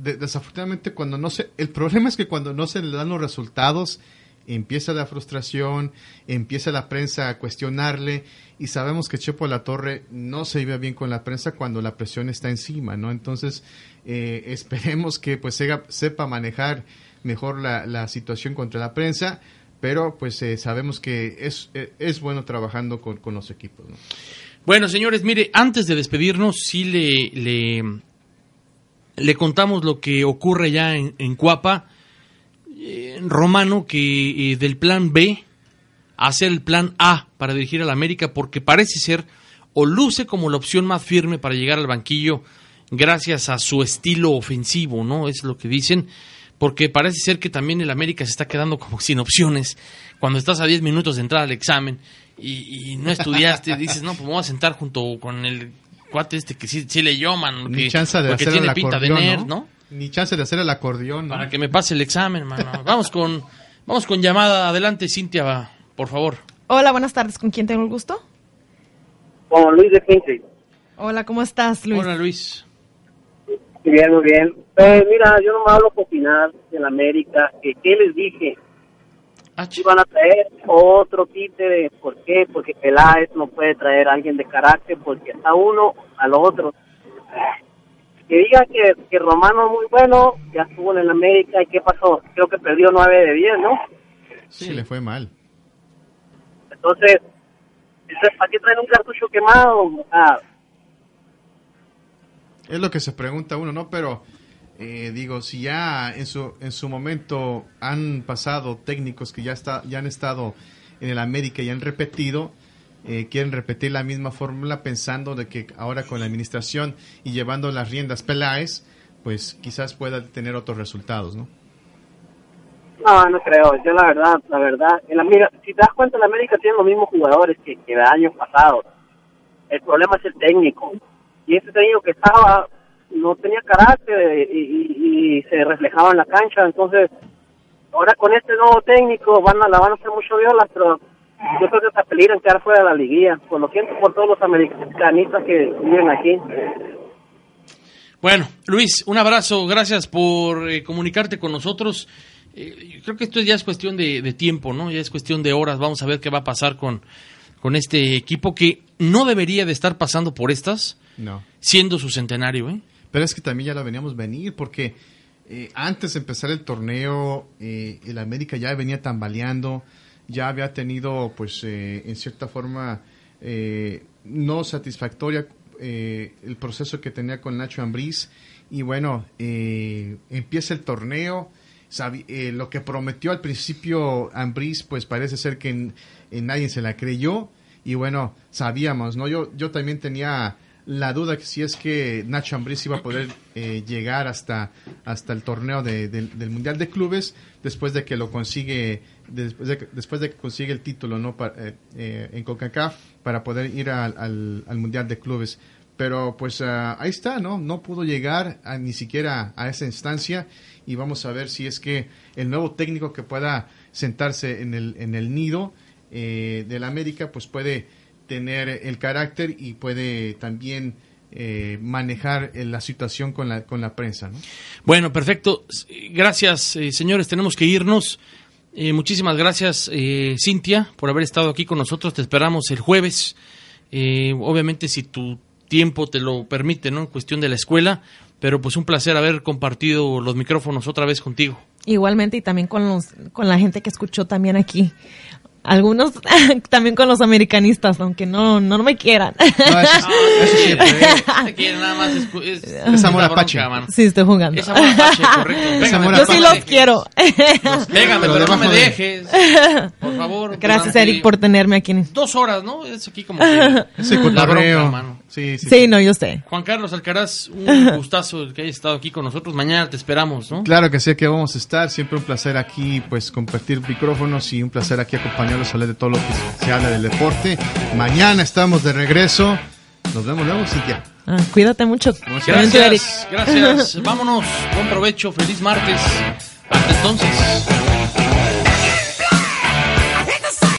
De- desafortunadamente, cuando no se. El problema es que cuando no se le dan los resultados, empieza la frustración, empieza la prensa a cuestionarle. Y sabemos que Chepo la Torre no se iba bien con la prensa cuando la presión está encima, ¿no? Entonces, eh, esperemos que pues sepa manejar mejor la, la situación contra la prensa. Pero pues eh, sabemos que es, eh, es bueno trabajando con, con los equipos, ¿no? Bueno, señores, mire, antes de despedirnos, sí le, le contamos lo que ocurre ya en, Cuapa. Eh, Romano, que eh, del plan B hacer el plan A para dirigir al América, porque parece ser o luce como la opción más firme para llegar al banquillo gracias a su estilo ofensivo, ¿no? Es lo que dicen, porque parece ser que también el América se está quedando como sin opciones. Cuando estás a 10 minutos de entrar al examen y, y no estudiaste, dices, no, pues me voy a sentar junto con el cuate este que sí, sí leyó, man, Ni que, chance de porque hacer tiene el pinta de acordeón, nerd, ¿no? ¿no? Ni chance de hacer el acordeón, ¿no? Para que me pase el examen, mano. Vamos con, vamos con llamada. Adelante, Cintia, va, por favor. Hola, buenas tardes. ¿Con quién tengo el gusto? Con Luis de Quincy. Hola, ¿cómo estás, Luis? Hola, Luis. Muy bien, muy bien. Eh, mira, yo no me hablo con final de la América. Que, ¿Qué les dije? Iban a traer otro títere. ¿Por qué? Porque Peláez no puede traer a alguien de carácter porque está uno al otro. Que digan que, que Romano es muy bueno, ya estuvo en el América y ¿qué pasó? Creo que perdió 9 de 10, ¿no? Sí, le fue mal. Entonces, entonces, ¿para qué traen un cartucho quemado? Ah, Es lo que se pregunta uno, ¿no? Pero eh, digo, si ya en su, en su momento han pasado técnicos que ya, está, ya han estado en el América y han repetido, eh, quieren repetir la misma fórmula pensando de que ahora con la administración y llevando las riendas Peláez, pues quizás pueda tener otros resultados, ¿no? No, no creo. Yo la verdad, la verdad, en la, mira, si te das cuenta, la América tiene los mismos jugadores que, que el año pasado. El problema es el técnico. Y ese técnico que estaba no tenía carácter y, se reflejaba en la cancha. Entonces, ahora con este nuevo técnico van a la van a hacer mucho violas, pero yo creo que está peligran quedar fuera de la liguilla. Por lo siento por todos los americanistas que viven aquí. Bueno, Luis, un abrazo, gracias por eh, comunicarte con nosotros. Eh, creo que esto ya es cuestión de, tiempo, ¿no? Ya es cuestión de horas. Vamos a ver qué va a pasar con, con este equipo que no debería de estar pasando por estas, no. siendo su centenario, ¿eh? Pero es que también ya lo veníamos venir porque eh, antes de empezar el torneo, el América ya venía tambaleando, ya había tenido, pues, en cierta forma, no satisfactoria el proceso que tenía con Nacho Ambriz. Y bueno, empieza el torneo eh, lo que prometió al principio Ambris, pues parece ser que en, nadie se la creyó. Y bueno, sabíamos, ¿no? Yo, yo también tenía la duda que si es que Nacho Ambriz iba a poder eh, llegar hasta, hasta el torneo del Mundial de Clubes después de que lo consigue, después de, después de que consigue el título ¿no? Eh, en CONCACAF para poder ir al, al, Mundial de Clubes. Pero pues ah, ahí está, ¿no? No pudo llegar ni siquiera a esa instancia y vamos a ver si es que el nuevo técnico que pueda sentarse en el, en el nido eh, del América pues puede tener el carácter y puede también eh, manejar eh, la situación con la, con la prensa. Bueno, perfecto. Gracias, señores. Tenemos que irnos. muchísimas gracias, Cintia, por haber estado aquí con nosotros. Te esperamos el jueves. obviamente, si tu tiempo te lo permite, ¿no? En cuestión de la escuela, pero pues un placer haber compartido los micrófonos otra vez contigo. Igualmente y también con los con la gente que escuchó también aquí. Algunos también con los americanistas, aunque no no me quieran. No, eso, eso siempre. ¿eh? nada más es, es, amor apache. Sí, estoy jugando. Es amor apache, correcto. Yo sí los quiero. Pégame, pero, no me dejes. Por favor. Gracias, Eric, por tenerme aquí. Dos horas, ¿no? Es aquí como que Ese la bronca, mano. Sí, sí, sí, no, yo sé. Juan Carlos Alcaraz, un gustazo que haya estado aquí con nosotros. Mañana te esperamos, ¿no? Claro que sí, que vamos a estar. Siempre un placer aquí, pues, compartir micrófonos y un placer aquí acompañarlos a hablar de todo lo que se habla del deporte. Mañana estamos de regreso. Nos vemos luego, Cintia. Ah, cuídate mucho. Gracias, gracias. Vámonos. Buen provecho. Feliz martes. Hasta entonces.